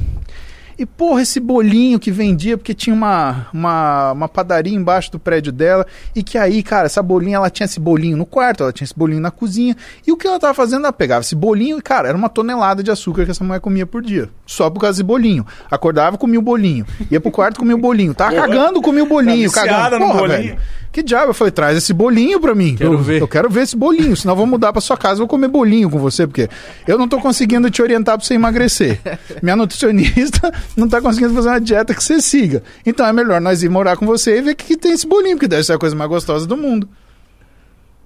E, porra, esse bolinho que vendia, porque tinha uma, uma, uma padaria embaixo do prédio dela, e que aí, cara, essa bolinha, ela tinha esse bolinho no quarto, ela tinha esse bolinho na cozinha, e o que ela tava fazendo? Ela pegava esse bolinho e, cara, era uma tonelada de açúcar que essa mulher comia por dia. Só por causa desse bolinho. Acordava, comia o bolinho. Ia pro quarto, comia o bolinho. Tava cagando, comia o bolinho. Tá cagando. Porra, bolinho. velho. Que diabo? Eu falei, traz esse bolinho pra mim. Quero eu, ver. eu quero ver esse bolinho, senão eu vou mudar pra sua casa, vou comer bolinho com você, porque eu não tô conseguindo te orientar pra você emagrecer. Minha nutricionista não tá conseguindo fazer uma dieta que você siga. Então é melhor nós ir morar com você e ver que, que tem esse bolinho, porque deve ser a coisa mais gostosa do mundo.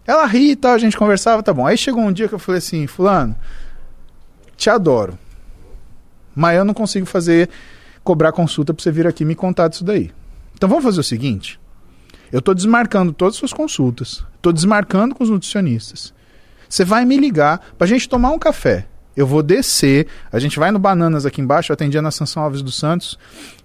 Ela ri e tal, a gente conversava, tá bom. Aí chegou um dia que eu falei assim, fulano, te adoro. Mas eu não consigo fazer, cobrar consulta pra você vir aqui me contar disso daí. Então vamos fazer o seguinte. Eu estou desmarcando todas as suas consultas. Estou desmarcando com os nutricionistas. Você vai me ligar para a gente tomar um café. Eu vou descer. A gente vai no Bananas aqui embaixo. Eu atendia na Sansão Alves dos Santos.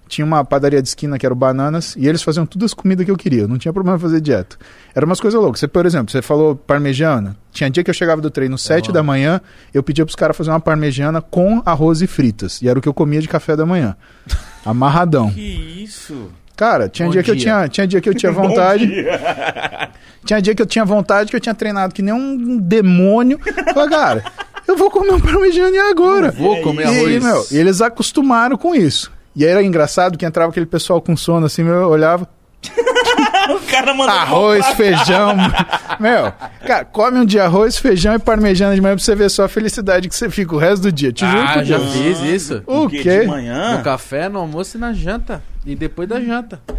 Tinha uma padaria de esquina que era o Bananas. E eles faziam todas as comidas que eu queria. Não tinha problema fazer dieta. Era umas coisas loucas. Você, por exemplo, você falou parmegiana. Tinha dia que eu chegava do treino sete da manhã. Eu pedia para os caras fazer uma parmegiana com arroz e fritas. E era o que eu comia de café da manhã. Amarradão. Que isso? Cara, tinha Bom dia, que eu dia. tinha, tinha dia que eu tinha vontade. dia. Tinha dia que eu tinha vontade, que eu tinha treinado que nem um demônio. Falei, cara, eu vou comer um parmegiana agora. Vou comer E, arroz. meu, e eles acostumaram com isso. E aí era engraçado que entrava aquele pessoal com sono assim, meu, eu olhava. o cara mandou Arroz, feijão. meu, cara, come um dia arroz, feijão e parmegiana de manhã pra você ver só a felicidade que você fica o resto do dia. Te juro Ah, já Deus. fiz isso. O O quê? quê? De manhã? No café, no almoço e na janta. E depois da janta.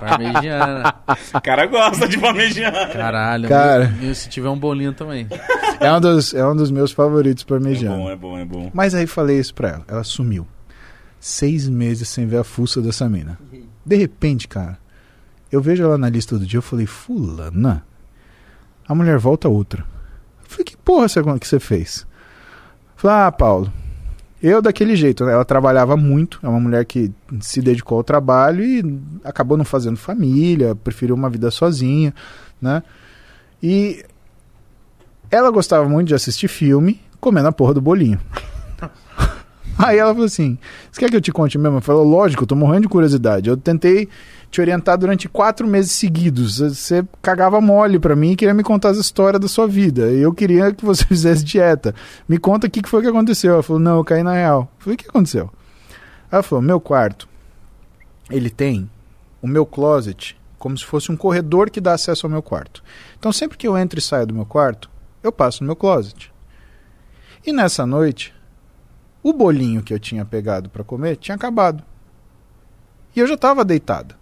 Parmegiana. O cara gosta de parmegiana. Caralho. Cara. E se tiver um bolinho também. É um dos, é um dos meus favoritos É parmegiana. bom, é bom, é bom. Mas aí falei isso pra ela, ela sumiu. Seis meses sem ver a fuça dessa mina. De repente, cara, eu vejo ela na lista do dia, eu falei, fulana. A mulher volta outra. Eu falei, que porra que você fez? Eu falei, ah, Paulo, eu daquele jeito, né? Ela trabalhava muito, é uma mulher que se dedicou ao trabalho e acabou não fazendo família, preferiu uma vida sozinha, né? E ela gostava muito de assistir filme comendo a porra do bolinho. Aí ela falou assim: Você quer que eu te conte mesmo? Eu falei: Lógico, eu tô morrendo de curiosidade. Eu tentei te orientar durante quatro meses seguidos. Você cagava mole pra mim e queria me contar as histórias da sua vida. Eu queria que você fizesse dieta. Me conta o que foi que aconteceu. Ela falou: Não, eu caí na real. Eu falei: O que aconteceu? Ela falou: Meu quarto, ele tem o meu closet como se fosse um corredor que dá acesso ao meu quarto. Então sempre que eu entro e saio do meu quarto, eu passo no meu closet. E nessa noite, o bolinho que eu tinha pegado para comer tinha acabado. E eu já estava deitado.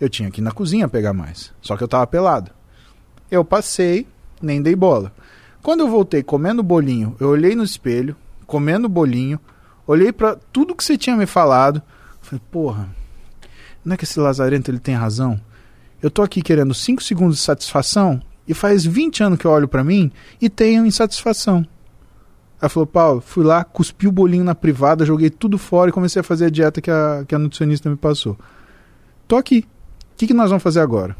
Eu tinha que ir na cozinha pegar mais. Só que eu estava pelado. Eu passei, nem dei bola. Quando eu voltei comendo o bolinho, eu olhei no espelho, comendo o bolinho, olhei para tudo que você tinha me falado. Falei, porra, não é que esse lazarento ele tem razão? Eu tô aqui querendo 5 segundos de satisfação e faz 20 anos que eu olho para mim e tenho insatisfação. Ela falou, Paulo, fui lá, cuspi o bolinho na privada, joguei tudo fora e comecei a fazer a dieta que a, que a nutricionista me passou. Tô aqui. O que, que nós vamos fazer agora?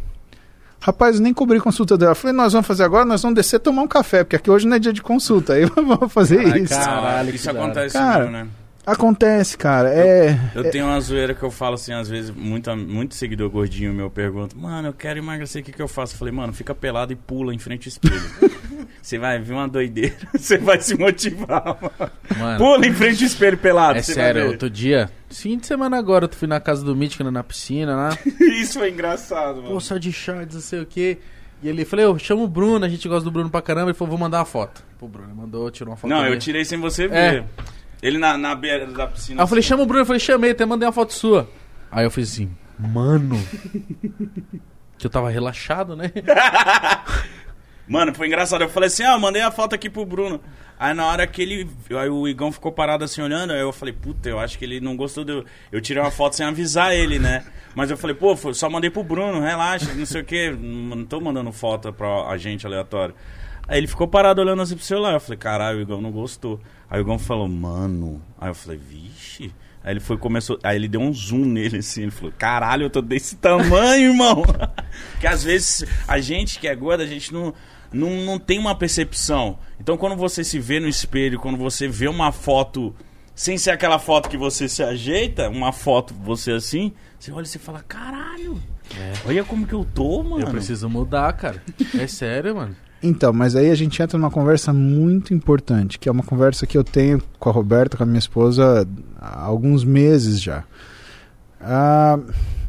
Rapaz, eu nem cobri consulta dela. Eu falei, nós vamos fazer agora, nós vamos descer tomar um café, porque aqui hoje não é dia de consulta. Aí vamos fazer Ai, isso. cara. Caralho, isso acontece Cara, mesmo, né? Acontece, cara. É. Eu tenho uma zoeira que eu falo assim, às vezes, muito, muito seguidor gordinho meu pergunta, mano, eu quero emagrecer, o que, que eu faço? Eu falei, mano, fica pelado e pula em frente ao espelho. Você vai ver uma doideira, você vai se motivar, mano. Mano, Pula em frente ao espelho pelado. é você sério, vai ver. outro dia, fim de semana agora, eu fui na casa do Mítico, na piscina lá. Isso foi engraçado, mano. Pô, só de shorts, não sei o quê. E ele falou, eu chamo o Bruno, a gente gosta do Bruno pra caramba. Ele falou, vou mandar uma foto. Pô, o Bruno mandou, tirou uma foto. Não, eu minha. tirei sem você É. Ele na, na beira da piscina. Aí eu falei, chama o Bruno, eu falei, chamei, até mandei uma foto sua. Aí eu fiz assim, mano. que eu tava relaxado, né? Mano, foi engraçado. Eu falei assim, ah, eu mandei a foto aqui pro Bruno. Aí na hora que ele. Aí o Igão ficou parado assim olhando, aí eu falei, puta, eu acho que ele não gostou do. Eu tirei uma foto sem avisar ele, né? Mas eu falei, pô, só mandei pro Bruno, relaxa, não sei o quê. Não tô mandando foto pra agente aleatório. Aí ele ficou parado olhando assim pro celular. Eu falei, caralho, o Igão não gostou. Aí o Igão falou, mano. Aí eu falei, vixe. Aí ele foi, começou. Aí ele deu um zoom nele assim. Ele falou, caralho, eu tô desse tamanho, irmão. Porque às vezes a gente que é gorda, a gente não, não, não tem uma percepção. Então quando você se vê no espelho, quando você vê uma foto. Sem ser aquela foto que você se ajeita, uma foto você assim, você olha e você fala, caralho, olha como que eu tô, mano. Eu preciso mudar, cara. É sério, mano. Então, mas aí a gente entra numa conversa muito importante, que é uma conversa que eu tenho com a Roberta, com a minha esposa, há alguns meses já. A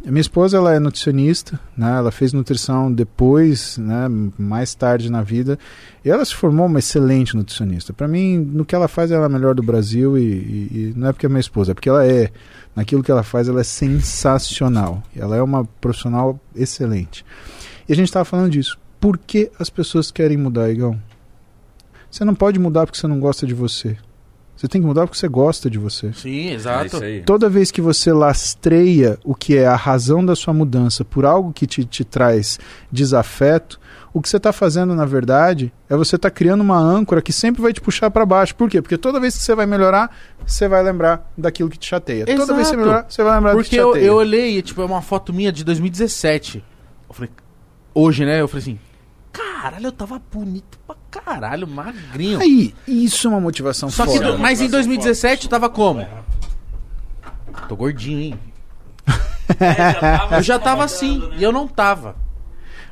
minha esposa ela é nutricionista, né? Ela fez nutrição depois, né? Mais tarde na vida. E ela se formou uma excelente nutricionista. Para mim, no que ela faz, ela é a melhor do Brasil e, e- e não é porque é minha esposa, é porque ela é. Naquilo que ela faz, ela é sensacional. Ela é uma profissional excelente. E a gente estava falando disso. Por que as pessoas querem mudar, Igão? Você não pode mudar porque você não gosta de você. Você tem que mudar porque você gosta de você. Sim, É exato. aí. Toda vez que você lastreia o que é a razão da sua mudança por algo que te, te traz desafeto, o que você está fazendo, na verdade, é você estar criando uma âncora que sempre vai te puxar para baixo. Por quê? Porque toda vez que você vai melhorar, você vai lembrar daquilo que te chateia. Toda vez que você Exato. melhorar, você vai lembrar do que Porque te eu, chateia. eu olhei, tipo, é uma foto minha de 2017. Eu falei, hoje, né? Eu falei assim, caralho, eu tava bonito pra caralho, magrinho. Aí, isso é uma motivação Só que, do- mas em Motivação 2017 eu tava como? Tô gordinho, hein? É, Eu já tava assim, né? e eu não tava.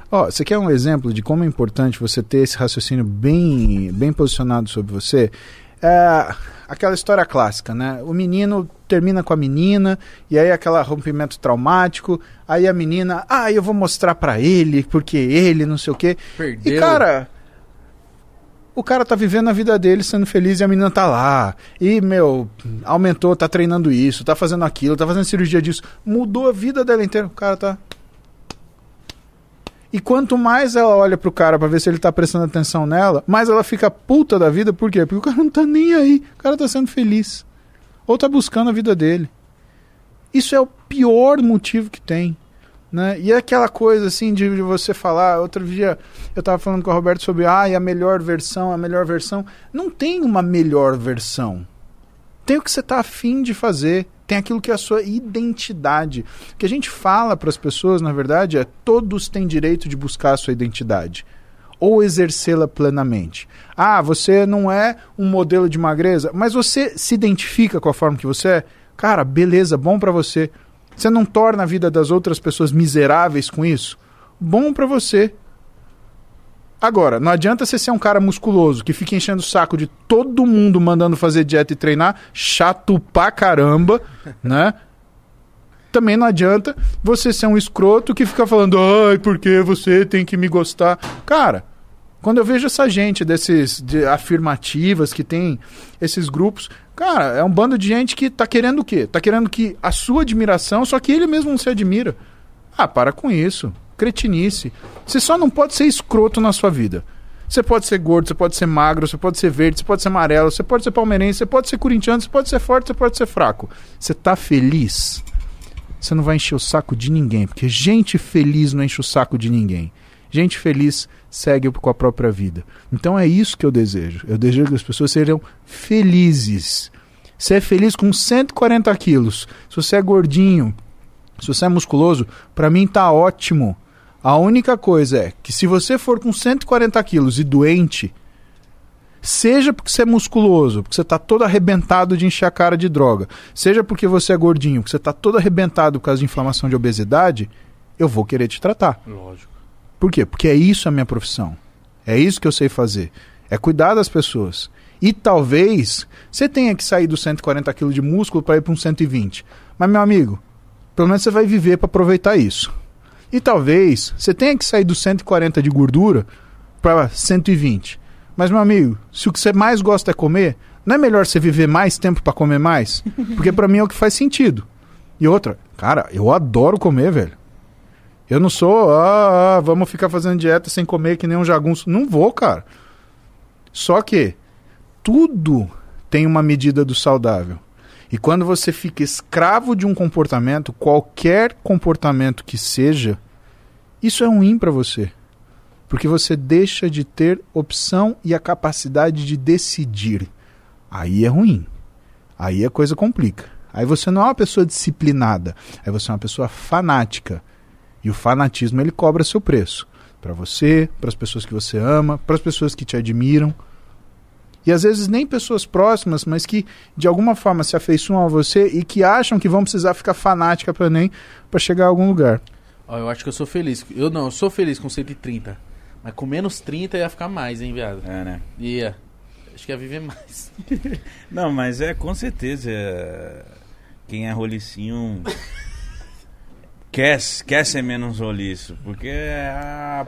Ó, você quer um exemplo de como é importante você ter esse raciocínio bem, bem posicionado sobre você? É aquela história clássica, né? O menino termina com a menina e aí aquele rompimento traumático, aí a menina, ah, eu vou mostrar pra ele porque ele não sei o quê. Perdeu. E cara, o cara tá vivendo a vida dele sendo feliz e a menina tá lá. E, meu, aumentou, tá treinando isso, tá fazendo aquilo, tá fazendo cirurgia disso. Mudou a vida dela inteira. O cara tá. E quanto mais ela olha pro cara pra ver se ele tá prestando atenção nela, mais ela fica puta da vida. Por quê? Porque o cara não tá nem aí. O cara tá sendo feliz. ou tá buscando a vida dele. Isso é o pior motivo que tem. Né? E é aquela coisa assim de, de você falar, outro dia eu tava falando com o Roberto sobre ah, a melhor versão, a melhor versão. Não tem uma melhor versão. Tem o que você tá afim de fazer, tem aquilo que é a sua identidade. O que a gente fala para as pessoas, na verdade, é todos têm direito de buscar a sua identidade ou exercê-la plenamente. Ah, você não é um modelo de magreza, mas você se identifica com a forma que você é? Cara, beleza, bom para você. Você não torna a vida das outras pessoas miseráveis com isso? Bom para você. Agora, não adianta você ser um cara musculoso que fica enchendo o saco de todo mundo mandando fazer dieta e treinar, chato pra caramba, né? Também não adianta você ser um escroto que fica falando, ai, porque você tem que me gostar. Cara, quando eu vejo essa gente desses de afirmativas que tem esses grupos, cara, é um bando de gente que tá querendo o quê? Tá querendo que a sua admiração, só que ele mesmo não se admira. Ah, para com isso. Cretinice. Você só não pode ser escroto na sua vida. Você pode ser gordo, você pode ser magro, você pode ser verde, você pode ser amarelo, você pode ser palmeirense, você pode ser corintiano, você pode ser forte, você pode ser fraco. Você tá feliz? Você não vai encher o saco de ninguém, porque gente feliz não enche o saco de ninguém. Gente feliz segue com a própria vida. Então é isso que eu desejo. Eu desejo que as pessoas sejam felizes. Você é feliz com 140 quilos. Se você é gordinho, se você é musculoso, para mim tá ótimo. A única coisa é que se você for com 140 quilos e doente, seja porque você é musculoso, porque você está todo arrebentado de encher a cara de droga, seja porque você é gordinho, porque você está todo arrebentado por causa de inflamação de obesidade, eu vou querer te tratar. Lógico. Por quê? Porque é isso a minha profissão. É isso que eu sei fazer. É cuidar das pessoas. E talvez você tenha que sair dos 140 kg de músculo para ir para um 120. Mas, meu amigo, pelo menos você vai viver para aproveitar isso. E talvez você tenha que sair dos 140 de gordura para 120. Mas, meu amigo, se o que você mais gosta é comer, não é melhor você viver mais tempo para comer mais? Porque para mim é o que faz sentido. E outra, cara, eu adoro comer, velho. Eu não sou, ah, ah, vamos ficar fazendo dieta sem comer que nem um jagunço. Não vou, cara. Só que tudo tem uma medida do saudável. E quando você fica escravo de um comportamento, qualquer comportamento que seja, isso é ruim para você. Porque você deixa de ter opção e a capacidade de decidir. Aí é ruim. Aí a coisa complica. Aí você não é uma pessoa disciplinada. Aí você é uma pessoa fanática. E o fanatismo ele cobra seu preço. Para você, para as pessoas que você ama, para as pessoas que te admiram. E às vezes nem pessoas próximas, mas que de alguma forma se afeiçoam a você e que acham que vão precisar ficar fanática para nem para chegar a algum lugar. Ó, eu acho que eu sou feliz. Eu não, eu sou feliz com 130. Mas com menos 30 ia ficar mais, hein, viado? É, né? Ia. Acho que ia viver mais. Não, mas é com certeza. é, Quem é rolicinho quer, quer ser menos roliço. Porque a,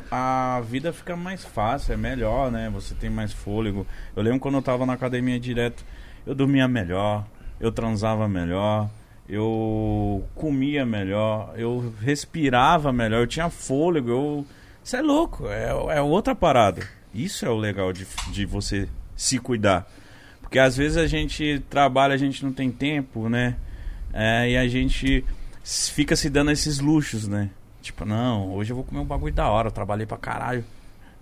a vida fica mais fácil, é melhor, né? Você tem mais fôlego. Eu lembro quando eu tava na academia direto, eu dormia melhor, eu transava melhor. Eu comia melhor, eu respirava melhor, eu tinha fôlego, eu. Isso é louco, é, é outra parada. Isso é o legal de, de você se cuidar. Porque às vezes a gente trabalha, a gente não tem tempo, né? É, e a gente fica se dando esses luxos, né? Tipo, não, hoje eu vou comer um bagulho da hora, eu trabalhei pra caralho.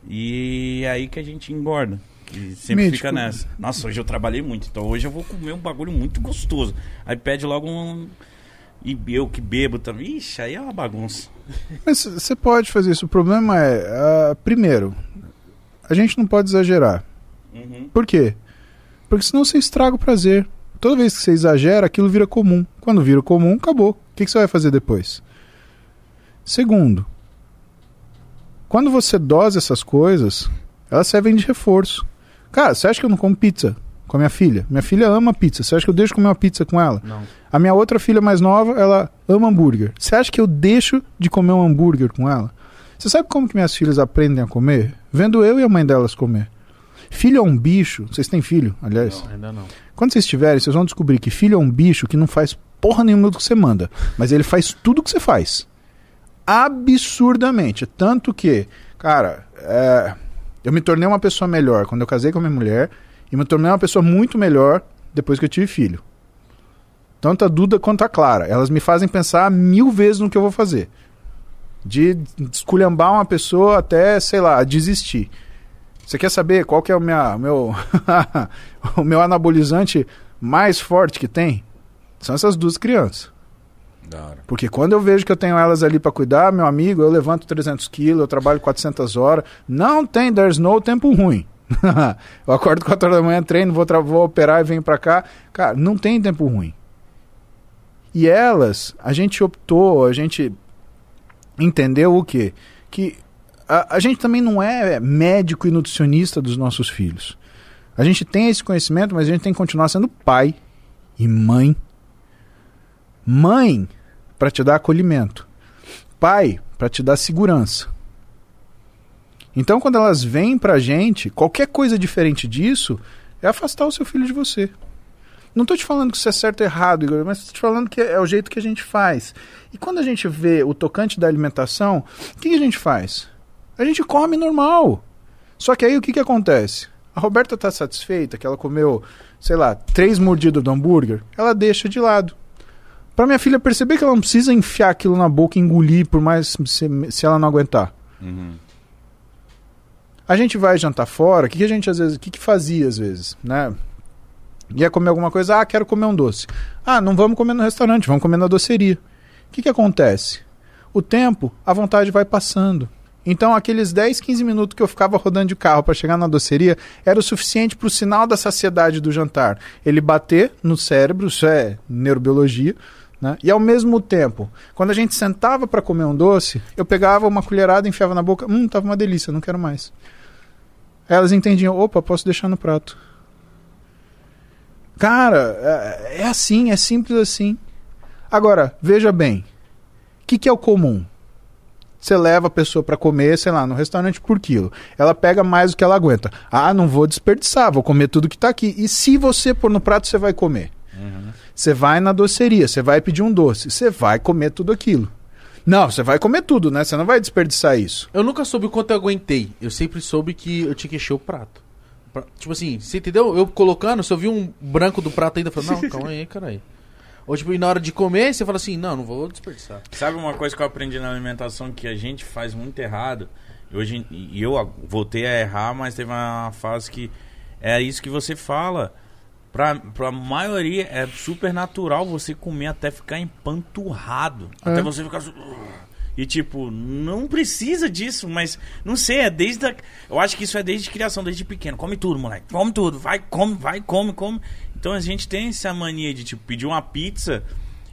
E é aí que a gente engorda. Que sempre Mítico. fica nessa. Nossa, hoje eu trabalhei muito, então hoje eu vou comer um bagulho muito gostoso. Aí pede logo um. E eu que bebo também. Ixi, aí é uma bagunça. Mas você pode fazer isso. O problema é, ah, primeiro, a gente não pode exagerar. Uhum. Por quê? Porque senão você estraga o prazer. Toda vez que você exagera, aquilo vira comum. Quando vira comum, acabou. O que, que você vai fazer depois? Segundo, quando você dosa essas coisas, elas servem de reforço. Cara, você acha que eu não como pizza com a minha filha? Minha filha ama pizza. Você acha que eu deixo comer uma pizza com ela? Não. A minha outra filha mais nova, ela ama hambúrguer. Você acha que eu deixo de comer um hambúrguer com ela? Você sabe como que minhas filhas aprendem a comer? Vendo eu e a mãe delas comer. Filho é um bicho. Vocês têm filho, aliás? Ainda não. Quando vocês tiverem, vocês vão descobrir que filho é um bicho que não faz porra nenhuma do que você manda. Mas ele faz tudo o que você faz. Absurdamente. Tanto que, cara, é, eu me tornei uma pessoa melhor quando eu casei com a minha mulher. E me tornei uma pessoa muito melhor depois que eu tive filho. tanto a Duda quanto a Clara. Elas me fazem pensar mil vezes no que eu vou fazer. De esculhambar uma pessoa até, sei lá, desistir. Você quer saber qual que é o, minha, meu, o meu anabolizante mais forte que tem? São essas duas crianças. Porque quando eu vejo que eu tenho elas ali para cuidar, meu amigo, eu levanto 300 quilos, eu trabalho 400 horas. Não tem, there's no tempo ruim. eu acordo 4 horas da manhã, treino, vou, vou operar e venho para cá. Cara, não tem tempo ruim. E elas, a gente optou, a gente entendeu o quê? Que a, a gente também não é médico e nutricionista dos nossos filhos. A gente tem esse conhecimento, mas a gente tem que continuar sendo pai e mãe. Mãe para te dar acolhimento. Pai para te dar segurança. Então, quando elas vêm pra gente, qualquer coisa diferente disso é afastar o seu filho de você. Não tô te falando que isso é certo ou errado, Igor, mas tô te falando que é o jeito que a gente faz. E quando a gente vê o tocante da alimentação, o que, a gente faz? A gente come normal. Só que aí o que, que acontece? A Roberta tá satisfeita que ela comeu, sei lá, três mordidas do hambúrguer, ela deixa de lado. Pra minha filha perceber que ela não precisa enfiar aquilo na boca e engolir por mais se, se ela não aguentar. Uhum. A gente vai jantar fora, o que, que a gente às vezes, o que, que fazia às vezes, né? Ia comer alguma coisa, ah, quero comer um doce. Ah, não vamos comer no restaurante, vamos comer na doceria. O que, que acontece? O tempo, a vontade vai passando. Então, aqueles 10, 15 minutos que eu ficava rodando de carro para chegar na doceria era o suficiente para o sinal da saciedade do jantar. Ele bater no cérebro, isso é neurobiologia, né? E ao mesmo tempo, quando a gente sentava para comer um doce, eu pegava uma colherada, enfiava na boca, hum, tava uma delícia, não quero mais. Elas entendiam, opa, posso deixar no prato. Cara, é, é assim, é simples assim. Agora, veja bem, o que, que é o comum? Você leva a pessoa para comer, sei lá, no restaurante por quilo. Ela pega mais do que ela aguenta. Ah, não vou desperdiçar, vou comer tudo que tá aqui. E se você pôr no prato, você vai comer. Você vai na doceria, você vai pedir um doce, você vai comer tudo aquilo. Não, você vai comer tudo, né? Você não vai desperdiçar isso. Eu nunca soube o quanto eu aguentei. Eu sempre soube que eu tinha que encher o prato. Pra- Tipo assim, você entendeu? Eu colocando, se eu vi um branco do prato ainda, eu falei, não, calma aí, caralho. Ou tipo, e na hora de comer, você fala assim, não, não vou desperdiçar. Sabe uma coisa que eu aprendi na alimentação que a gente faz muito errado? E Hoje, e eu a- voltei a errar, mas teve uma fase que é isso que você fala. Pra, pra maioria é super natural você comer até ficar empanturrado. É. Até você ficar. E tipo, não precisa disso, mas não sei, é desde. A, eu acho que isso é desde criação, desde pequeno. Come tudo, moleque. Come tudo. Vai, come, vai, come, come. Então a gente tem essa mania de tipo, pedir uma pizza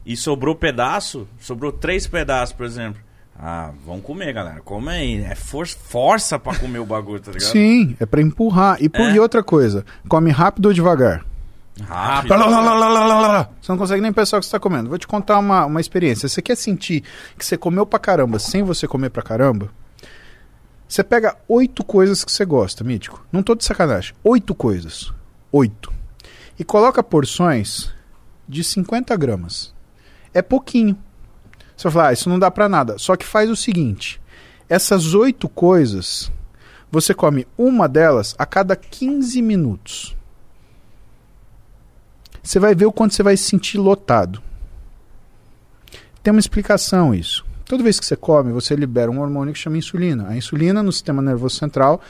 e sobrou pedaço, sobrou três pedaços, por exemplo. Ah, vamos comer, galera. Come aí. É for força pra comer o bagulho, tá ligado? Sim, é para empurrar. E, por, É. e outra coisa, come rápido ou devagar? Rápido. Você não consegue nem pensar o que você está comendo. Vou te contar uma, uma experiência. Você quer sentir que você comeu pra caramba sem você comer pra caramba? Você pega oito coisas que você gosta, mítico. Não tô de sacanagem. Oito coisas. Oito. E coloca porções de 50 gramas. É pouquinho. Você vai falar, ah, isso não dá pra nada. Só que faz o seguinte: essas oito coisas, você come uma delas a cada 15 minutos você vai ver o quanto você vai se sentir lotado. Tem uma explicação isso. Toda vez que você come, você libera um hormônio que chama insulina. A insulina no sistema nervoso central,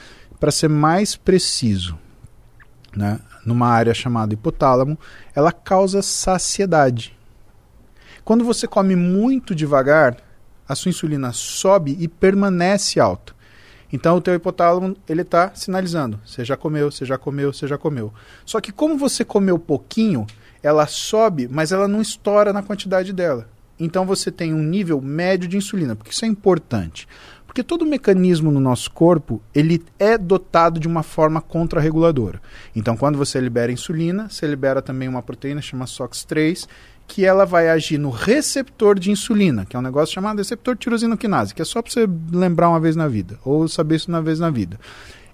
para ser mais preciso, né, numa área chamada hipotálamo, ela causa saciedade. Quando você come muito devagar, a sua insulina sobe e permanece alta. Então o teu hipotálamo ele está sinalizando, você já comeu, você já comeu, você já comeu. Só que como você comeu pouquinho, ela sobe, mas ela não estoura na quantidade dela. Então você tem um nível médio de insulina, porque isso é importante. Porque todo mecanismo no nosso corpo, ele é dotado de uma forma contrarreguladora. Então quando você libera insulina, você libera também uma proteína chamada SOX3, que ela vai agir no receptor de insulina, que é um negócio chamado receptor tirosinoquinase, que é só para você lembrar uma vez na vida, ou saber isso uma vez na vida.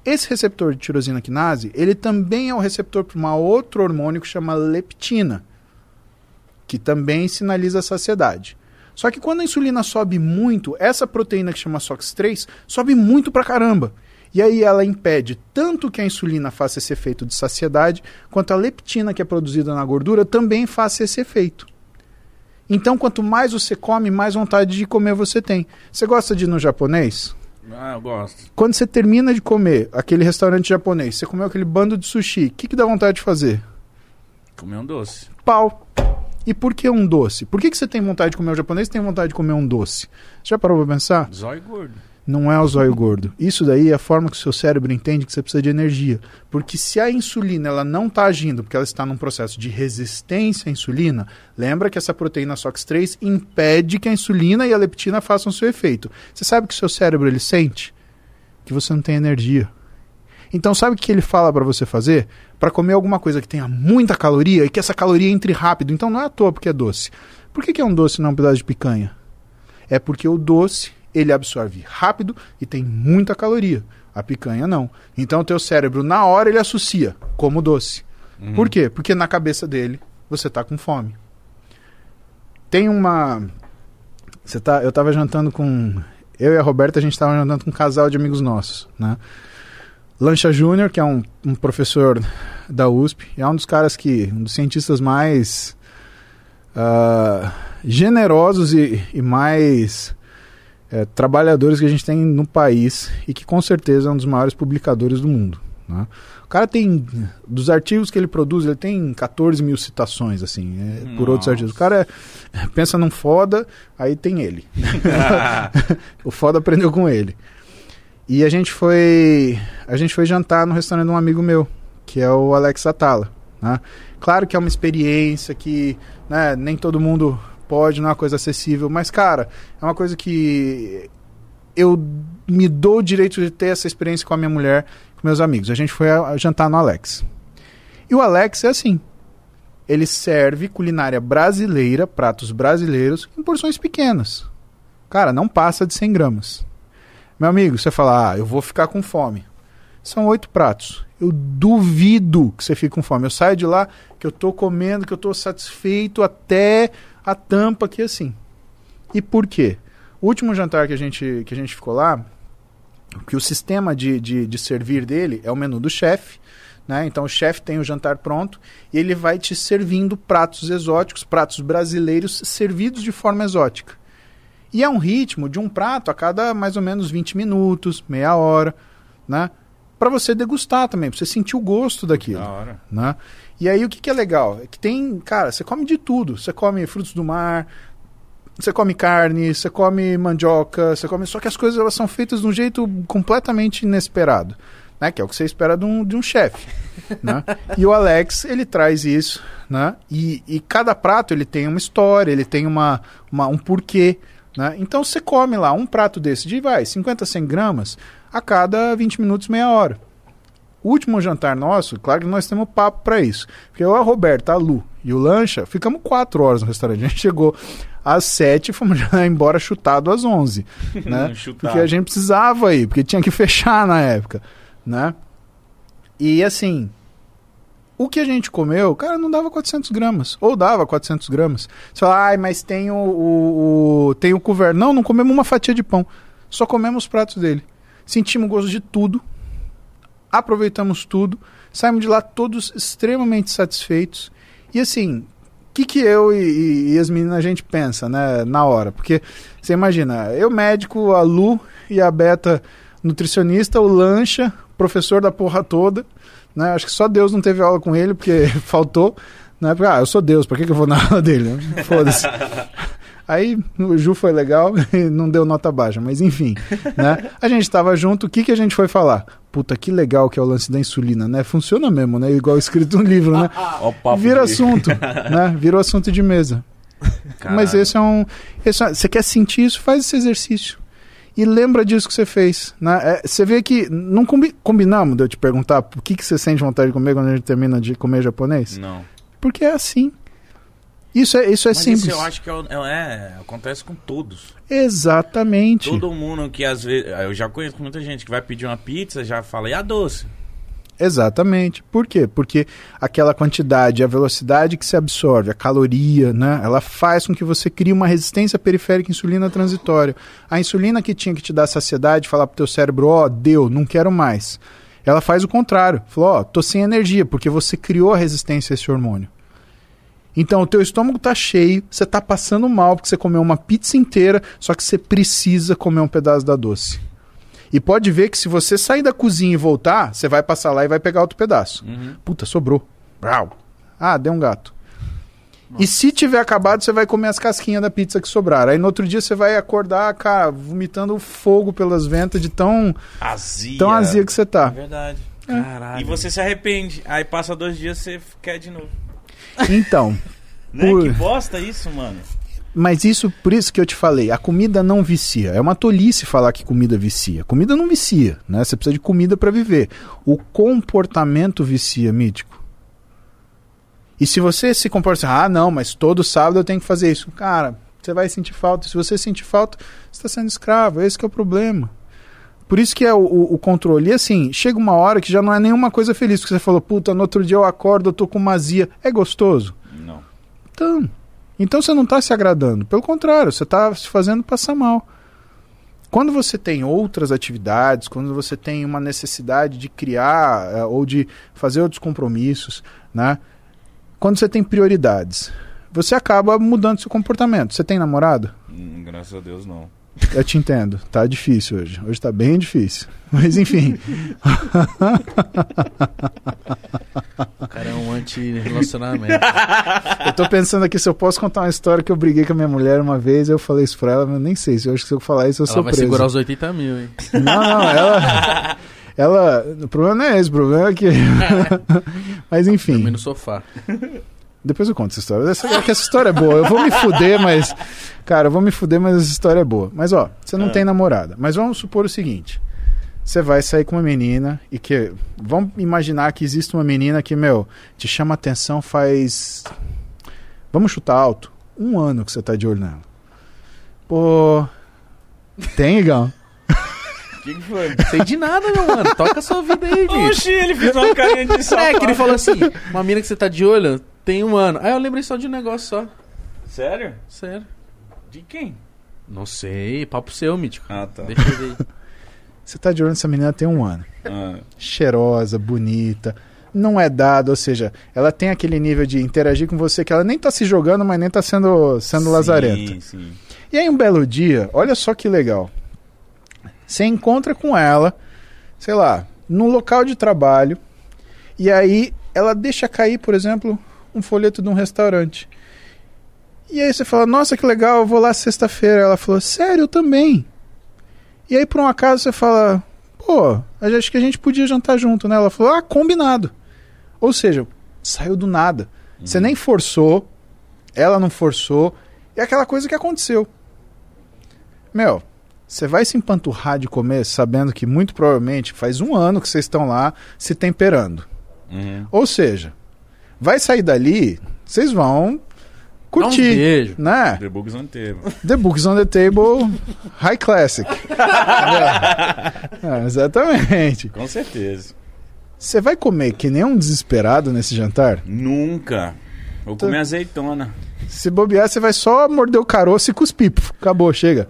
Esse receptor de tirosinoquinase, ele também é o receptor para um outro hormônio que chama leptina, que também sinaliza saciedade. Só que quando a insulina sobe muito, essa proteína que chama SOX3 sobe muito pra caramba. E aí ela impede tanto que a insulina faça esse efeito de saciedade, quanto a leptina que é produzida na gordura também faça esse efeito. Então, quanto mais você come, mais vontade de comer você tem. Você gosta de ir no japonês? Ah, eu gosto. Quando você termina de comer aquele restaurante japonês, você comeu aquele bando de sushi, o que, que dá vontade de fazer? Comer um doce. Pau. E por que um doce? Por que, que você tem vontade de comer o japonês e tem vontade de comer um doce? Você já parou pra pensar? Zóio gordo. Não é o zóio gordo. Isso daí é a forma que o seu cérebro entende que você precisa de energia. Porque se a insulina ela não está agindo, porque ela está num processo de resistência à insulina, lembra que essa proteína SOX3 impede que a insulina e a leptina façam seu efeito. Você sabe que o seu cérebro ele sente? Que você não tem energia. Então sabe o que ele fala para você fazer? Para comer alguma coisa que tenha muita caloria e que essa caloria entre rápido. Então não é à toa porque é doce. Por que, que é um doce não um pedaço de picanha? É porque o doce ele absorve rápido e tem muita caloria. A picanha não. Então o teu cérebro na hora ele associa como doce. Uhum. Por quê? Porque na cabeça dele você tá com fome. Tem uma você tá, eu tava jantando com eu e a Roberta, a gente tava jantando com um casal de amigos nossos, né? Lancha Júnior, que é um, um professor da USP, e é um dos caras que, um dos cientistas mais ah, generosos e, e mais é, trabalhadores que a gente tem no país e que com certeza é um dos maiores publicadores do mundo. Né? O cara tem, dos artigos que ele produz, ele tem 14 mil citações, assim, é, por outros artigos. O cara é, pensa num foda, aí tem ele. o foda aprendeu com ele. E a gente foi, a gente foi jantar no restaurante de um amigo meu, que é o Alex Atala. Né? Claro que é uma experiência que né, nem todo mundo pode, não é uma coisa acessível, mas, cara, é uma coisa que eu me dou o direito de ter essa experiência com a minha mulher, com meus amigos. A gente foi a- a jantar no Alex. E o Alex é assim. Ele serve culinária brasileira, pratos brasileiros, em porções pequenas. Cara, não passa de 100 gramas. Meu amigo, você fala, ah, eu vou ficar com fome. São oito pratos. Eu duvido que você fique com fome. Eu saio de lá que eu tô comendo, que eu tô satisfeito até a tampa aqui assim. E por quê? O último jantar que a gente, que a gente ficou lá, que o sistema de, de, de servir dele é o menu do chefe. Né? Então o chefe tem o jantar pronto e ele vai te servindo pratos exóticos, pratos brasileiros servidos de forma exótica. E é um ritmo de um prato a cada mais ou menos 20 minutos, meia hora, né? Para você degustar também, para você sentir o gosto daquilo Da hora. né? E aí o que, que é legal? É que tem, cara, você come de tudo. Você come frutos do mar, você come carne, você come mandioca, você come. Só que as coisas elas são feitas de um jeito completamente inesperado. Né? Que é o que você espera de um, de um chefe. né? E o Alex, ele traz isso, né? E, e cada prato ele tem uma história, ele tem uma, uma, um porquê. Né? Então você come lá um prato desse de vai, 50, 100 gramas a cada 20 minutos, meia hora. O último jantar nosso, claro que nós temos papo para isso. Porque eu, a Roberta, a Lu e o Lancha, ficamos quatro horas no restaurante. A gente chegou às sete e fomos já embora chutado às onze. né? Porque a gente precisava ir, porque tinha que fechar na época. Né? E assim, o que a gente comeu, cara, não dava 400 gramas. Ou dava 400 gramas. Você fala, ai, mas tem o, o, o- tem o couvert. Não, não comemos uma fatia de pão. Só comemos os pratos dele. Sentimos gosto de tudo. Aproveitamos tudo. Saímos de lá todos extremamente satisfeitos. E assim, o que, que eu e, e- as meninas a gente pensa, né, na hora? Porque você imagina, eu médico, a Lu e a Beta nutricionista, o Lancha, professor da porra toda, né? Acho que só Deus não teve aula com ele, porque faltou, né? Porque, ah, eu sou Deus, por que, que eu vou na aula dele? Foda-se. Aí o Ju foi legal e não deu nota baixa, mas enfim, né? A gente tava junto, o que, que a gente foi falar? Puta, que legal que é o lance da insulina, né? Funciona mesmo, né? Igual escrito no livro, né? O Vira assunto, né? Virou assunto de mesa. Mas Caralho. esse é um. esse é- você quer sentir isso? Faz esse exercício. E lembra disso que você fez. Né? É, você vê que. Não combi- combinamos de eu te perguntar por que, que você sente vontade de comer quando a gente termina de comer japonês? Não. Porque é assim. Isso é, isso é Mas simples. isso eu acho que é, o- é- acontece com todos. Exatamente. Todo mundo que às vezes. Eu já conheço muita gente que vai pedir uma pizza já fala, e a doce? Exatamente. Por quê? Porque aquela quantidade, a velocidade que se absorve, a caloria, né? Ela faz com que você crie uma resistência periférica à insulina transitória. A insulina que tinha que te dar saciedade, falar pro teu cérebro, ó, deu, não quero mais. Ela faz o contrário. Falou, ó, tô sem energia, porque você criou a resistência a esse hormônio. Então o teu estômago tá cheio, você tá passando mal porque você comeu uma pizza inteira, só que você precisa comer um pedaço da doce. E pode ver que se você sair da cozinha e voltar, você vai passar lá e vai pegar outro pedaço. Uhum. Puta, sobrou. Brau. Ah, deu um gato. E se tiver acabado, você vai comer as casquinhas da pizza que sobraram. Aí no outro dia você vai acordar, cara, vomitando fogo pelas ventas de tão, Azia. tão azia que você É tá. verdade. Caralho. E você se arrepende. Aí passa dois dias você quer de novo. Então, Né? Por- Que bosta isso, mano. mas isso, por isso que eu te falei, a comida não vicia. É uma tolice falar que comida vicia. Comida não vicia, né? Você precisa de comida para viver. O comportamento vicia, mítico. E se você se comporta assim, ah, não, mas todo sábado eu tenho que fazer isso. Cara, você vai sentir falta. Se você sentir falta, você está sendo escravo. Esse que é o problema. Por isso que é o, o- o controle. E assim, chega uma hora que já não é nenhuma coisa feliz. Porque você falou, puta, no outro dia eu acordo, eu tô com mazia. É gostoso? Não. Então, então você não está se agradando. Pelo contrário, você está se fazendo passar mal. Quando você tem outras atividades, quando você tem uma necessidade de criar eh, ou de fazer outros compromissos, né? Quando você tem prioridades, você acaba mudando seu comportamento. Você tem namorado? Hum, graças a Deus, não. Eu te entendo. Tá difícil hoje. Hoje tá bem difícil. Mas enfim. O cara é um anti-relacionamento. Eu tô pensando aqui se eu posso contar uma história que eu briguei com a minha mulher uma vez, eu falei isso pra ela, mas nem sei. Se eu acho que se eu falar isso, eu Ela sou vai preso. segurar os 80 mil, hein? Não, não, ela. Ela. O problema não é esse, o problema é que. mas enfim. Dormir no sofá. Depois eu conto essa história. Essa, é que essa história é boa. Eu vou me fuder, mas. Cara, eu vou me fuder, mas essa história é boa. Mas ó, você não Ah. tem namorada. Mas vamos supor o seguinte. Você vai sair com uma menina e que. Vamos imaginar que existe uma menina que, meu, te chama atenção faz. Vamos chutar alto. Um ano que você tá de olho nela. Pô. Tem, Igão? O que, que foi? Sei de nada, meu mano. Toca a sua vida aí, bicho. Oxi, ele fez uma carinha de safado. É, que ele falou assim: uma mina que você tá de olho tem um ano. Aí eu lembrei só de um negócio só. Sério? Sério. De quem? Não sei, papo seu, mítico. Ah, tá. Deixa eu ver. Você tá de olho nessa menina tem um ano. Ah, cheirosa, bonita, não é dado, ou seja, ela tem aquele nível de interagir com você que ela nem tá se jogando, mas nem tá sendo, sendo sim, lazarenta. Sim, E aí um belo dia, olha só que legal. Você encontra com ela, sei lá, num local de trabalho, e aí ela deixa cair, por exemplo, um folheto de um restaurante. E aí você fala, nossa, que legal, eu vou lá sexta-feira. Ela falou, sério, eu também. E aí, por um acaso, você fala, pô, acho que a gente podia jantar junto, né? Ela falou, ah, combinado. Ou seja, saiu do nada. Você nem forçou, ela não forçou, é aquela coisa que aconteceu. Meu, você vai se empanturrar de comer sabendo que muito provavelmente faz um ano que vocês estão lá se temperando. Uhum. Ou seja, vai sair dali, vocês vão Dá um curtir, beijo. né? The Bugs on Table. The Books on the Table High Classic. É, exatamente. Com certeza. Você vai comer que nem um desesperado nesse jantar? Nunca. Vou Tá. comer azeitona. Se bobear, você vai só morder o caroço e cuspir. Acabou, chega.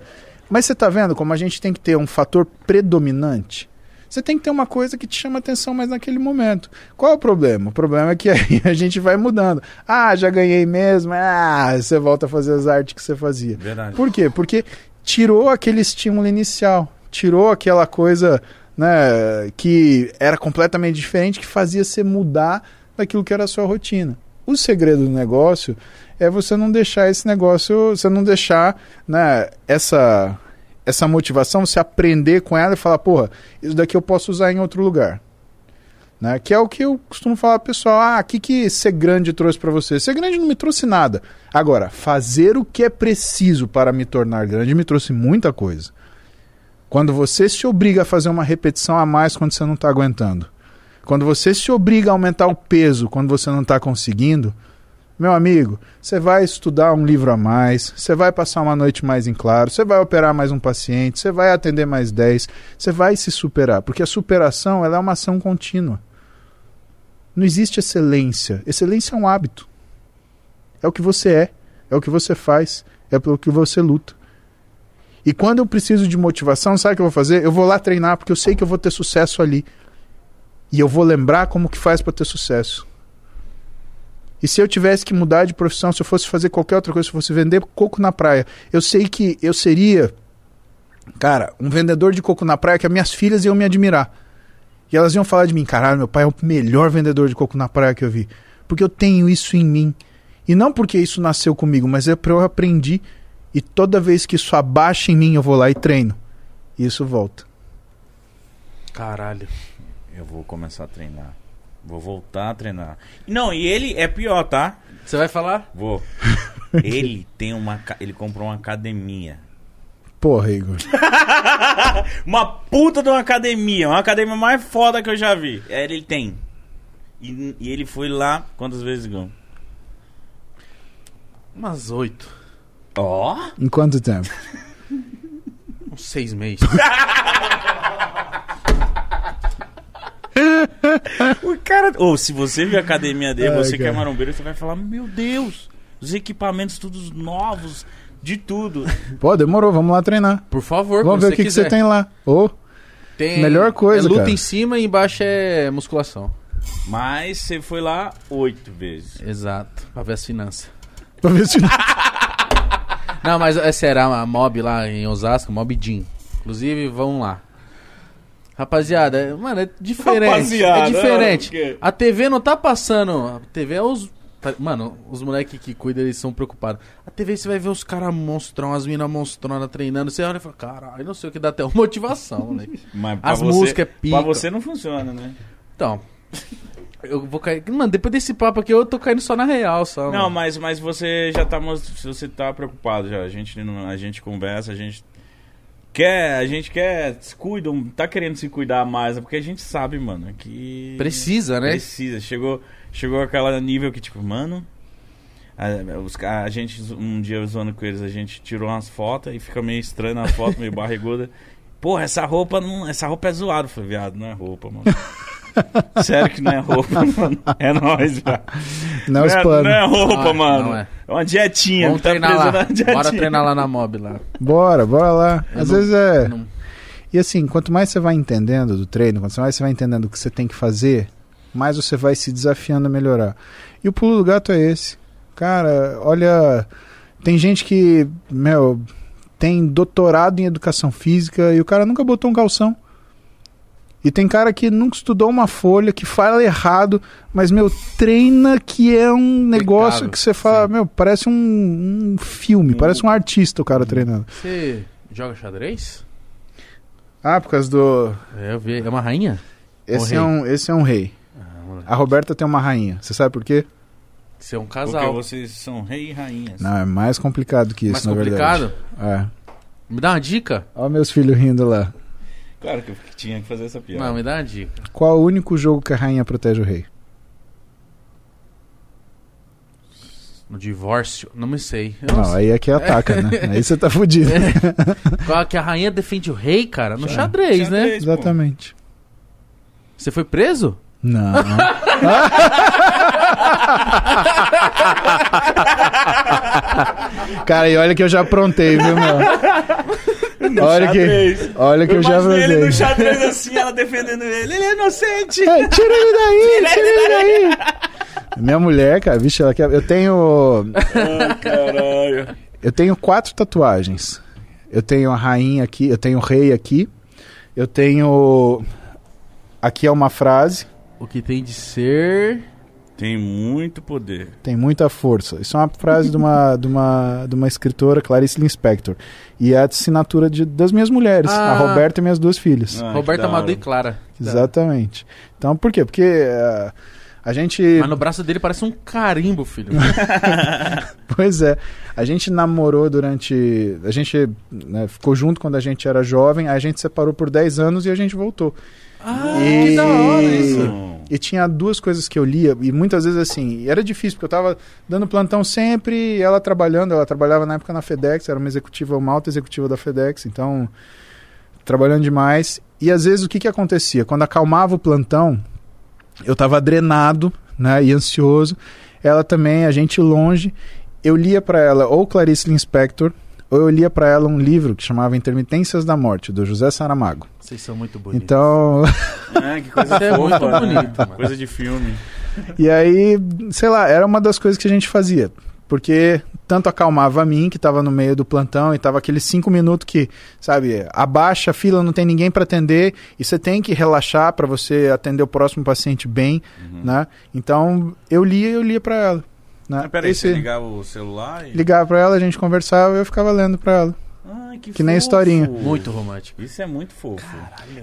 Mas você tá vendo como a gente tem que ter um fator predominante? Você tem que ter uma coisa que te chama atenção mais naquele momento. Qual é o problema? O problema é que aí a gente vai mudando. Ah, já ganhei mesmo. Ah, você volta a fazer as artes que você fazia. Verdade. Por quê? Porque tirou aquele estímulo inicial, tirou aquela coisa né, que era completamente diferente, que fazia você mudar daquilo que era a sua rotina. O segredo do negócio é você não deixar esse negócio, você não deixar né, essa, essa motivação, você aprender com ela e falar, porra, isso daqui eu posso usar em outro lugar. Né? Que é o que eu costumo falar pessoal, ah, o que, que ser grande trouxe para você? Ser grande não me trouxe nada. Agora, fazer o que é preciso para me tornar grande me trouxe muita coisa. Quando você se obriga a fazer uma repetição a mais quando você não está aguentando. Quando você se obriga a aumentar o peso quando você não está conseguindo, meu amigo, você vai estudar um livro a mais, você vai passar uma noite mais em claro, você vai operar mais um paciente, você vai atender mais 10, você vai se superar, porque a superação ela é uma ação contínua. Não existe excelência. Excelência é um hábito. É o que você é, é o que você faz, é pelo que você luta. E quando eu preciso de motivação, sabe o que eu vou fazer? Eu vou lá treinar, porque eu sei que eu vou ter sucesso ali. E eu vou lembrar como que faz para ter sucesso. E se eu tivesse que mudar de profissão, se eu fosse fazer qualquer outra coisa, se eu fosse vender coco na praia, eu sei que eu seria, cara, um vendedor de coco na praia que as minhas filhas iam me admirar. E elas iam falar de mim, caralho, meu pai é o melhor vendedor de coco na praia que eu vi. Porque eu tenho isso em mim. E não porque isso nasceu comigo, mas é porque eu aprendi. E toda vez que isso abaixa em mim, eu vou lá e treino. E isso volta. Caralho. Eu vou começar a treinar. Vou voltar a treinar. Não, e ele é pior, tá? Você vai falar? Vou. Ele tem uma. Ele comprou uma academia. Porra, Igor. Uma puta de uma academia. Uma academia mais foda que eu já vi. É, ele tem. E, e ele foi lá quantas vezes, Gão? Umas oito. Ó! Em quanto tempo? Uns seis meses. O cara. Ou se você viu a academia dele, Ai, você que é marombeiro, você vai falar: Meu Deus, os equipamentos todos novos, de tudo. Pô, demorou, vamos lá treinar. Por favor, Vamos ver o que, você tem lá. Ô, Tem- Melhor coisa, É luta cara. em cima e embaixo é musculação. Mas você foi lá oito vezes. Exato. Pra ver as finanças. pra ver se. Não, mas é sério, a mob lá em Osasco, mob Jean. Inclusive, vão lá. Rapaziada, é- mano, é diferente. Rapaziada, é diferente. o quê? A TV não tá passando. A TV é os. tá- Mano, os moleques que cuidam, eles são preocupados. A TV você vai ver os caras monstrão, as minas monstrona treinando. Você olha e fala, caralho, não sei o que dá até uma motivação, moleque. Mas As músicas é pica. Pra você não funciona, né? Então. Eu vou cair. Mano, depois desse papo aqui, eu tô caindo só na real, só. Não, mas, mas você já tá. Você tá preocupado já. A gente, não- a gente conversa, a gente. Quer, a gente quer, se cuida, tá querendo se cuidar mais, é porque a gente sabe, mano, que. Precisa, né? Precisa. Chegou, chegou aquela nível que, tipo, mano. A, os ca- a gente, um dia zoando com eles, a gente tirou umas fotos e fica meio estranho na foto, meio barriguda. Porra, essa roupa não. Essa roupa é zoada. Eu falei, viado, não é roupa, mano. Sério que não é roupa, mano. É nóis, viado. Não é é, não é roupa, Não é, mano. não é. é. uma dietinha. Vamos tá treinar lá. dietinha. Bora treinar lá na mob lá. Bora, bora lá. Eu Às não- vezes é. Não- E assim, quanto mais você vai entendendo do treino, quanto mais você vai entendendo o que você tem que fazer, mais você vai se desafiando a melhorar. E o pulo do gato é esse. Cara, olha, tem gente que, meu, tem doutorado em educação física e o cara nunca botou um calção. E tem cara que nunca estudou uma folha, que fala errado, mas, meu, treina que é um negócio Impecável, que você fala, sim. meu, parece um, um filme, Um- parece um artista o cara treinando. Você joga xadrez? Ah, por causa do. É, eu vi. É uma rainha? Esse rei. é, um, esse é um rei. Ah. A Roberta tem uma rainha. Você sabe por quê? Você é um Porque casal. vocês são rei e rainhas. Não, é mais complicado que isso, Mais na complicado? verdade. É. Me dá uma dica? Olha meus filhos rindo lá. Claro que eu tinha que fazer essa piada. Não, me dá uma dica. Qual o único jogo que a rainha protege o rei? No divórcio? Não me sei. Eu Não, sei. aí é que ataca, né? Aí você tá fudido. Qual que a rainha defende o rei, cara? No Xa- xadrez, né? Xadrez, pô. Exatamente. Você foi preso? Não. Cara, e olha que eu já aprontei, viu, meu? No Olha que, xadrez. olha que eu, já imaginei ele no aprontei. xadrez assim, ela defendendo ele. Ele é inocente. É, tira ele daí, tira ele daí. Minha mulher, cara, vixe, ela quer... Eu tenho. Ai, caralho. Eu tenho quatro tatuagens. Eu tenho a rainha aqui, eu tenho o rei aqui. Eu tenho. Aqui é uma frase. O que tem de ser. Tem muito poder. Tem muita força. Isso é uma frase de uma, de uma, de uma escritora, Clarice Lispector. E é a assinatura de, das minhas mulheres, Ah. a Roberta e minhas duas filhas. Ah, Roberta. Amado e Clara. Exatamente. Então, por quê? Porque eh, a gente. Mas no braço dele parece um carimbo, filho. Pois é. A gente namorou durante. A gente né, ficou junto quando a gente era jovem, a gente separou por 10 anos e a gente voltou. Ah, E- que da hora isso. E tinha duas coisas que eu lia, e muitas vezes assim, era difícil, porque eu tava dando plantão sempre, e ela trabalhando, ela trabalhava na época na FedEx, era uma executiva, uma alta executiva da FedEx, então, trabalhando demais. E às vezes o que que acontecia? Quando acalmava o plantão, eu tava drenado, né, e ansioso, ela também, a gente longe, eu lia para ela ou Clarice Lispector, ou eu lia para ela um livro que chamava Intermitências da Morte, do José Saramago. Vocês são muito bonitos. Então, É, que coisa é muito né? bonito, mano. Coisa de filme. E aí, sei lá, era uma das coisas que a gente fazia. Porque tanto acalmava a mim, que tava no meio do plantão, e tava aqueles cinco minutos que, sabe, abaixa a fila, não tem ninguém para atender, e você tem que relaxar para você atender o próximo paciente bem, Uhum. né? Então, eu lia e eu lia para ela. Né? Mas peraí, Esse- você ligava o celular e... Ligava pra ela, a gente conversava e eu ficava lendo pra ela. Ai, que Que nem historinha. Muito romântico. Isso é muito fofo.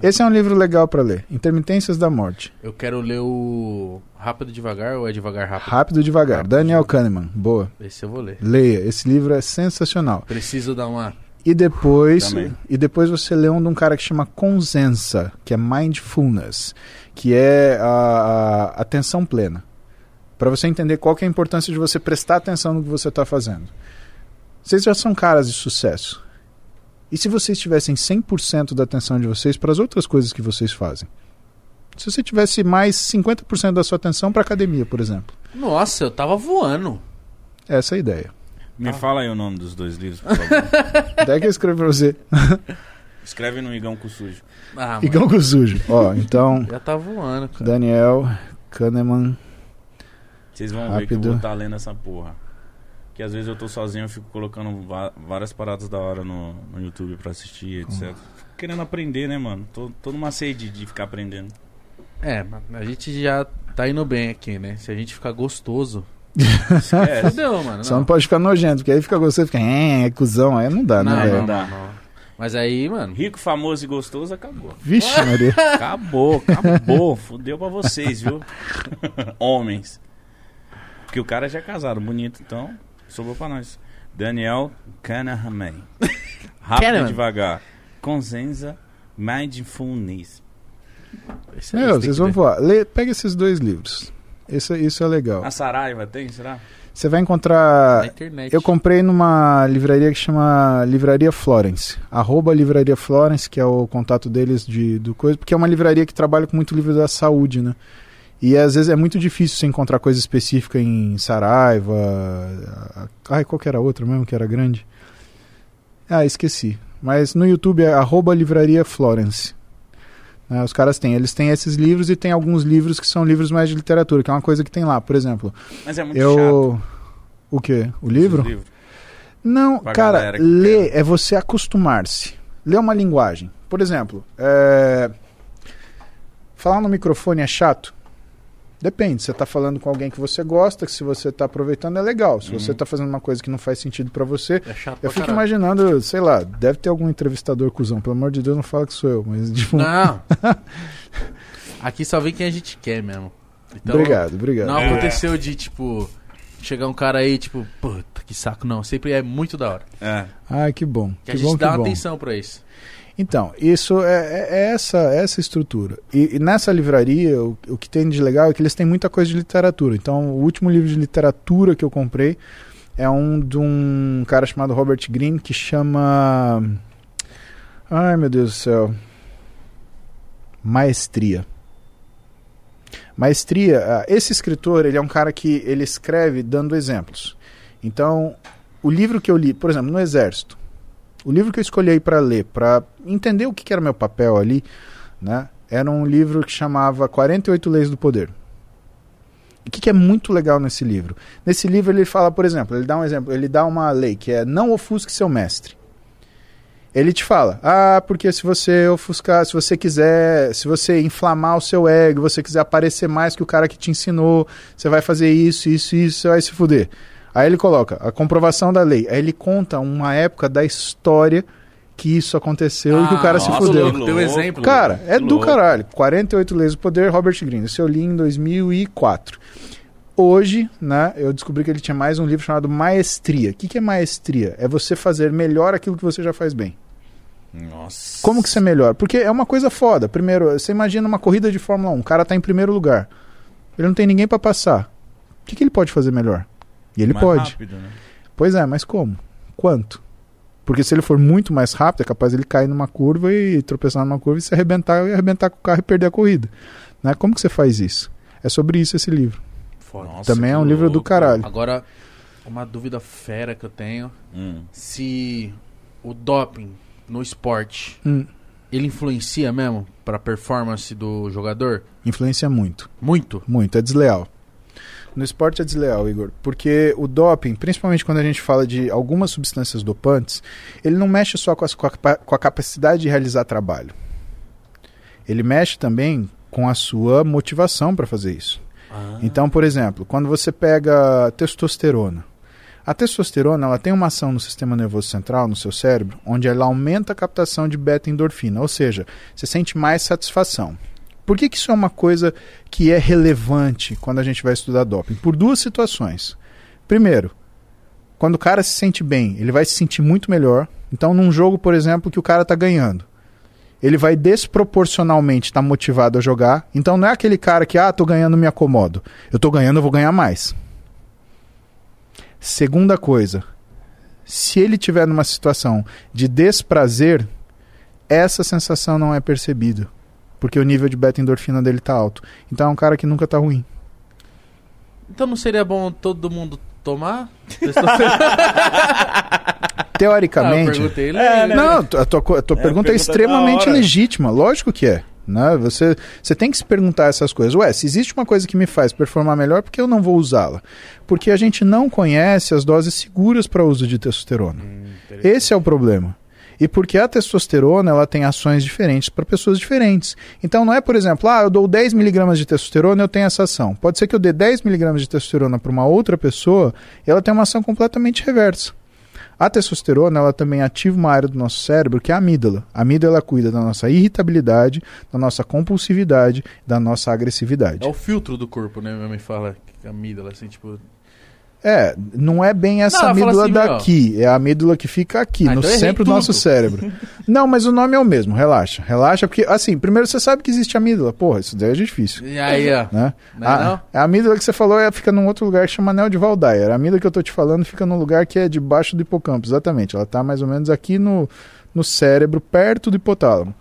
Esse é um livro legal pra ler. Intermitências da Morte. Eu quero ler o Rápido Devagar ou é Devagar Rápido? Rápido devagar. Rápido Daniel devagar. Kahneman. Boa. Esse eu vou ler. Leia. Esse livro é sensacional. Preciso dar uma. E depois, Também. e depois você lê um de um cara que chama Consensa, que é Mindfulness, que é a, a atenção plena. Pra você entender qual que é a importância de você prestar atenção no que você está fazendo. Vocês já são caras de sucesso. E se vocês tivessem 100% da atenção de vocês para as outras coisas que vocês fazem? Se você tivesse mais 50% da sua atenção para academia, por exemplo. Nossa, eu tava voando. Essa é a ideia. Me fala aí o nome dos dois livros, por favor. Até que eu escrevo para você. Escreve no Igão com sujo. Ah, mano, com sujo. Ó, então, já tá voando, cara. Daniel Kahneman. Vocês vão ver que eu Rápido. vou estar lendo essa porra. Que às vezes eu tô sozinho, eu fico colocando várias paradas da hora no, no YouTube pra assistir, etc. Fico querendo aprender, né, mano? Tô, tô numa sede de ficar aprendendo. É, mas a gente já tá indo bem aqui, né? Se a gente ficar gostoso. Esquece. Fudeu, mano. Só não pode ficar nojento, porque aí fica você fica, é, é cuzão, aí não dá, Não, né, não, não, dá. não. Mas aí, mano. Rico, famoso e gostoso, acabou. Vixe, Maria. Acabou, acabou. Fudeu pra vocês, viu? Homens. Porque o cara já é casado, bonito, então sobrou pra nós. Daniel Kahneman. Rápido e devagar. Consenza Mindfulness. esse Meu, tem vocês vão voar. Lê, pega esses dois livros. Isso, isso é legal. A Saraiva tem, será? Você vai encontrar. Na internet. Eu comprei numa livraria que chama Livraria Florence. Arroba Livraria Florence, que é o contato deles de, do coisa, porque é uma livraria que trabalha com muito livro da saúde, né? E às vezes é muito difícil você encontrar coisa específica em Saraiva. Ai, qual que era a outra mesmo que era grande? Ah, esqueci. Mas no YouTube é arroba Livraria Florence. Né, os caras têm. Eles têm esses livros e tem alguns livros que são livros mais de literatura, que é uma coisa que tem lá. Por exemplo, Mas é muito chato. eu. O quê? O livro? livros. Não, Pra cara, ler é você acostumar-se. Ler uma linguagem. Por exemplo, é, falar no microfone é chato? Depende. Você está falando com alguém que você gosta, que se você está aproveitando é legal. Se Uhum. você está fazendo uma coisa que não faz sentido para você. É chato Eu fico caralho. imaginando, sei lá, deve ter algum entrevistador cuzão. Pelo amor de Deus, não fala que sou eu. Mas, tipo, Não. Aqui só vem quem a gente quer mesmo. Então, obrigado, obrigado. Não É. aconteceu de, tipo, chegar um cara aí, tipo, puta, que saco. Não, sempre é muito da hora. É. Ai, que bom. Que, Que, a gente bom, dá atenção pra isso. Então, isso é, é- é essa, essa estrutura. E, e nessa livraria, o, o que tem de legal é que eles têm muita coisa de literatura. Então, o último livro de literatura que eu comprei é um de um cara chamado Robert Greene que chama. Ai, meu Deus do céu. Maestria. Maestria, ah, esse escritor, ele é um cara que ele escreve dando exemplos. Então, o livro que eu li, por exemplo, no Exército, o livro que eu escolhi para ler, para entender o que, que era meu papel ali, né, era um livro que chamava 48 Leis do Poder. O que, que é muito legal nesse livro? Nesse livro ele fala, por exemplo, ele dá um exemplo, ele dá uma lei que é não ofusque seu mestre. Ele te fala, ah, porque se você ofuscar, se você quiser, se você inflamar o seu ego, você quiser aparecer mais que o cara que te ensinou, você vai fazer isso, isso, isso, você vai se fuder. Aí ele coloca a comprovação da lei. Aí ele conta uma época da história que isso aconteceu e que o cara se Ah, nossa, fudeu. louco. Deu exemplo. Cara, é Que do louco. caralho. 48 Leis do Poder, Robert Greene. Isso eu li em 2004. Hoje, né, eu descobri que ele tinha mais um livro chamado Maestria. O que, que é maestria? É você fazer melhor aquilo que você já faz bem. Nossa. Como que você melhora? Porque é uma coisa foda. Primeiro, você imagina uma corrida de Fórmula 1. O cara tá em primeiro lugar. Ele não tem ninguém pra passar. O que, que ele pode fazer melhor? E ele Mais pode. rápido, né? Pois é, mas como? Quanto? Porque se ele for muito mais rápido, é capaz ele cair numa curva e tropeçar numa curva e se arrebentar e arrebentar com o carro e perder a corrida. Né? Como que você faz isso? É sobre isso esse livro. Nossa, Também é um livro do louco. caralho. Agora, uma dúvida fera que eu tenho. Hum. Se o doping no esporte, Hum, ele influencia mesmo pra performance do jogador? influencia muito. Muito. Muito. É desleal. No esporte é desleal, Igor, porque o doping, principalmente quando a gente fala de algumas substâncias dopantes, ele não mexe só com, as, com, a, com a capacidade de realizar trabalho. Ele mexe também com a sua motivação para fazer isso. Ah. Então, por exemplo, quando você pega testosterona, a testosterona ela tem uma ação no sistema nervoso central, no seu cérebro, onde ela aumenta a captação de beta-endorfina, ou seja, você sente mais satisfação. Por que, que isso é uma coisa que é relevante quando a gente vai estudar doping? Por duas situações. Primeiro, quando o cara se sente bem, ele vai se sentir muito melhor. Então, num jogo, por exemplo, que o cara está ganhando, ele vai desproporcionalmente estar tá motivado a jogar. Então, não é aquele cara que, ah, tô ganhando, me acomodo. Eu tô ganhando, eu vou ganhar mais. Segunda coisa, se ele tiver numa situação de desprazer, essa sensação não é percebida, porque o nível de beta-endorfina dele está alto. Então é um cara que nunca está ruim. Então não seria bom todo mundo tomar? Teoricamente. Ah, eu é, né? Não, a tua, a tua é, pergunta, pergunta é extremamente legítima. Lógico que é. Né? Você, você tem que se perguntar essas coisas. Ué, se existe uma coisa que me faz performar melhor, por que eu não vou usá-la? Porque a gente não conhece as doses seguras para uso de testosterona. Hum, Esse é o problema. E porque a testosterona ela tem ações diferentes para pessoas diferentes. Então não é, por exemplo, ah, eu dou 10 miligramas de testosterona eu tenho essa ação. Pode ser que eu dê 10 miligramas de testosterona para uma outra pessoa e ela tem uma ação completamente reversa. A testosterona ela também ativa uma área do nosso cérebro que é a amígdala. A amígdala cuida da nossa irritabilidade, da nossa compulsividade, da nossa agressividade. É o filtro do corpo, né? Minha mãe fala que a amígdala, assim, tipo, é, não é bem essa não, amígdala assim, daqui, meu. é a amígdula que fica aqui, ah, no então centro do nosso cérebro. não, mas o nome é o mesmo, relaxa. Relaxa, porque, assim, primeiro você sabe que existe amígdala. Porra, isso daí é difícil. E aí, ó. Né? Não é a, não? a amígdala que você falou é, fica num outro lugar que chama anel de Valdayer. A amígdala que eu tô te falando fica num lugar que é debaixo do hipocampo, exatamente. Ela tá mais ou menos aqui no, no cérebro, perto do hipotálamo.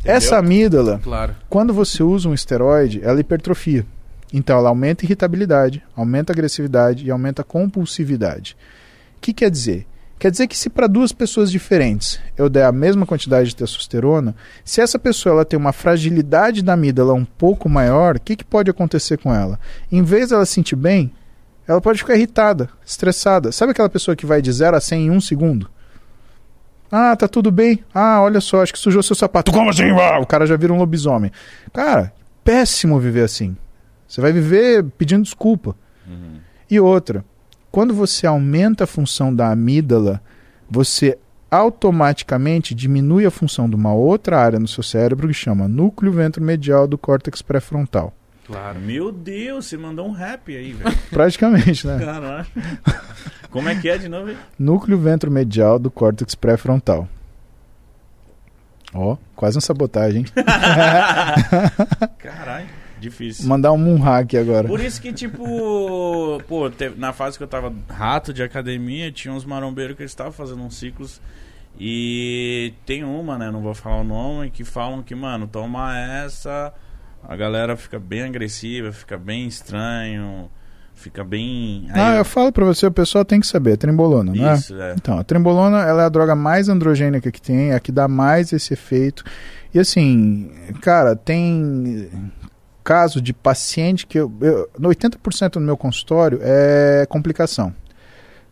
Entendeu? Essa amígdala, claro. quando você usa um esteroide, ela hipertrofia. Então ela aumenta a irritabilidade, aumenta a agressividade e aumenta a compulsividade. O que quer dizer? Quer dizer que se para duas pessoas diferentes eu der a mesma quantidade de testosterona, se essa pessoa ela tem uma fragilidade da amígdala um pouco maior, o que, que pode acontecer com ela? Em vez dela se sentir bem, ela pode ficar irritada, estressada. Sabe aquela pessoa que vai de 0 a 100 em um segundo? Ah, tá tudo bem. Ah, olha só, acho que sujou seu sapato. Como assim? Ah, o cara já vira um lobisomem. Cara, péssimo viver assim. Você vai viver pedindo desculpa. Uhum. E outra, quando você aumenta a função da amígdala, você automaticamente diminui a função de uma outra área no seu cérebro que chama núcleo ventromedial do córtex pré-frontal. Claro. Meu Deus, você mandou um rap aí, velho. Praticamente, né? Caralho. Como é que é de novo? Aí? Núcleo ventromedial do córtex pré-frontal. Ó, oh, quase uma sabotagem. Caralho. Difícil. Mandar um moonhack agora. Por isso que, tipo, pô, na fase que eu tava rato de academia, tinha uns marombeiros que estavam fazendo uns ciclos. E tem uma, né? Não vou falar o nome, que falam que, mano, toma essa, a galera fica bem agressiva, fica bem estranho, fica bem. Aí ah, eu... falo pra você, o pessoal tem que saber, é trembolona, não é? Isso, é? Então, a trembolona ela é a droga mais androgênica que tem, é a que dá mais esse efeito. E assim, cara, tem caso de paciente que eu, eu 80% do meu consultório é complicação.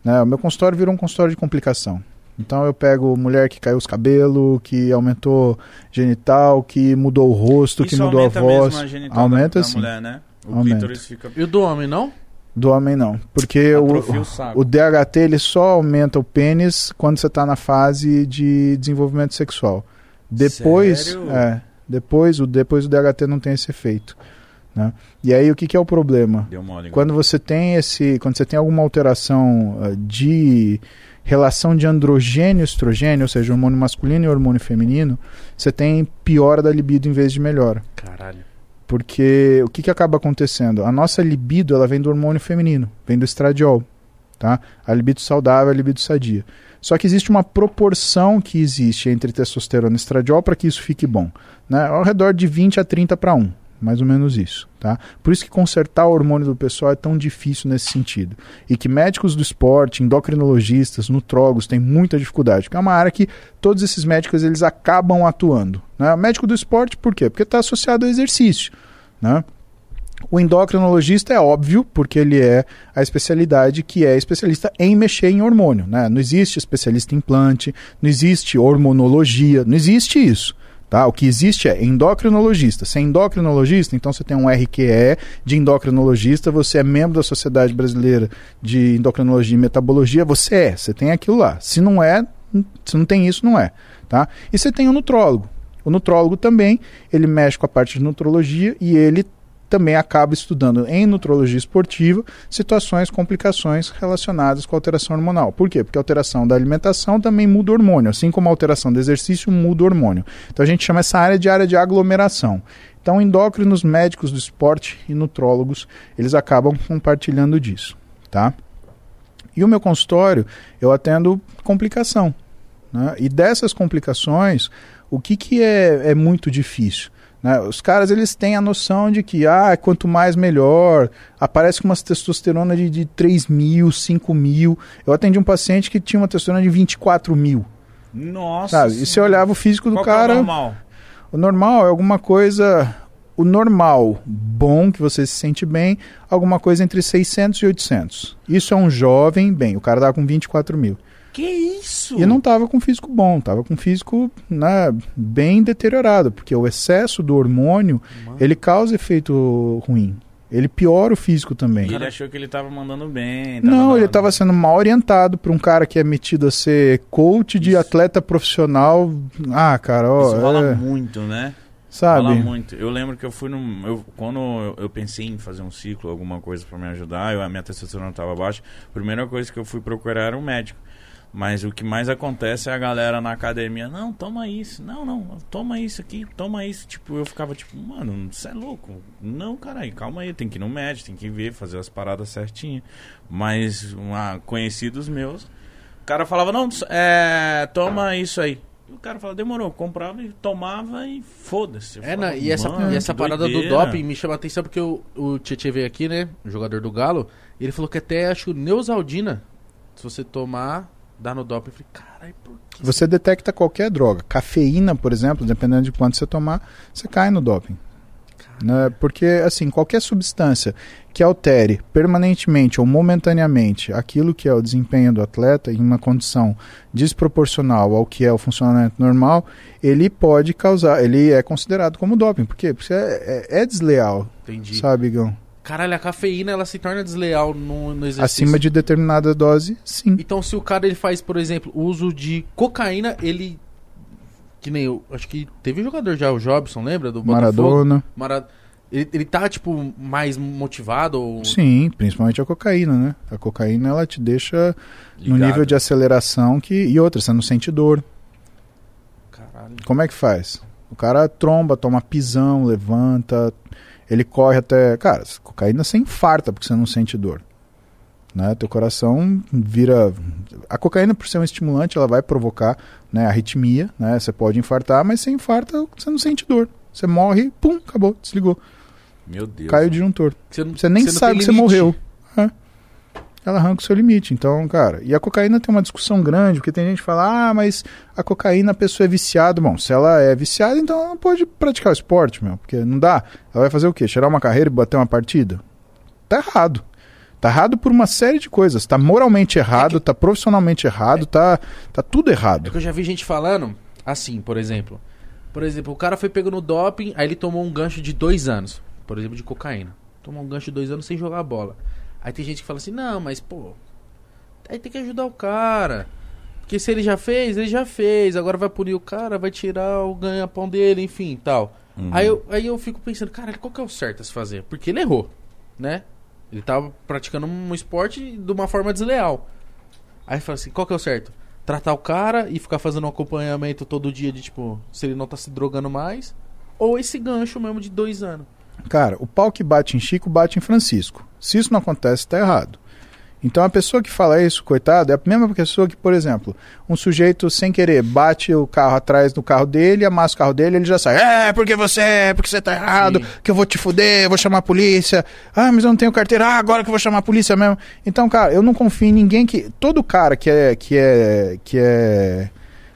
Né? O meu consultório virou um consultório de complicação. Então eu pego mulher que caiu os cabelos, que aumentou genital, que mudou o rosto, Isso que mudou a voz. A aumenta da, da sim. Mulher, né? O aumenta. Fica... E o do homem não? Do homem não, porque o, o, o, DHT ele só aumenta o pênis quando você está na fase de desenvolvimento sexual. Depois, Sério? é, depois o, depois o DHT não tem esse efeito. Né? E aí o que, que é o problema? Quando você tem esse, quando você tem alguma alteração uh, de relação de androgênio e estrogênio, ou seja, hormônio masculino e hormônio feminino, você tem piora da libido em vez de melhora. Caralho. Porque o que, que acaba acontecendo? A nossa libido ela vem do hormônio feminino, vem do estradiol. Tá? A libido saudável, a libido sadia. Só que existe uma proporção que existe entre testosterona e estradiol para que isso fique bom. Né? Ao redor de 20 a 30 para 1. Mais ou menos isso, tá? Por isso que consertar o hormônio do pessoal é tão difícil nesse sentido. E que médicos do esporte, endocrinologistas, nutrólogos têm muita dificuldade, porque é uma área que todos esses médicos eles acabam atuando. Né? Médico do esporte, por quê? Porque está associado ao exercício, né? O endocrinologista é óbvio, porque ele é a especialidade que é especialista em mexer em hormônio. Né? Não existe especialista em implante, não existe hormonologia, não existe isso. Tá? O que existe é endocrinologista. Se é endocrinologista, então você tem um RQE de endocrinologista, você é membro da Sociedade Brasileira de Endocrinologia e Metabologia, você é, você tem aquilo lá. Se não é, se não tem isso, não é. Tá? E você tem o nutrólogo. O nutrólogo também, ele mexe com a parte de nutrologia e ele também acaba estudando em nutrologia esportiva situações, complicações relacionadas com alteração hormonal. Por quê? Porque a alteração da alimentação também muda hormônio, assim como a alteração do exercício muda hormônio. Então a gente chama essa área de área de aglomeração. Então endócrinos, médicos do esporte e nutrólogos, eles acabam compartilhando disso, tá? E o meu consultório, eu atendo complicação. Né? E dessas complicações, o que, que é, é muito difícil? Né? Os caras eles têm a noção de que ah, quanto mais melhor, aparece com uma testosterona de, de 3 mil, 5 mil. Eu atendi um paciente que tinha uma testosterona de 24 mil. Nossa. Sabe? E você olhava o físico do Qual cara. É o normal? O normal é alguma coisa. O normal, bom, que você se sente bem, alguma coisa entre 600 e 800. Isso é um jovem, bem, o cara tava com 24 mil. Que isso? E não tava com físico bom, tava com físico né, bem deteriorado, porque o excesso do hormônio, ele causa efeito ruim. Ele piora o físico também. E ele achou que ele tava mandando bem. tava Não, ele estava sendo mal orientado para um cara que é metido a ser coach de Isso. atleta profissional. Ah, cara, ó, Isso é, muito, né? sabe? Rola muito. Eu lembro que eu fui num. Eu, quando eu, eu pensei em fazer um ciclo, alguma coisa pra me ajudar, eu, a minha testosterona tava baixa, a primeira coisa que eu fui procurar era um médico. Mas o que mais acontece é a galera na academia, não, toma isso, não, não, toma isso aqui, toma isso. Tipo, eu ficava tipo, mano, você é louco. Não, caralho, calma aí, tem que ir no médico, tem que ver, fazer as paradas certinho. Mas uma, conhecidos meus, o cara falava, não, é, toma isso aí. E o cara falava, demorou, comprava e tomava e foda-se. É, falava, e essa, "Mano, e essa parada do doideira." doping me chama a atenção porque o, o Tietchan veio aqui, né? O jogador do Galo. Ele falou que até acho Neusaldina, se você tomar, dá no doping. Eu falei, caralho, por que? Você detecta qualquer droga. Cafeína, por exemplo, dependendo de quanto você tomar, você cai no doping. Né? Porque, assim, qualquer substância que altere permanentemente ou momentaneamente aquilo que é o desempenho do atleta em uma condição desproporcional ao que é o funcionamento normal, ele pode causar, ele é considerado como doping. Por quê? Porque é, é- é desleal, Entendi. sabe, Igão? Caralho, a cafeína ela se torna desleal no, no exercício. Acima de determinada dose, sim. Então, se o cara ele faz, por exemplo, uso de cocaína, ele. Que nem eu. Acho que teve um jogador já, o Jobson, lembra? Do? Maradona. Mara... Ele, ele tá, tipo, mais motivado? Ou... Sim, principalmente a cocaína, né? A cocaína ela te deixa no Ligado. nível de aceleração que e outra, você não sente dor. Caralho. Como é que faz? O cara tromba, toma pisão, levanta, ele corre até, cara, cocaína você infarta porque você não sente dor. Né? Teu coração vira a cocaína por ser um estimulante, ela vai provocar, né, arritmia, né? Você pode infartar, mas você infarta, você não sente dor. Você morre, pum, acabou, desligou. Meu Deus. Cai o disjuntor. Você, não- Você nem não sabe que você limite. morreu. É. Ela arranca o seu limite. Então, cara, e a cocaína tem uma discussão grande, porque tem gente que fala, ah, mas a cocaína a pessoa é viciada. Bom, se ela é viciada, então ela não pode praticar o esporte, meu, porque não dá. Ela vai fazer o quê? Tirar uma carreira e bater uma partida? Tá errado. Tá errado por uma série de coisas. Tá moralmente errado, tá profissionalmente errado, tá, tá tudo É errado. que eu já vi gente falando assim, por exemplo. Por exemplo, o cara foi pego no doping, aí ele tomou um gancho de dois anos, por exemplo, de cocaína. Tomou um gancho de dois anos sem jogar bola. Aí tem gente que fala assim, não, mas pô, aí tem que ajudar o cara. Porque se ele já fez, ele já fez. Agora vai punir o cara, vai tirar o ganha-pão dele, enfim, tal. Uhum. Aí, eu, aí eu fico pensando, cara, qual que é o certo a se fazer? Porque ele errou, né? Ele tava praticando um esporte de uma forma desleal. Aí fala assim, qual que é o certo? Tratar o cara e ficar fazendo um acompanhamento todo dia de tipo, se ele não tá se drogando mais, ou esse gancho mesmo de dois anos. Cara, o pau que bate em Chico bate em Francisco. Se isso não acontece, tá errado. Então a pessoa que fala isso, coitado, é a mesma pessoa que, por exemplo, um sujeito sem querer bate o carro atrás do carro dele, amassa o carro dele, ele já sai, é, porque você é, porque você tá errado, Sim. que eu vou te fuder, eu vou chamar a polícia, ah, mas eu não tenho carteira, ah, agora que eu vou chamar a polícia mesmo. Então, cara, eu não confio em ninguém que. Todo cara que é. que é. que é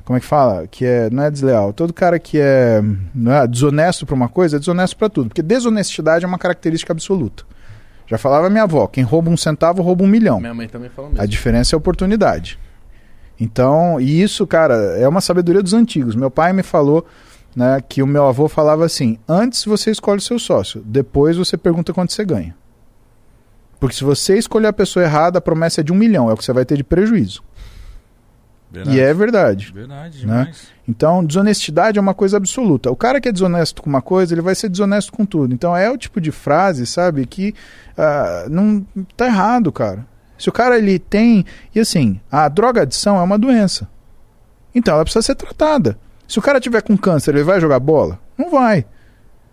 como é que fala? Que é, não é desleal. Todo cara que é, não é desonesto para uma coisa é desonesto para tudo. Porque desonestidade é uma característica absoluta. Já falava minha avó: quem rouba um centavo rouba um milhão. Minha mãe também fala mesmo. A diferença é a oportunidade. Então, e isso, cara, é uma sabedoria dos antigos. Meu pai me falou né, que o meu avô falava assim: antes você escolhe o seu sócio, depois você pergunta quanto você ganha. Porque se você escolher a pessoa errada, a promessa é de um milhão, é o que você vai ter de prejuízo. Verdade. E é verdade. Verdade, né? demais. Então, desonestidade é uma coisa absoluta. O cara que é desonesto com uma coisa, ele vai ser desonesto com tudo. Então, é o tipo de frase, sabe, que ah, não tá errado, cara. Se o cara ele tem, e assim, a droga adição é uma doença. Então, ela precisa ser tratada. Se o cara tiver com câncer, ele vai jogar bola? Não vai.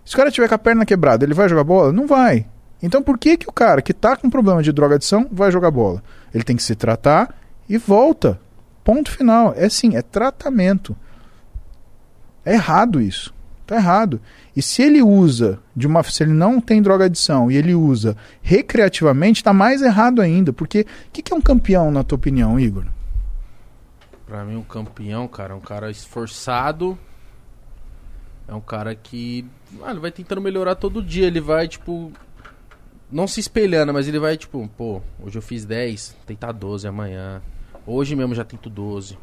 Se o cara tiver com a perna quebrada, ele vai jogar bola? Não vai. Então, por que que o cara que tá com problema de droga adição vai jogar bola? Ele tem que se tratar e volta. Ponto final. É sim, é tratamento. É errado isso. Tá errado. E se ele usa de uma, se ele não tem droga adição e ele usa recreativamente, tá mais errado ainda, porque o que, que é um campeão na tua opinião, Igor? Pra mim, um campeão, cara, é um cara esforçado. É um cara que. Ah, ele vai tentando melhorar todo dia. Ele vai, tipo. Não se espelhando, mas ele vai, tipo, pô, hoje eu fiz 10, tentar 12 amanhã. Hoje mesmo já tento 12.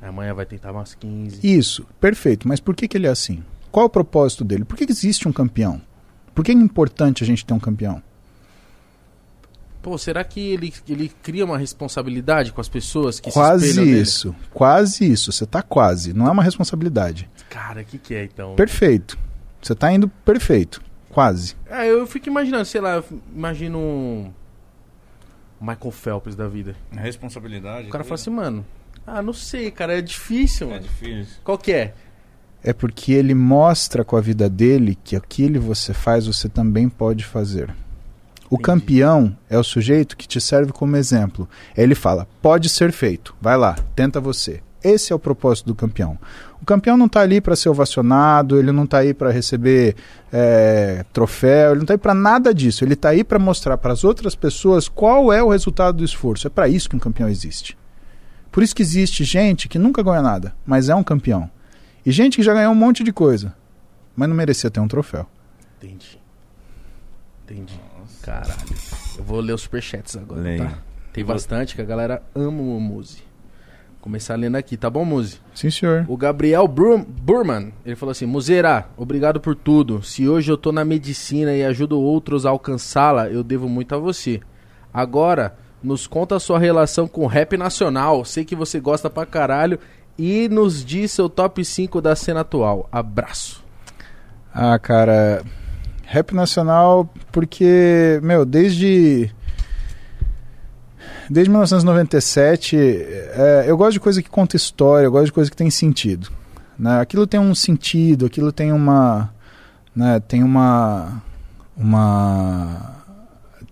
Amanhã vai tentar umas 15. Isso, perfeito. Mas por que, que ele é assim? Qual é o propósito dele? Por que, que existe um campeão? Por que é importante a gente ter um campeão? Pô, será que ele, ele cria uma responsabilidade com as pessoas que se quase nele? isso, quase isso. Você tá quase. Não é uma responsabilidade. Cara, o que, que é então? Perfeito. Você tá indo perfeito. Quase. É, eu fico imaginando, sei lá, imagino um Michael Phelps da vida. A responsabilidade. O cara fala assim, mano, ah, não sei, cara, é difícil, É mano. difícil. Qual que é? É porque ele mostra com a vida dele que aquilo que você faz, você também pode fazer. O Entendi. campeão é o sujeito que te serve como exemplo. Ele fala: pode ser feito, vai lá, tenta você. Esse é o propósito do campeão. O campeão não está ali para ser ovacionado, ele não está aí para receber é, troféu, ele não está aí para nada disso. Ele está aí para mostrar para as outras pessoas qual é o resultado do esforço. É para isso que um campeão existe. Por isso que existe gente que nunca ganha nada, mas é um campeão. E gente que já ganhou um monte de coisa, mas não merecia ter um troféu. Entendi. Entendi. Caralho. Eu vou ler os superchats agora, Leia. tá? Tem bastante que a galera ama o Muzi. Começar lendo aqui, tá bom, Muzi? Sim, senhor. O Gabriel Brum, Burman, ele falou assim: Muzeira, obrigado por tudo. Se hoje eu tô na medicina e ajudo outros a alcançá-la, eu devo muito a você. Agora, nos conta a sua relação com o rap nacional. Sei que você gosta pra caralho. E nos diz seu top 5 da cena atual. Abraço. Ah, cara, rap nacional, porque, meu, desde. Desde 1997, é, eu gosto de coisa que conta história, eu gosto de coisa que tem sentido. Né? Aquilo tem um sentido, aquilo tem uma. Né, tem uma. Uma.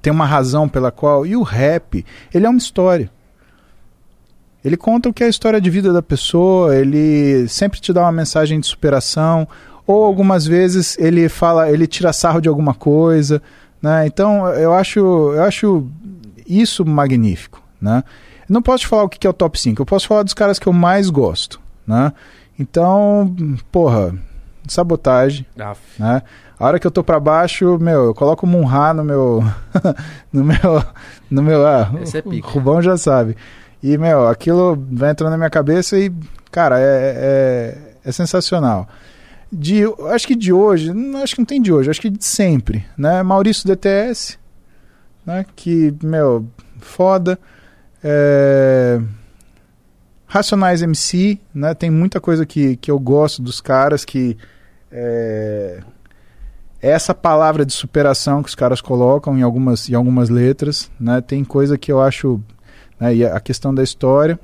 Tem uma razão pela qual. E o rap, ele é uma história. Ele conta o que é a história de vida da pessoa, ele sempre te dá uma mensagem de superação, ou algumas vezes ele fala, ele tira sarro de alguma coisa, né? Então eu acho, eu acho isso magnífico, né? Eu não posso te falar o que é o top 5, eu posso falar dos caras que eu mais gosto, né? Então, porra, sabotagem, né? A hora que eu tô pra baixo, meu, eu coloco o Munha no meu no meu no meu, ah, Esse é o pica. Rubão já sabe. E, meu, aquilo vai entrando na minha cabeça e, cara, é, é, é sensacional. De, acho que de hoje, acho que não tem de hoje, acho que de sempre, né? Maurício DTS, né? Que, meu, foda. É... Racionais MC, né? Tem muita coisa que, que eu gosto dos caras que é... essa palavra de superação que os caras colocam em algumas, em algumas letras, né? Tem coisa que eu acho né? E a questão da história.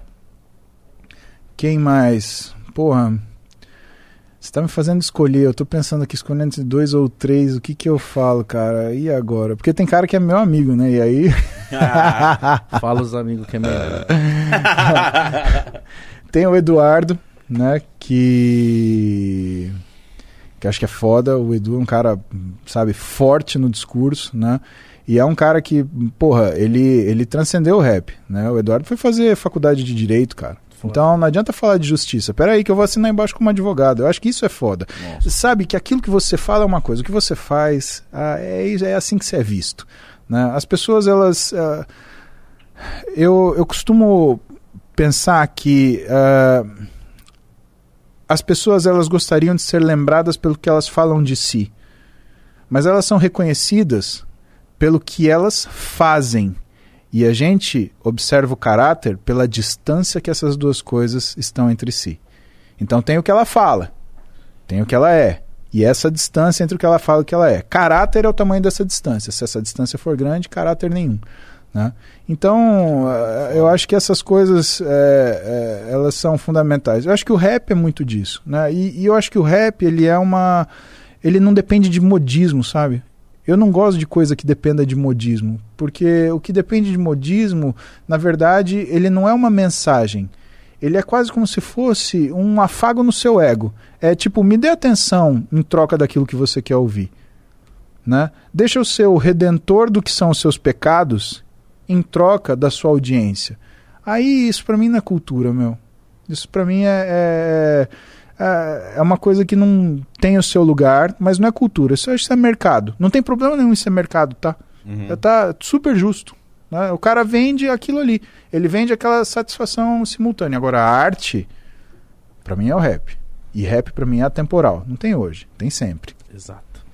Quem mais? Porra, você tá me fazendo escolher. Eu tô pensando aqui, escolhendo entre dois ou três. O que que eu falo, cara? E agora? Porque tem cara que é meu amigo, né? E aí. Fala os amigos que é melhor. tem o Eduardo, né? Que. Que acho que é foda. O Edu é um cara, sabe, forte no discurso, né? E é um cara que, porra, ele, ele transcendeu o rap, né? O Eduardo foi fazer faculdade de Direito, cara. Foda. Então não adianta falar de justiça. Peraí que eu vou assinar embaixo como advogado. Eu acho que isso é foda. Nossa. Sabe que aquilo que você fala é uma coisa, o que você faz ah, é, é assim que você é visto. Né? As pessoas, elas... ah, eu, eu costumo pensar que ah, as pessoas elas gostariam de ser lembradas pelo que elas falam de si. Mas elas são reconhecidas pelo que elas fazem. E a gente observa o caráter pela distância que essas duas coisas estão entre si. Então tem o que ela fala, tem o que ela é. E essa distância entre o que ela fala e o que ela é. Caráter é o tamanho dessa distância. Se essa distância for grande, caráter nenhum. Né? Então, eh, eu acho que essas coisas eh, eh, elas são fundamentais. Eu acho que o rap é muito disso. Né? E, e eu acho que o rap ele é uma. Ele não depende de modismo, sabe? Eu não gosto de coisa que dependa de modismo, porque o que depende de modismo, na verdade, ele não é uma mensagem. Ele é quase como se fosse um afago no seu ego. É tipo, me dê atenção em troca daquilo que você quer ouvir. Né? Deixa eu ser o redentor do que são os seus pecados em troca da sua audiência. Aí isso pra mim não é cultura, meu. Isso pra mim é, é, é, é uma coisa que não tem o seu lugar, mas não é cultura. Isso, isso é mercado. Não tem problema nenhum em ser mercado, tá? Uhum. Tá super justo. né? O cara vende aquilo ali. Ele vende aquela satisfação simultânea. Agora, a arte, pra mim, é o rap. E rap pra mim é atemporal. Não tem hoje, tem sempre. Exato.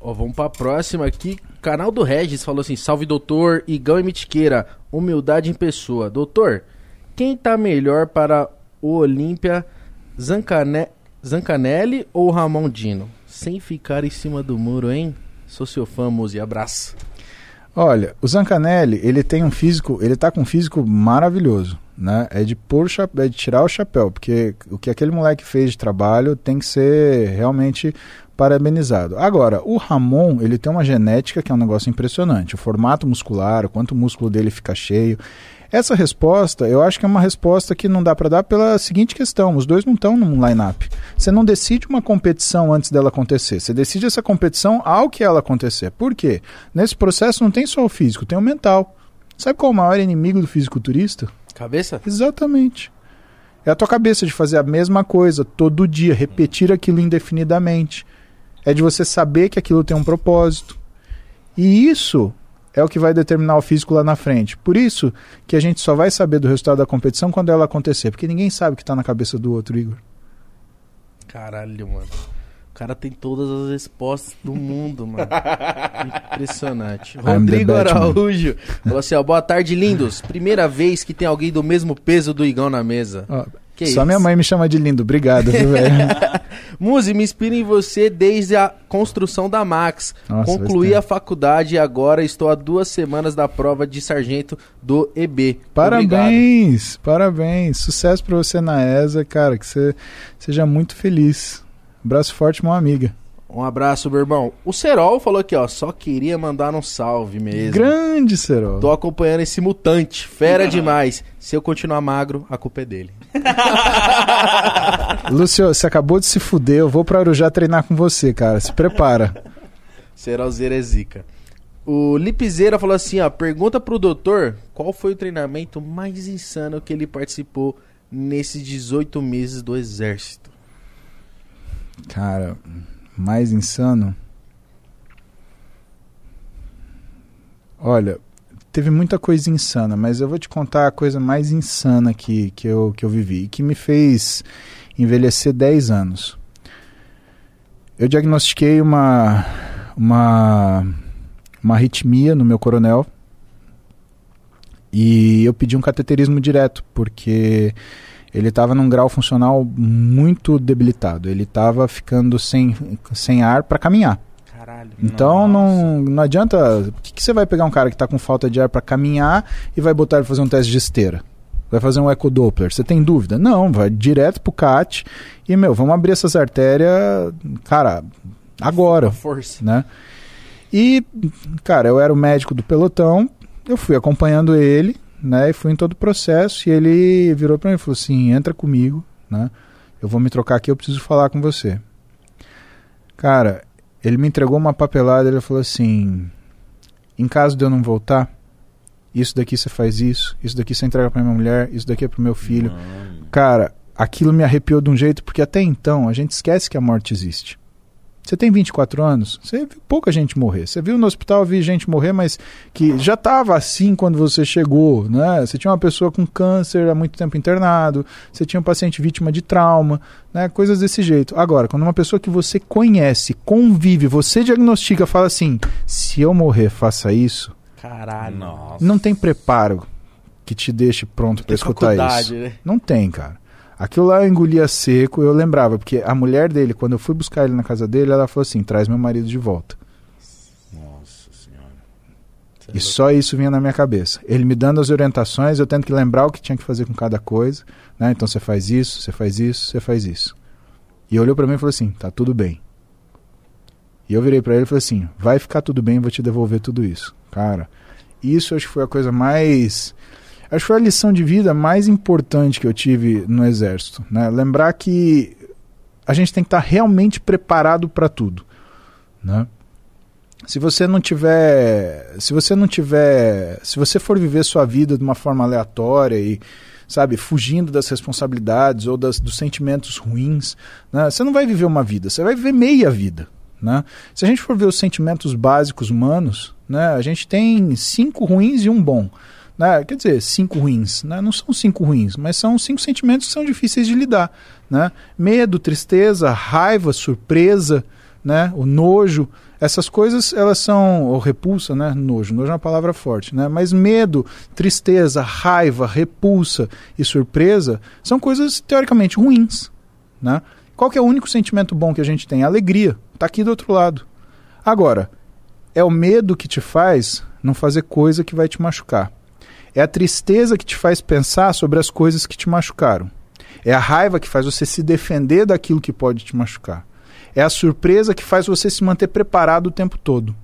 Ó, vamos pra próxima aqui. Canal do Regis falou assim: Salve doutor, Igão e Mitiqueira, humildade em pessoa. Doutor, quem tá melhor para o Olímpia, Zancane... Zancanelli ou Ramon Dino? Sem ficar em cima do muro, hein? Sou seu fã, Muzi. Abraço. Olha, o Zancanelli, ele tem um físico, ele tá com um físico maravilhoso, né? É de pôr chapéu, é de tirar o chapéu, porque o que aquele moleque fez de trabalho tem que ser realmente parabenizado. Agora, o Ramon, ele tem uma genética que é um negócio impressionante. O formato muscular, o quanto o músculo dele fica cheio. Essa resposta, eu acho que é uma resposta que não dá para dar pela seguinte questão: os dois não estão num line-up. Você não decide uma competição antes dela acontecer. Você decide essa competição ao que ela acontecer. Por quê? Nesse processo não tem só o físico, tem o mental. Sabe qual é o maior inimigo do fisiculturista? Cabeça? Exatamente. É a tua cabeça de fazer a mesma coisa todo dia, repetir aquilo indefinidamente. É de você saber que aquilo tem um propósito. E isso é o que vai determinar o físico lá na frente. Por isso que a gente só vai saber do resultado da competição quando ela acontecer, porque ninguém sabe o que está na cabeça do outro, Igor. Caralho, mano. O cara tem todas as respostas do mundo, mano. Impressionante. Rodrigo. Araújo falou assim: ó, boa tarde, lindos. Primeira vez que tem alguém do mesmo peso do Igão na mesa. Que só isso? minha mãe me chama de lindo. Obrigado, viu, velho? Muzi, me inspira em você desde a construção da Max. Nossa, Concluí a faculdade e agora estou há duas semanas da prova de sargento do EB. Obrigado. Parabéns, parabéns. Sucesso pra você na ESA, cara. Que você seja muito feliz. Abraço forte, uma amiga. Um abraço, meu irmão. O Serol falou aqui, ó. Só queria mandar um salve mesmo. Grande, Serol. Tô acompanhando esse mutante. Fera demais. Se eu continuar magro, a culpa é dele. Lúcio, você acabou de se fuder. Eu vou pra Arujá treinar com você, cara. Se prepara. Serolzeira é zica. O Lipizeira falou assim, ó. Pergunta pro doutor qual foi o treinamento mais insano que ele participou nesses 18 meses do exército. Cara, mais insano. Olha, teve muita coisa insana, mas eu vou te contar a coisa mais insana que, que, eu, que eu vivi e que me fez envelhecer 10 anos. Eu diagnostiquei uma, uma, uma arritmia no meu coronel e eu pedi um cateterismo direto, porque ele estava num grau funcional muito debilitado. Ele estava ficando sem, sem ar para caminhar. Caralho. Então não, não adianta. Por que, que você vai pegar um cara que está com falta de ar para caminhar e vai botar ele fazer um teste de esteira? Vai fazer um ecodoppler? Você tem dúvida? Não, vai direto pro CAT e, meu, vamos abrir essas artérias, cara, agora, Força. né? E, cara, eu era o médico do pelotão, eu fui acompanhando ele, né? E fui em todo o processo e ele virou para mim e falou assim: entra comigo, né? Eu vou me trocar aqui, eu preciso falar com você. Cara, ele me entregou uma papelada, ele falou assim: em caso de eu não voltar, Isso daqui você faz isso, isso daqui você entrega pra minha mulher, isso daqui é pro meu filho. Cara, aquilo me arrepiou de um jeito, porque até então a gente esquece que a morte existe. Você tem 24 anos, você viu pouca gente morrer. Você viu no hospital, vi gente morrer, mas que já estava assim quando você chegou, né? Você tinha uma pessoa com câncer há muito tempo internado, você tinha um paciente vítima de trauma, né? Coisas desse jeito. Agora, quando uma pessoa que você conhece, convive, você diagnostica, fala assim: se eu morrer, faça isso, Caralho. Nossa. não tem preparo que te deixe pronto para escutar isso. né? Não tem, cara. Aquilo lá eu engolia seco, eu lembrava, porque a mulher dele, quando eu fui buscar ele na casa dele, ela falou assim: traz meu marido de volta. Nossa senhora. E só isso vinha na minha cabeça. Ele me dando as orientações, eu tendo que lembrar o que tinha que fazer com cada coisa. Né? Então você faz isso, você faz isso, você faz isso. E olhou pra mim e falou assim: tá tudo bem. E eu virei pra ele e falei assim: vai ficar tudo bem, vou te devolver tudo isso. Cara, isso acho que foi a coisa mais. Acho que foi a lição de vida mais importante que eu tive no exército. Né? Lembrar que a gente tem que estar realmente preparado para tudo. Né? Se você não tiver, se você não tiver, se você for viver sua vida de uma forma aleatória e sabe, fugindo das responsabilidades ou das, dos sentimentos ruins, né? você não vai viver uma vida, você vai viver meia vida. Né? Se a gente for ver os sentimentos básicos humanos, né, a gente tem cinco ruins e um bom. Né? Quer dizer, cinco ruins. Né? Não são cinco ruins, mas são cinco sentimentos que são difíceis de lidar. Né? Medo, tristeza, raiva, surpresa, né? o nojo. Essas coisas, elas são. Ou repulsa, né? Nojo. Nojo é uma palavra forte, né? Mas medo, tristeza, raiva, repulsa e surpresa são coisas teoricamente ruins. Né? Qual é o único sentimento bom que a gente tem? Alegria. Está aqui do outro lado. Agora, é o medo que te faz não fazer coisa que vai te machucar. É a tristeza que te faz pensar sobre as coisas que te machucaram. É a raiva que faz você se defender daquilo que pode te machucar. É a surpresa que faz você se manter preparado o tempo todo.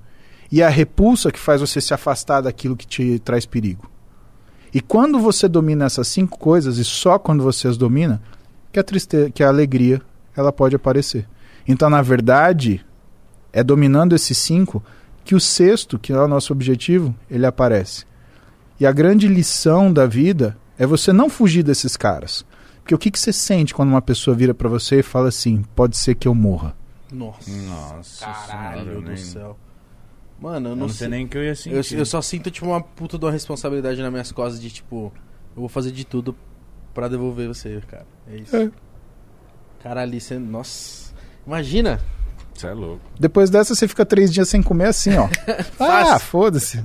E é a repulsa que faz você se afastar daquilo que te traz perigo. E quando você domina essas cinco coisas, e só quando você as domina, que a tristeza, que a alegria, ela pode aparecer. Então, na verdade, é dominando esses cinco que o sexto, que é o nosso objetivo, ele aparece. E a grande lição da vida é você não fugir desses caras. Porque o que, que você sente quando uma pessoa vira para você e fala assim: pode ser que eu morra? Nossa. Nossa Caralho senhora, do nem- céu. Mano, eu Eu não, não sei sei. nem o que eu ia sentir. Eu, eu só sinto, tipo, uma puta de uma responsabilidade nas minhas costas de, tipo, eu vou fazer de tudo pra devolver você, cara. É isso. É. Caralho, você. Nossa. Imagina. Você é louco. Depois dessa, você fica três dias sem comer assim, ó. ah, foda-se.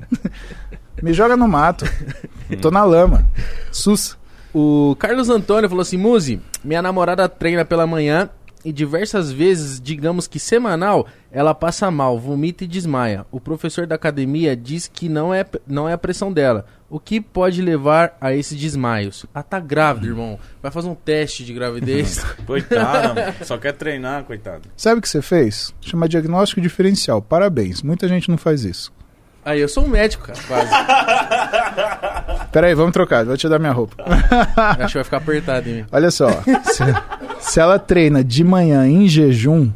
Me joga no mato. Tô na lama. Sus. O Carlos Antônio falou assim: Muzi, minha namorada treina pela manhã e diversas vezes, digamos que semanal, ela passa mal, vomita e desmaia. O professor da academia diz que não é, não é a pressão dela. O que pode levar a esses desmaios? Ah, tá grávida, irmão. Vai fazer um teste de gravidez. Coitada, mano. Só quer treinar, coitado. Sabe o que você fez? Chama diagnóstico diferencial. Parabéns. Muita gente não faz isso. Aí, eu sou um médico, cara, quase. Peraí, vamos trocar. Vou te dar minha roupa. Acho que vai ficar apertado em mim. Olha só. se, se ela treina de manhã em jejum,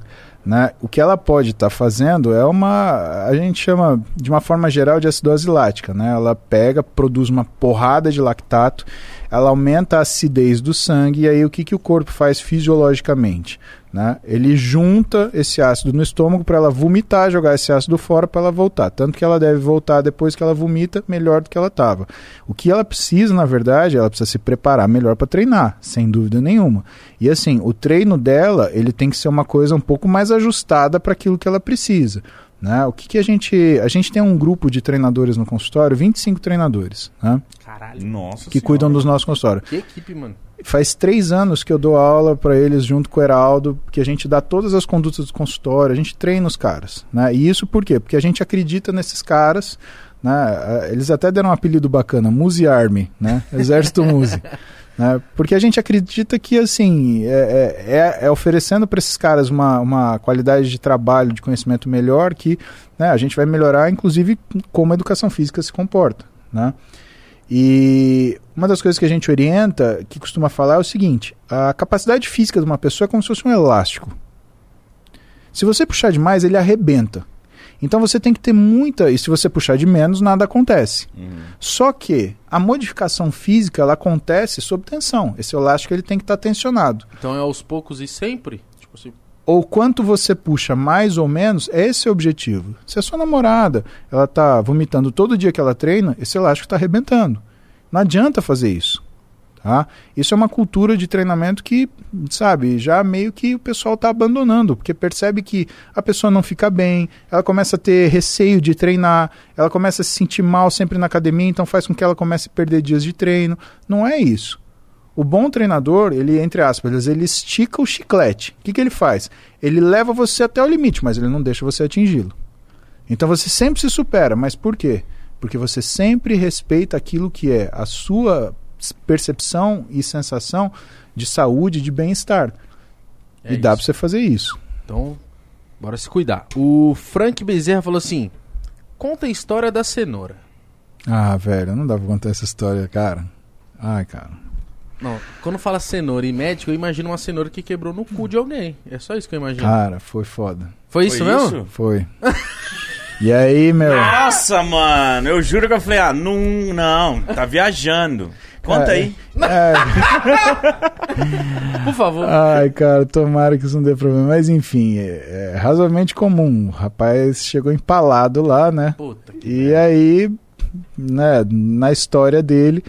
né, o que ela pode estar fazendo é uma. A gente chama de uma forma geral de acidose lática. Né? Ela pega, produz uma porrada de lactato, ela aumenta a acidez do sangue, e aí o que, que o corpo faz fisiologicamente? Né? Ele junta esse ácido no estômago para ela vomitar, jogar esse ácido fora para ela voltar. Tanto que ela deve voltar depois que ela vomita melhor do que ela estava. O que ela precisa, na verdade, ela precisa se preparar melhor para treinar, sem dúvida nenhuma. E assim, o treino dela, ele tem que ser uma coisa um pouco mais ajustada para aquilo que ela precisa. Né? O que, que a gente. A gente tem um grupo de treinadores no consultório, 25 treinadores, né? Caralho. Nossa que senhora. cuidam dos nossos consultórios. Que equipe, mano. Faz três anos que eu dou aula para eles junto com o Heraldo, que a gente dá todas as condutas do consultório, a gente treina os caras. Né? E isso por quê? Porque a gente acredita nesses caras. Né? Eh, Eles até deram um apelido bacana, Muse Army, né? Exército Muse. né? Porque a gente acredita que assim é, é- é oferecendo para esses caras uma, uma qualidade de trabalho, de conhecimento melhor, que né, a gente vai melhorar, inclusive, como a educação física se comporta. Né? E uma das coisas que a gente orienta, que costuma falar, é o seguinte: a capacidade física de uma pessoa é como se fosse um elástico. Se você puxar demais, ele arrebenta. Então você tem que ter muita. E se você puxar de menos, nada acontece. Só que a modificação física ela acontece sob tensão. Esse elástico ele tem que estar tensionado. Então é aos poucos e sempre? Tipo assim, Ou quanto você puxa mais ou menos, é esse o objetivo. Se a sua namorada ela tá vomitando todo dia que ela treina, esse elástico está arrebentando. Não adianta fazer isso. Tá? Isso é uma cultura de treinamento que, sabe, já meio que o pessoal está abandonando, porque percebe que a pessoa não fica bem, ela começa a ter receio de treinar, ela começa a se sentir mal sempre na academia, então faz com que ela comece a perder dias de treino. Não é isso. O bom treinador, ele, entre aspas, ele estica o chiclete. O que, que ele faz? Ele leva você até o limite, mas ele não deixa você atingi-lo. Então você sempre se supera. Mas por quê? Porque você sempre respeita aquilo que é a sua percepção e sensação de saúde, de bem-estar. é e dá isso. pra você fazer isso. Então, bora se cuidar. O Frank Bezerra falou assim: conta a história da cenoura. Ah, velho, não dá pra contar essa história, cara. Ai, cara. Não, quando fala cenoura e médico, eu imagino uma cenoura que quebrou no cu de alguém. É só isso que eu imagino. Cara, foi foda. Foi isso mesmo? Foi. e aí, meu. Nossa, mano, eu juro que eu falei, ah, não, não, tá viajando. Conta Cara, aí. É, Por favor. ai, cara, tomara que isso não dê problema. Mas enfim, é, é razoavelmente comum. O rapaz chegou empalado lá, né? Puta que E aí, né, na história dele,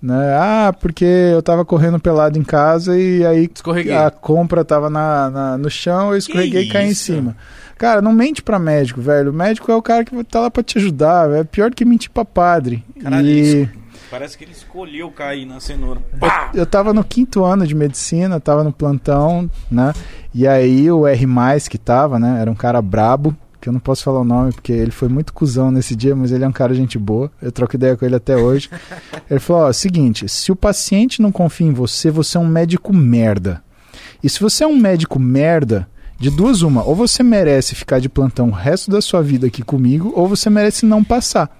né, ah, porque eu tava correndo pelado em casa e aí Escorreguei. a compra tava na, na- no chão, eu escorreguei e caí em cima. Cara, não mente pra médico, velho. O médico é o cara que tá lá pra te ajudar, é pior do que mentir pra padre. Caralho, e isso- parece que ele escolheu cair na cenoura. Pá! eu tava no quinto ano de medicina, tava no plantão, né? E aí o R+, que tava, né, era um cara brabo, que eu não posso falar o nome porque ele foi muito cuzão nesse dia, mas ele é um cara gente boa. Eu troco ideia com ele até hoje. ele falou: ó, seguinte, se o paciente não confia em você, você é um médico merda. E se você é um médico merda, de duas uma, ou você merece ficar de plantão o resto da sua vida aqui comigo, ou você merece não passar.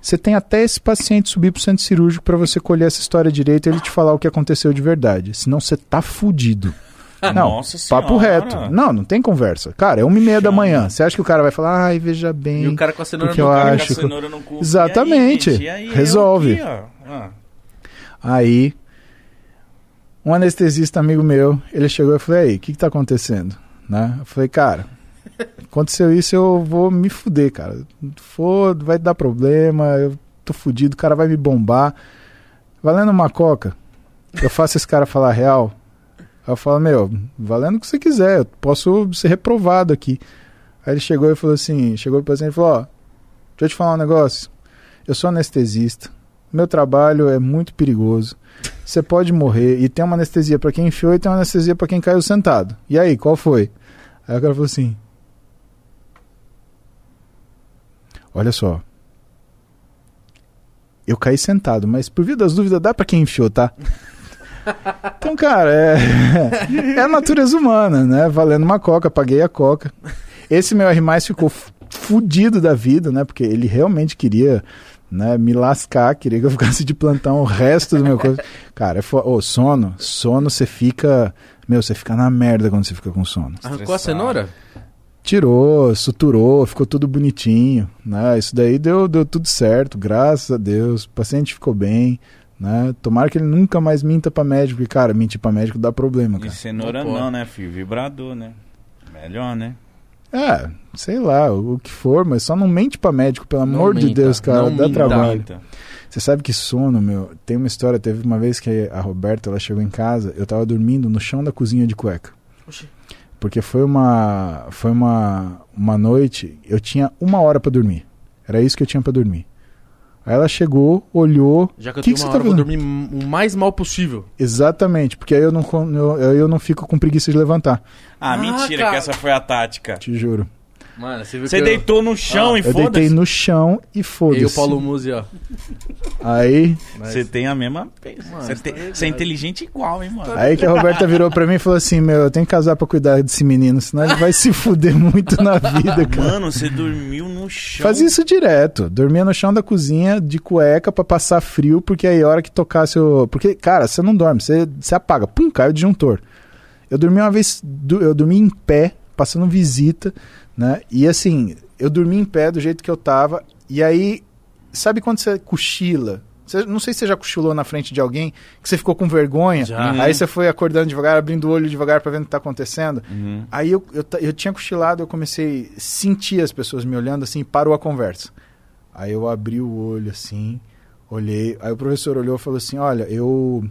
Você tem até esse paciente subir pro centro cirúrgico para você colher essa história direito e ele te falar o que aconteceu de verdade. Senão você tá fudido. Não, Nossa senhora. papo reto. Não, não tem conversa. Cara, é uma e meia da Chama. manhã. Você acha que o cara vai falar, ai, veja bem. E o cara com a cenoura no eu cara. Acho que- cenoura no cu. Exatamente. E aí? E aí, Resolve. aqui. Ah. Aí, um anestesista amigo meu, ele chegou e falei, aí, o que que tá acontecendo? Né? Eu falei, cara, aconteceu isso, eu vou me fuder, cara. For, vai dar problema, eu tô fudido, o cara vai me bombar. Valendo uma coca, eu faço esse cara falar real. Aí eu falo, meu, valendo o que você quiser, eu posso ser reprovado aqui. Aí ele chegou e falou assim, chegou pro paciente e falou, ó, deixa eu te falar um negócio. Eu sou anestesista. Meu trabalho é muito perigoso. Você pode morrer e tem uma anestesia para quem enfiou e tem uma anestesia para quem caiu sentado. E aí, qual foi? Aí o cara falou assim: Olha só. Eu caí sentado, mas por via das dúvidas dá para quem enfiou, tá? Então, cara, é, é a natureza humana, né? Valendo uma coca, paguei a coca. Esse meu R+, ficou fudido da vida, né? Porque ele realmente queria né, me lascar, queria que eu ficasse de plantão o resto do meu coisa. Cara, é fo... Ô, sono, sono você fica, meu, você fica na merda quando você fica com sono. Arrancou a cenoura? Tirou, suturou, ficou tudo bonitinho, né? Isso daí deu, deu tudo certo, graças a Deus. O paciente ficou bem, né? Tomara que ele nunca mais minta pra médico, porque, cara, mentir pra médico dá problema, E cara. cenoura Não não, né, filho? Vibrador, né? Melhor, né? É, sei lá, o que for, mas só não mente pra médico, pelo Não amor de minta, Deus, cara, não dá minta. trabalho. Você sabe que sono, meu, tem uma história, teve uma vez que a Roberta, ela chegou em casa, eu tava dormindo no chão da cozinha de cueca. Oxi. Porque foi uma foi uma, uma noite, eu tinha uma hora pra dormir. Era isso que eu tinha pra dormir. Aí ela chegou, olhou, Já que eu Que tenho que uma você hora, tá eu vou dormir o mais mal possível. exatamente, porque aí eu não eu, eu não fico com preguiça de levantar, Ah, Ah, mentira cara. que essa foi a tática. te juro. Mano, você viu Você que deitou no chão Ah, e Eu deitei foda-se. no chão e eu... foda-se. E o Paulo Musi, ó. Aí, Você tem a mesma. Você tá você é inteligente igual, hein, mano? aí que a Roberta virou pra mim e falou assim: "Meu, eu tenho que casar pra cuidar desse menino, senão ele vai se fuder muito na vida, cara". Mano, você dormiu no chão. Fazia isso direto. Dormia no chão da cozinha de cueca pra passar frio, porque aí a hora que tocasse o. Porque, cara, você não dorme, você, você apaga. Pum, cai o disjuntor. Eu dormi uma vez, eu dormi em pé, passando visita, né? E assim, eu dormi em pé do jeito que eu tava, e aí, sabe quando você cochila? Você- não sei se você já cochilou na frente de alguém, que você ficou com vergonha, Já. aí você foi acordando devagar, abrindo o olho devagar pra ver o que tá acontecendo. Uhum. Aí eu, eu, eu tinha cochilado, eu comecei a sentir as pessoas me olhando assim, e parou a conversa. Aí eu abri o olho assim, olhei, aí o professor olhou e falou assim: Olha, eu,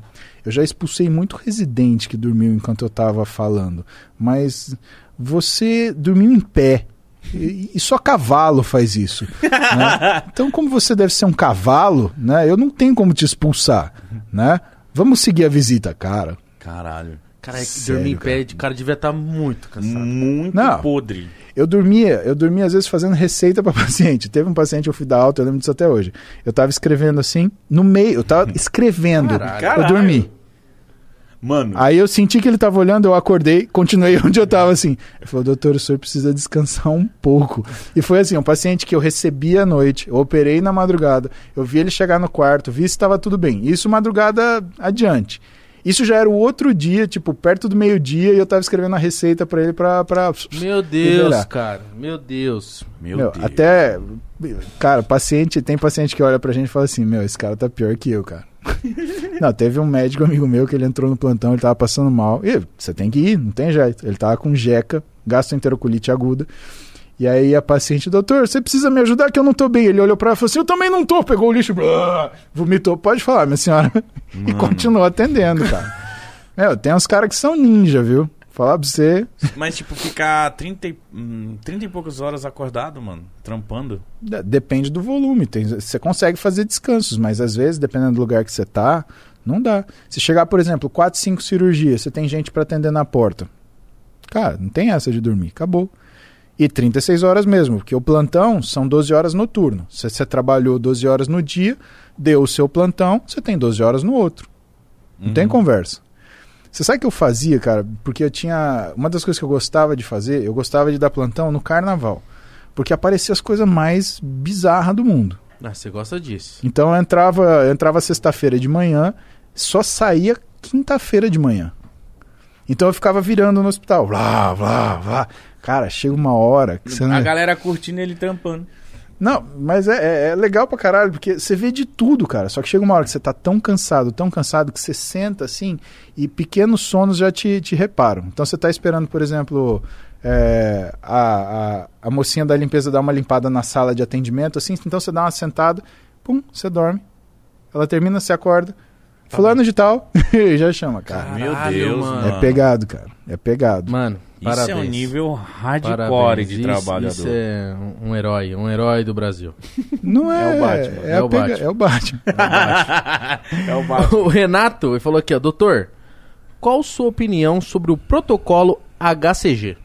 eu já expulsei muito residente que dormiu enquanto eu tava falando, mas você dormiu em pé. E, e só cavalo faz isso. né? Então, como você deve ser um cavalo, né? Eu não tenho como te expulsar, né? Vamos seguir a visita, cara. Caralho. Cara, é que Sério, dormir em cara. pé, de cara devia estar muito cansado. Muito Não. podre. Eu dormia, eu dormia às vezes fazendo receita para paciente. Teve um paciente eu fui dar alta, eu lembro disso até hoje. Eu tava escrevendo assim, no meio, eu tava escrevendo. Caralho. Eu dormi. Mano, Aí eu senti que ele tava olhando, eu acordei, continuei onde eu tava assim. Ele falou, doutor, o senhor precisa descansar um pouco. E foi assim, um paciente que eu recebi à noite, eu operei na madrugada, eu vi ele chegar no quarto, vi se estava tudo bem. Isso madrugada adiante. Isso já era o outro dia, tipo, perto do meio-dia, e eu tava escrevendo a receita para ele pra, pra Meu Deus, Liberar. cara. Meu Deus. meu, Meu, Deus. até. Cara, paciente, tem paciente que olha pra gente e fala assim: Meu, esse cara tá pior que eu, cara. não, teve um médico amigo meu que ele entrou no plantão, ele tava passando mal. E você tem que ir, não tem jeito. Ele tava com jeca, gastroenterocolite aguda. E aí a paciente, doutor, você precisa me ajudar que eu não tô bem. Ele olhou pra ela e falou assim: Eu também não tô. Pegou o lixo, blá, vomitou. Pode falar, minha senhora. e continuou atendendo, cara. Meu, tem uns caras que são ninja, viu? Falar pra você. Mas, tipo, ficar 30 e, hum, 30 e poucas horas acordado, mano, trampando. De- Depende do volume. Tem, você consegue fazer descansos, mas às vezes, dependendo do lugar que você tá, não dá. Se chegar, por exemplo, 4, 5 cirurgias, você tem gente pra atender na porta. Cara, não tem essa de dormir, acabou. E 36 horas mesmo, porque o plantão são 12 horas noturno. Se você trabalhou 12 horas no dia, deu o seu plantão, você tem 12 horas no outro. Não tem conversa. Você sabe o que eu fazia, cara? Porque eu tinha. Uma das coisas que eu gostava de fazer, eu gostava de dar plantão no carnaval. Porque aparecia as coisas mais bizarras do mundo. Ah, você gosta disso. Então eu entrava, eu entrava sexta-feira de manhã, só saía quinta-feira de manhã. Então eu ficava virando no hospital. Blá, blá, blá. Cara, chega uma hora que você A não. galera curtindo ele trampando. Não, mas é, é- é legal pra caralho, porque você vê de tudo, cara. Só que chega uma hora que você tá tão cansado, tão cansado, que você senta assim e pequenos sonos já te, te reparam. Então você tá esperando, por exemplo, é, a, a, a mocinha da limpeza dar uma limpada na sala de atendimento, assim, então você dá uma sentada, pum, você dorme. Ela termina, você acorda. Fulano de tal, já chama, cara. Meu Caralho, Deus, mano. É pegado, cara. É pegado. Mano, Isso parabéns. é um nível hardcore Parabéns. de Isso- trabalhador. Isso é um- herói, um herói do Brasil. Não é, É o Batman. É, É a o pega- Batman. é o Batman. é o Batman. o Renato ele falou aqui, ó, doutor, qual sua opinião sobre o protocolo HCG?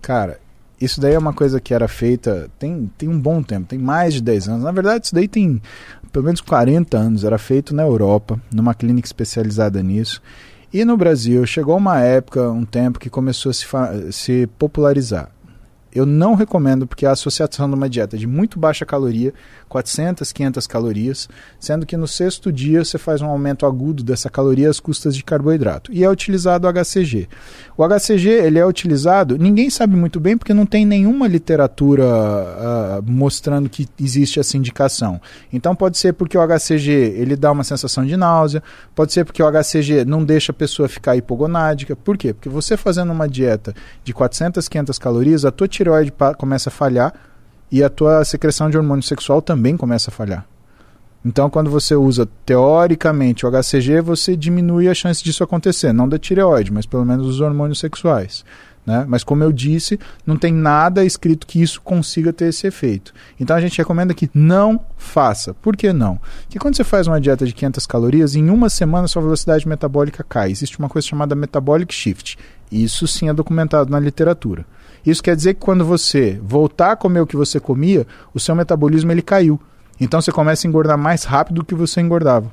Cara, isso daí é uma coisa que era feita tem, tem um bom tempo, tem mais de 10 anos. Na verdade, isso daí tem pelo menos 40 anos. Era feito na Europa, numa clínica especializada nisso. E no Brasil, chegou uma época, um tempo, que começou a se, se popularizar. Eu não recomendo porque a associação de uma dieta de muito baixa caloria, 400, 500 calorias, sendo que no sexto dia você faz um aumento agudo dessa caloria às custas de carboidrato. E é utilizado o HCG. O HCG ele é utilizado, ninguém sabe muito bem porque não tem nenhuma literatura ah, mostrando que existe essa indicação. Então pode ser porque o HCG ele dá uma sensação de náusea, pode ser porque o HCG não deixa a pessoa ficar hipogonádica. Por quê? Porque você fazendo uma dieta de 400, 500 calorias, a tua tireoide começa a falhar e a tua secreção de hormônio sexual também começa a falhar. Então, quando você usa teoricamente o HCG, você diminui a chance disso acontecer, não da tireoide, mas pelo menos dos hormônios sexuais. Né? Mas, como eu disse, não tem nada escrito que isso consiga ter esse efeito. Então, a gente recomenda que não faça. Por que não? Porque quando você faz uma dieta de 500 calorias, em uma semana sua velocidade metabólica cai. Existe uma coisa chamada metabolic shift. Isso sim é documentado na literatura. Isso quer dizer que quando você voltar a comer o que você comia, o seu metabolismo ele caiu. Então você começa a engordar mais rápido do que você engordava.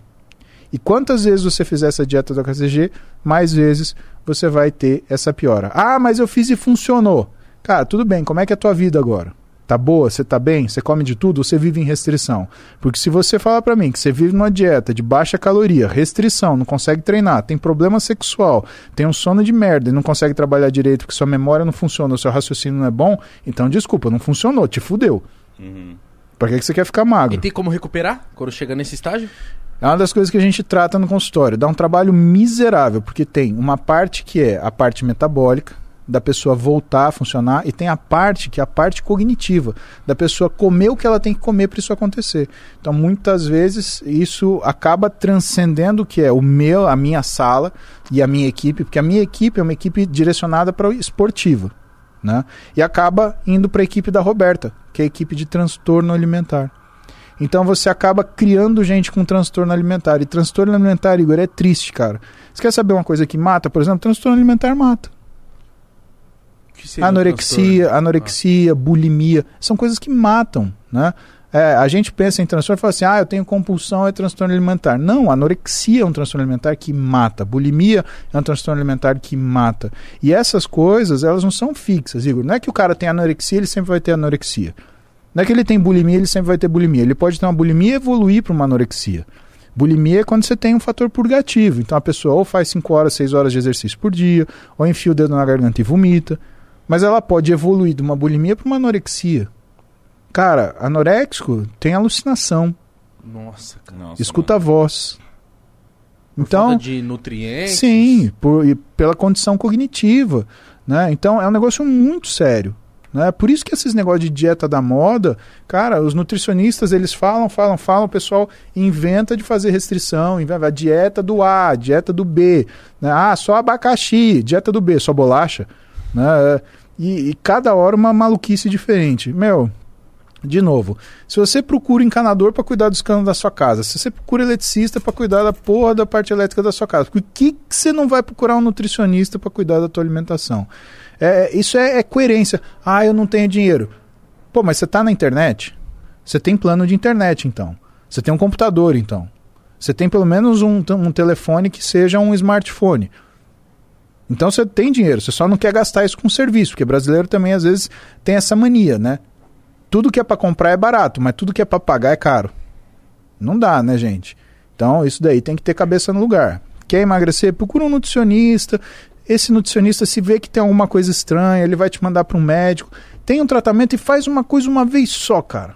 E quantas vezes você fizer essa dieta do HCG, mais vezes você vai ter essa piora. Ah, mas eu fiz e funcionou. Cara, tudo bem, como é que é a tua vida agora? Tá boa? Você tá bem? Você come de tudo? Você vive em restrição? Porque se você falar para mim que você vive numa dieta de baixa caloria, restrição, não consegue treinar, tem problema sexual, tem um sono de merda e não consegue trabalhar direito porque sua memória não funciona, o seu raciocínio não é bom, então desculpa, não funcionou, te fudeu. Uhum. Pra que, que você quer ficar magro? E tem como recuperar quando chega nesse estágio? É uma das coisas que a gente trata no consultório. Dá um trabalho miserável, porque tem uma parte que é a parte metabólica, da pessoa voltar a funcionar, e tem a parte que é a parte cognitiva, da pessoa comer o que ela tem que comer para isso acontecer. Então, muitas vezes, isso acaba transcendendo o que é o meu, a minha sala e a minha equipe, porque a minha equipe é uma equipe direcionada para o esportiva. Né? E acaba indo para a equipe da Roberta, que é a equipe de transtorno alimentar. Então você acaba criando gente com transtorno alimentar. E transtorno alimentar, Igor, é triste, cara. Você quer saber uma coisa que mata? Por exemplo, transtorno alimentar mata. Que seria Anorexia, anorexia, bulimia, são coisas que matam, né? É, a gente pensa em transtorno e fala assim, ah, eu tenho compulsão, é transtorno alimentar. Não, anorexia é um transtorno alimentar que mata. Bulimia é um transtorno alimentar que mata. E essas coisas, elas não são fixas, Igor. Não é que o cara tem anorexia, ele sempre vai ter anorexia. Não é que ele tem bulimia, ele sempre vai ter bulimia. Ele pode ter uma bulimia e evoluir para uma anorexia. Bulimia é quando você tem um fator purgativo. Então a pessoa ou faz 5 horas, 6 horas de exercício por dia, ou enfia o dedo na garganta e vomita. Mas ela pode evoluir de uma bulimia para uma anorexia. Cara, anoréxico tem alucinação, Nossa, cara. Nossa, escuta a voz. Por Então, de nutrientes. sim, por, e pela condição cognitiva. Né? Então é um negócio muito sério. Né? Por isso que esses negócios de dieta da moda, cara, os nutricionistas eles falam, falam, falam, o pessoal inventa de fazer restrição, inventa a dieta do A, dieta do B, né? ah, só abacaxi, dieta do B, só bolacha, né? E, e cada hora uma maluquice diferente. Meu, de novo, se você procura encanador para cuidar dos canos da sua casa, se você procura eletricista para cuidar da porra da parte elétrica da sua casa, por que, que você não vai procurar um nutricionista para cuidar da tua alimentação? É, isso é, é coerência. Ah, eu não tenho dinheiro. Pô, mas você está na internet? Você tem plano de internet, então. Você tem um computador, então. Você tem pelo menos um, um telefone que seja um smartphone. Então você tem dinheiro, você só não quer gastar isso com serviço, porque brasileiro também às vezes tem essa mania, né? Tudo que é para comprar é barato, mas tudo que é para pagar é caro. Não dá, né, gente? Então isso daí tem que ter cabeça no lugar. Quer emagrecer? Procura um nutricionista. Esse nutricionista, se vê que tem alguma coisa estranha, ele vai te mandar para um médico. Tem um tratamento e faz uma coisa uma vez só, cara.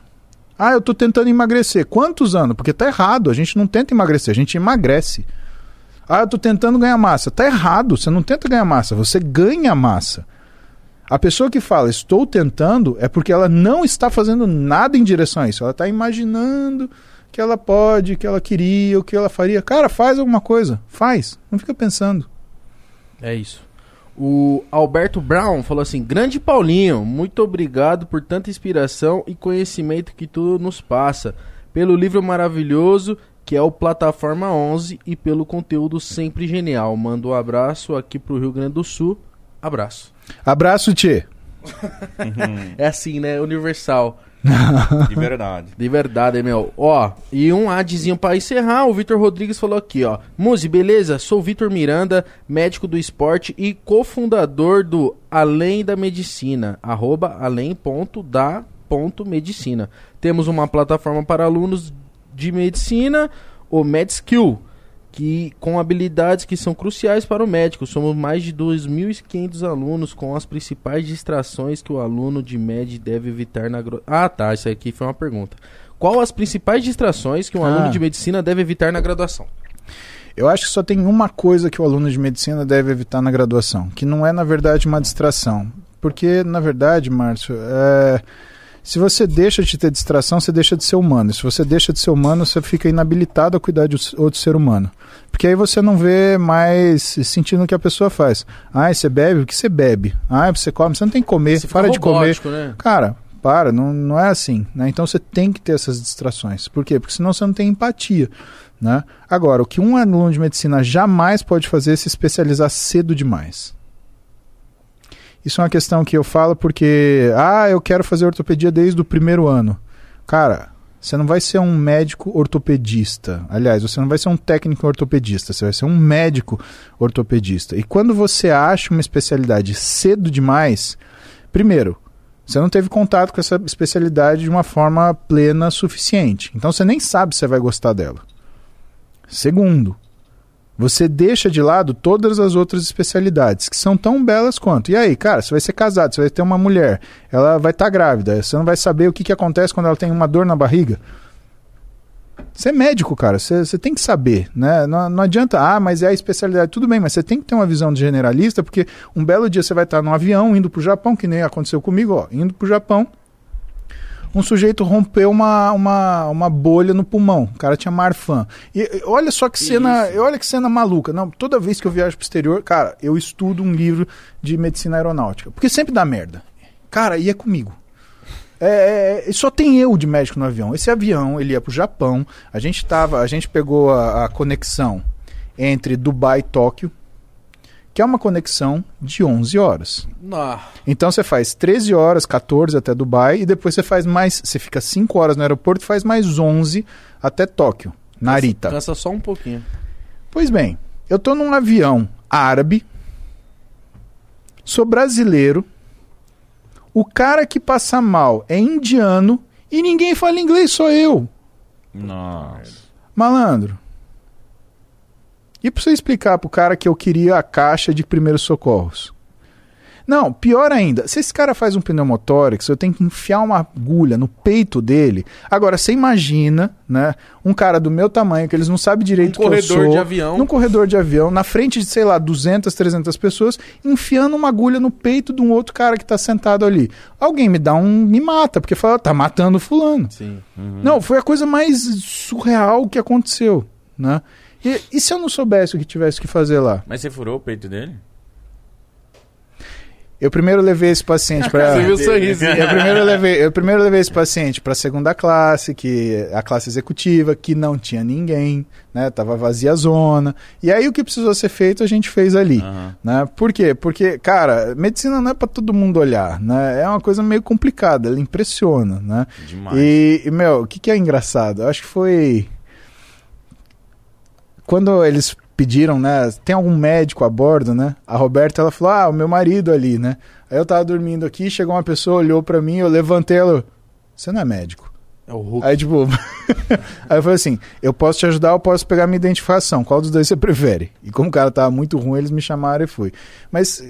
Ah, eu tô tentando emagrecer. Quantos anos? Porque tá errado. A gente não tenta emagrecer, a gente emagrece. Ah, eu tô tentando ganhar massa. Tá errado. Você não tenta ganhar massa, você ganha massa. A pessoa que fala estou tentando é porque ela não está fazendo nada em direção a isso. Ela está imaginando que ela pode, que ela queria, o que ela faria. Cara, faz alguma coisa. Faz. Não fica pensando. É isso. O Alberto Brown falou assim: Grande Paulinho, muito obrigado por tanta inspiração e conhecimento que tu nos passa. Pelo livro maravilhoso que é o Plataforma 11 e pelo conteúdo sempre genial. Mando um abraço aqui pro Rio Grande do Sul. Abraço. Abraço, Tchê. É assim, né? Universal. De verdade. De verdade, meu. Ó, e um adzinho pra encerrar, o Vitor Rodrigues falou aqui, ó. Muzi, beleza? Sou Vitor Miranda, médico do esporte e cofundador do Além da Medicina, arroba além.da.medicina. Temos uma plataforma para alunos de medicina, o MedSkill, que com habilidades que são cruciais para o médico. Somos mais de 2.500 alunos com as principais distrações que o aluno de med deve evitar na gro... Ah, tá, isso aqui foi uma pergunta. Qual as principais distrações que um Ah. aluno de medicina deve evitar na graduação? Eu acho que só tem uma coisa que o aluno de medicina deve evitar na graduação, que não é, na verdade, uma distração. Porque, na verdade, Márcio, é, se você deixa de ter distração, você deixa de ser humano. Se você deixa de ser humano, você fica inabilitado a cuidar de outro ser humano. Porque aí você não vê mais sentindo o que a pessoa faz. Ah, você bebe? O que você bebe? Ah, você come? Você não tem que comer. Você para de comer. né? Cara, para, não, não é assim. Né? Então você tem que ter essas distrações. Por quê? Porque senão você não tem empatia. Né? Agora, o que um aluno de medicina jamais pode fazer é se especializar cedo demais. Isso é uma questão que eu falo porque, ah, eu quero fazer ortopedia desde o primeiro ano. Cara, você não vai ser um médico ortopedista. Aliás, você não vai ser um técnico ortopedista, você vai ser um médico ortopedista. E quando você acha uma especialidade cedo demais, primeiro, Você não teve contato com essa especialidade de uma forma plena suficiente. Então você nem sabe se vai gostar dela. Segundo, você deixa de lado todas as outras especialidades que são tão belas quanto. E aí, cara, você vai ser casado, você vai ter uma mulher, ela vai estar grávida, você não vai saber o que, que acontece quando ela tem uma dor na barriga. Você é médico, cara, você, você tem que saber, né? Não, não adianta, ah, mas é a especialidade. Tudo bem, mas você tem que ter uma visão de generalista, porque um belo dia você vai estar num avião indo pro Japão, que nem aconteceu comigo, ó, indo pro Japão. Um sujeito rompeu uma, uma, uma bolha no pulmão. O cara tinha marfan. E olha só que, Que cena, isso? olha que cena maluca. Não, toda vez que eu viajo pro exterior, cara, eu estudo um livro de medicina aeronáutica, porque sempre dá merda. Cara, e é comigo. É, é, só tem eu de médico no avião. Esse avião, ele ia pro Japão. A gente tava, a gente pegou a, a conexão entre Dubai e Tóquio, que é uma conexão de 11 horas. Então você faz 13 horas, 14 até Dubai e depois você faz mais, você fica 5 horas no aeroporto e faz mais 11 até Tóquio, Narita. Cansa só um pouquinho. Pois bem, eu tô num avião árabe, sou brasileiro, o cara que passa mal é indiano e ninguém fala inglês, só eu. Nossa. Malandro. E pra você explicar pro cara que eu queria a caixa de primeiros socorros? Não, pior ainda, se esse cara faz um pneumotórax, eu tenho que enfiar uma agulha no peito dele. Agora, você imagina, né, um cara do meu tamanho, que eles não sabem direito Um que eu corredor sou, de avião. num corredor de avião, na frente de, sei lá, 200, 300 pessoas, enfiando uma agulha no peito de um outro cara que tá sentado ali. Alguém me dá um... me mata, porque fala, tá matando fulano. Sim. Não, foi a coisa mais surreal que aconteceu, né? E, e se eu não soubesse o que tivesse que fazer lá? Mas você furou o peito dele? Eu primeiro levei esse paciente para Você viu o sorriso. eu primeiro levei, eu primeiro levei esse paciente para a segunda classe, que é a classe executiva, que não tinha ninguém, né? Tava vazia a zona. E aí o que precisou ser feito a gente fez ali, Aham. né? Por quê? Porque, cara, medicina não é para todo mundo olhar, né? É uma coisa meio complicada, ela impressiona, né? Demais. E, e, meu, o que, que é engraçado? Eu acho que foi. Quando eles pediram, né? Tem algum médico a bordo, né? A Roberta, ela falou: Ah, o meu marido ali, né? Aí eu tava dormindo aqui, chegou uma pessoa, olhou pra mim, eu levantei ela. Você não é médico? É o Hulk. Aí, tipo. aí eu falei assim: eu posso te ajudar, eu posso pegar minha identificação. Qual dos dois você prefere? E como o cara tava muito ruim, eles me chamaram e fui. Mas.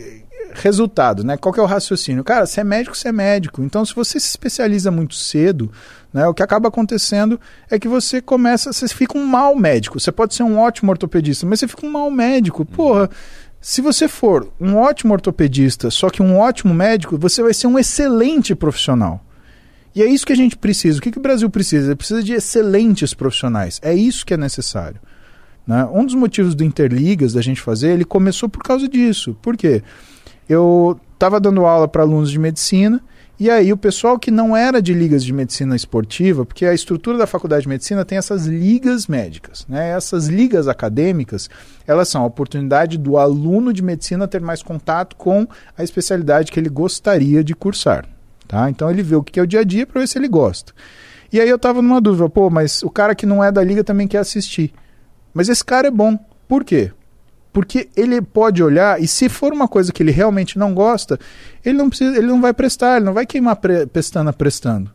Resultado, né? Qual que é o raciocínio? Cara, você é médico, você é médico. Então, se você se especializa muito cedo, né, o que acaba acontecendo é que você começa, você fica um mau médico. Você pode ser um ótimo ortopedista, mas você fica um mau médico. Porra, se você for um ótimo ortopedista, só que um ótimo médico, você vai ser um excelente profissional. E é isso que a gente precisa. O que, que o Brasil precisa? Ele precisa de excelentes profissionais. É isso que é necessário. Né? Um dos motivos do Interligas da gente fazer, ele começou por causa disso. Por quê? Eu estava dando aula para alunos de medicina e aí o pessoal que não era de ligas de medicina esportiva, porque a estrutura da faculdade de medicina tem essas ligas médicas, né? Essas ligas acadêmicas, elas são a oportunidade do aluno de medicina ter mais contato com a especialidade que ele gostaria de cursar, tá? Então ele vê o que é o dia a dia para ver se ele gosta. E aí eu estava numa dúvida, pô, mas o cara que não é da liga também quer assistir. Mas esse cara é bom. Por quê? Porque ele pode olhar e se for uma coisa que ele realmente não gosta, ele não precisa, ele não vai prestar, ele não vai queimar pre, pestana prestando.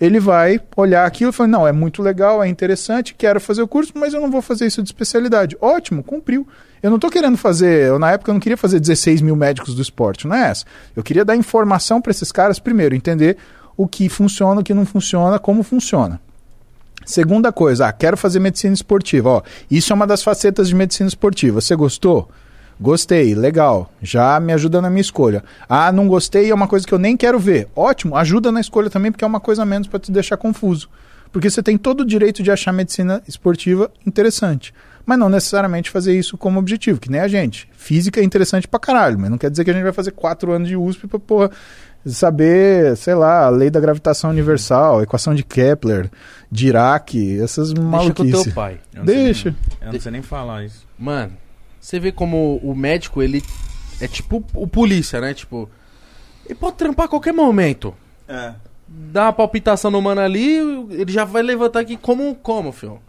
Ele vai olhar aquilo e falar: "Não, é muito legal, é interessante, quero fazer o curso, mas eu não vou fazer isso de especialidade". Ótimo, cumpriu. Eu não estou querendo fazer, eu, na época eu não queria fazer 16 mil médicos do esporte, não é essa. Eu queria dar informação para esses caras primeiro, entender o que funciona, o que não funciona, como funciona. Segunda coisa, ah, quero fazer medicina esportiva. Ó, isso é uma das facetas de medicina esportiva. Você gostou? Gostei, legal. Já me ajuda na minha escolha. Ah, não gostei, é uma coisa que eu nem quero ver. Ótimo, ajuda na escolha também, porque é uma coisa a menos para te deixar confuso. Porque você tem todo o direito de achar medicina esportiva interessante. Mas não necessariamente fazer isso como objetivo, que nem a gente. Física é interessante pra caralho, mas não quer dizer que a gente vai fazer quatro anos de USP pra, porra, saber, sei lá, a lei da gravitação universal, equação de Kepler, Dirac, essas Deixa com o maluquices. teu pai. Eu não sei Deixa. nem- eu não sei nem falar isso. Mano, você vê como o médico, ele é tipo o polícia, né? Tipo, ele pode trampar a qualquer momento. É. Dá uma palpitação no mano ali, ele já vai levantar aqui como, como, filho?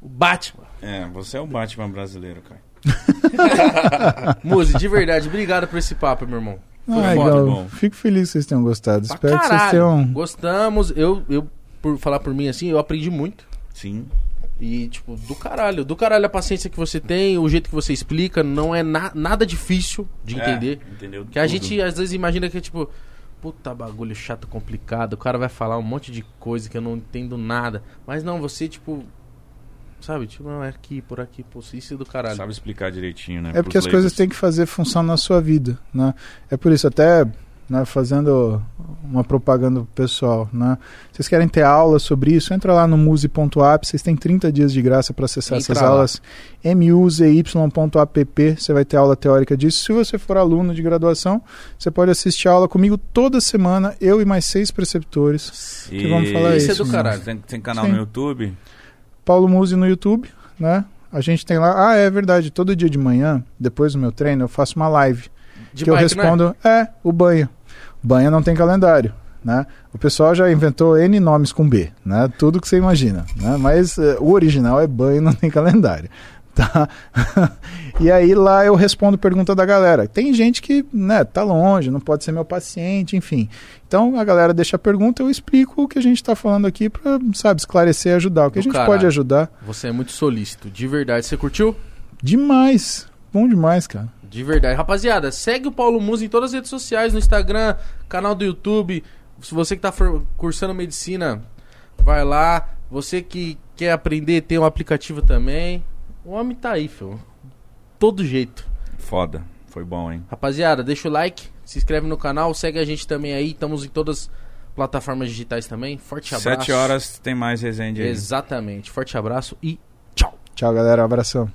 O Batman. É, você é o Batman brasileiro, cara. Muzi, de verdade, obrigado por esse papo, meu irmão. Ah, bom, legal. bom. Fico feliz que vocês tenham gostado. Pra Espero que vocês caralho. tenham. Gostamos. Eu, eu, por falar por mim assim, eu aprendi muito. Sim. E, tipo, do caralho. Do caralho a paciência que você tem, o jeito que você explica, não é na- nada difícil de entender. É, entendeu? Que a gente às vezes imagina que é tipo, puta bagulho chato, complicado, o cara vai falar um monte de coisa que eu não entendo nada. Mas não, você, tipo, sabe, tipo, não, é aqui, por aqui, pô, isso é do caralho. Sabe explicar direitinho, né? É porque as coisas têm que fazer função na sua vida, né? É por isso, até né, fazendo uma propaganda pro pessoal, né? Vocês querem ter aula sobre isso? Entra lá no muse.app, vocês têm 30 dias de graça para acessar Entra essas lá. aulas. muzy.app, você vai ter aula teórica disso. Se você for aluno de graduação, você pode assistir a aula comigo toda semana, eu e mais seis preceptores. que vamos falar Isso é isso, do né? caralho. Tem, tem canal Sim. no YouTube? Paulo Musi no YouTube, né? A gente tem lá. Ah, é verdade. Todo dia de manhã, depois do meu treino, eu faço uma live. De que eu bike, né? respondo, é, o banho. Banho não tem calendário, né? O pessoal já inventou N nomes com B, né? Tudo que você imagina, né? Mas eh, o original é banho não tem calendário, tá? e aí lá eu respondo pergunta da galera. Tem gente que, né, tá longe, não pode ser meu paciente, enfim. Então a galera deixa a pergunta, eu explico o que a gente tá falando aqui pra, sabe, esclarecer e ajudar. O que a Do gente caralho. pode ajudar. Você é muito solícito, de verdade. Você curtiu? Demais. Bom demais, cara. De verdade. Rapaziada, segue o Paulo Musa em todas as redes sociais, no Instagram, canal do YouTube. Se você que tá cursando medicina, vai lá. Você que quer aprender, tem um aplicativo também. O homem tá aí, filho. Todo jeito. Foda. Foi bom, hein? Rapaziada, deixa o like, se inscreve no canal, segue a gente também aí. Estamos em todas as plataformas digitais também. Forte abraço. Sete horas tem mais resenha aí. Exatamente. Forte abraço e tchau. Tchau, galera. Um abração.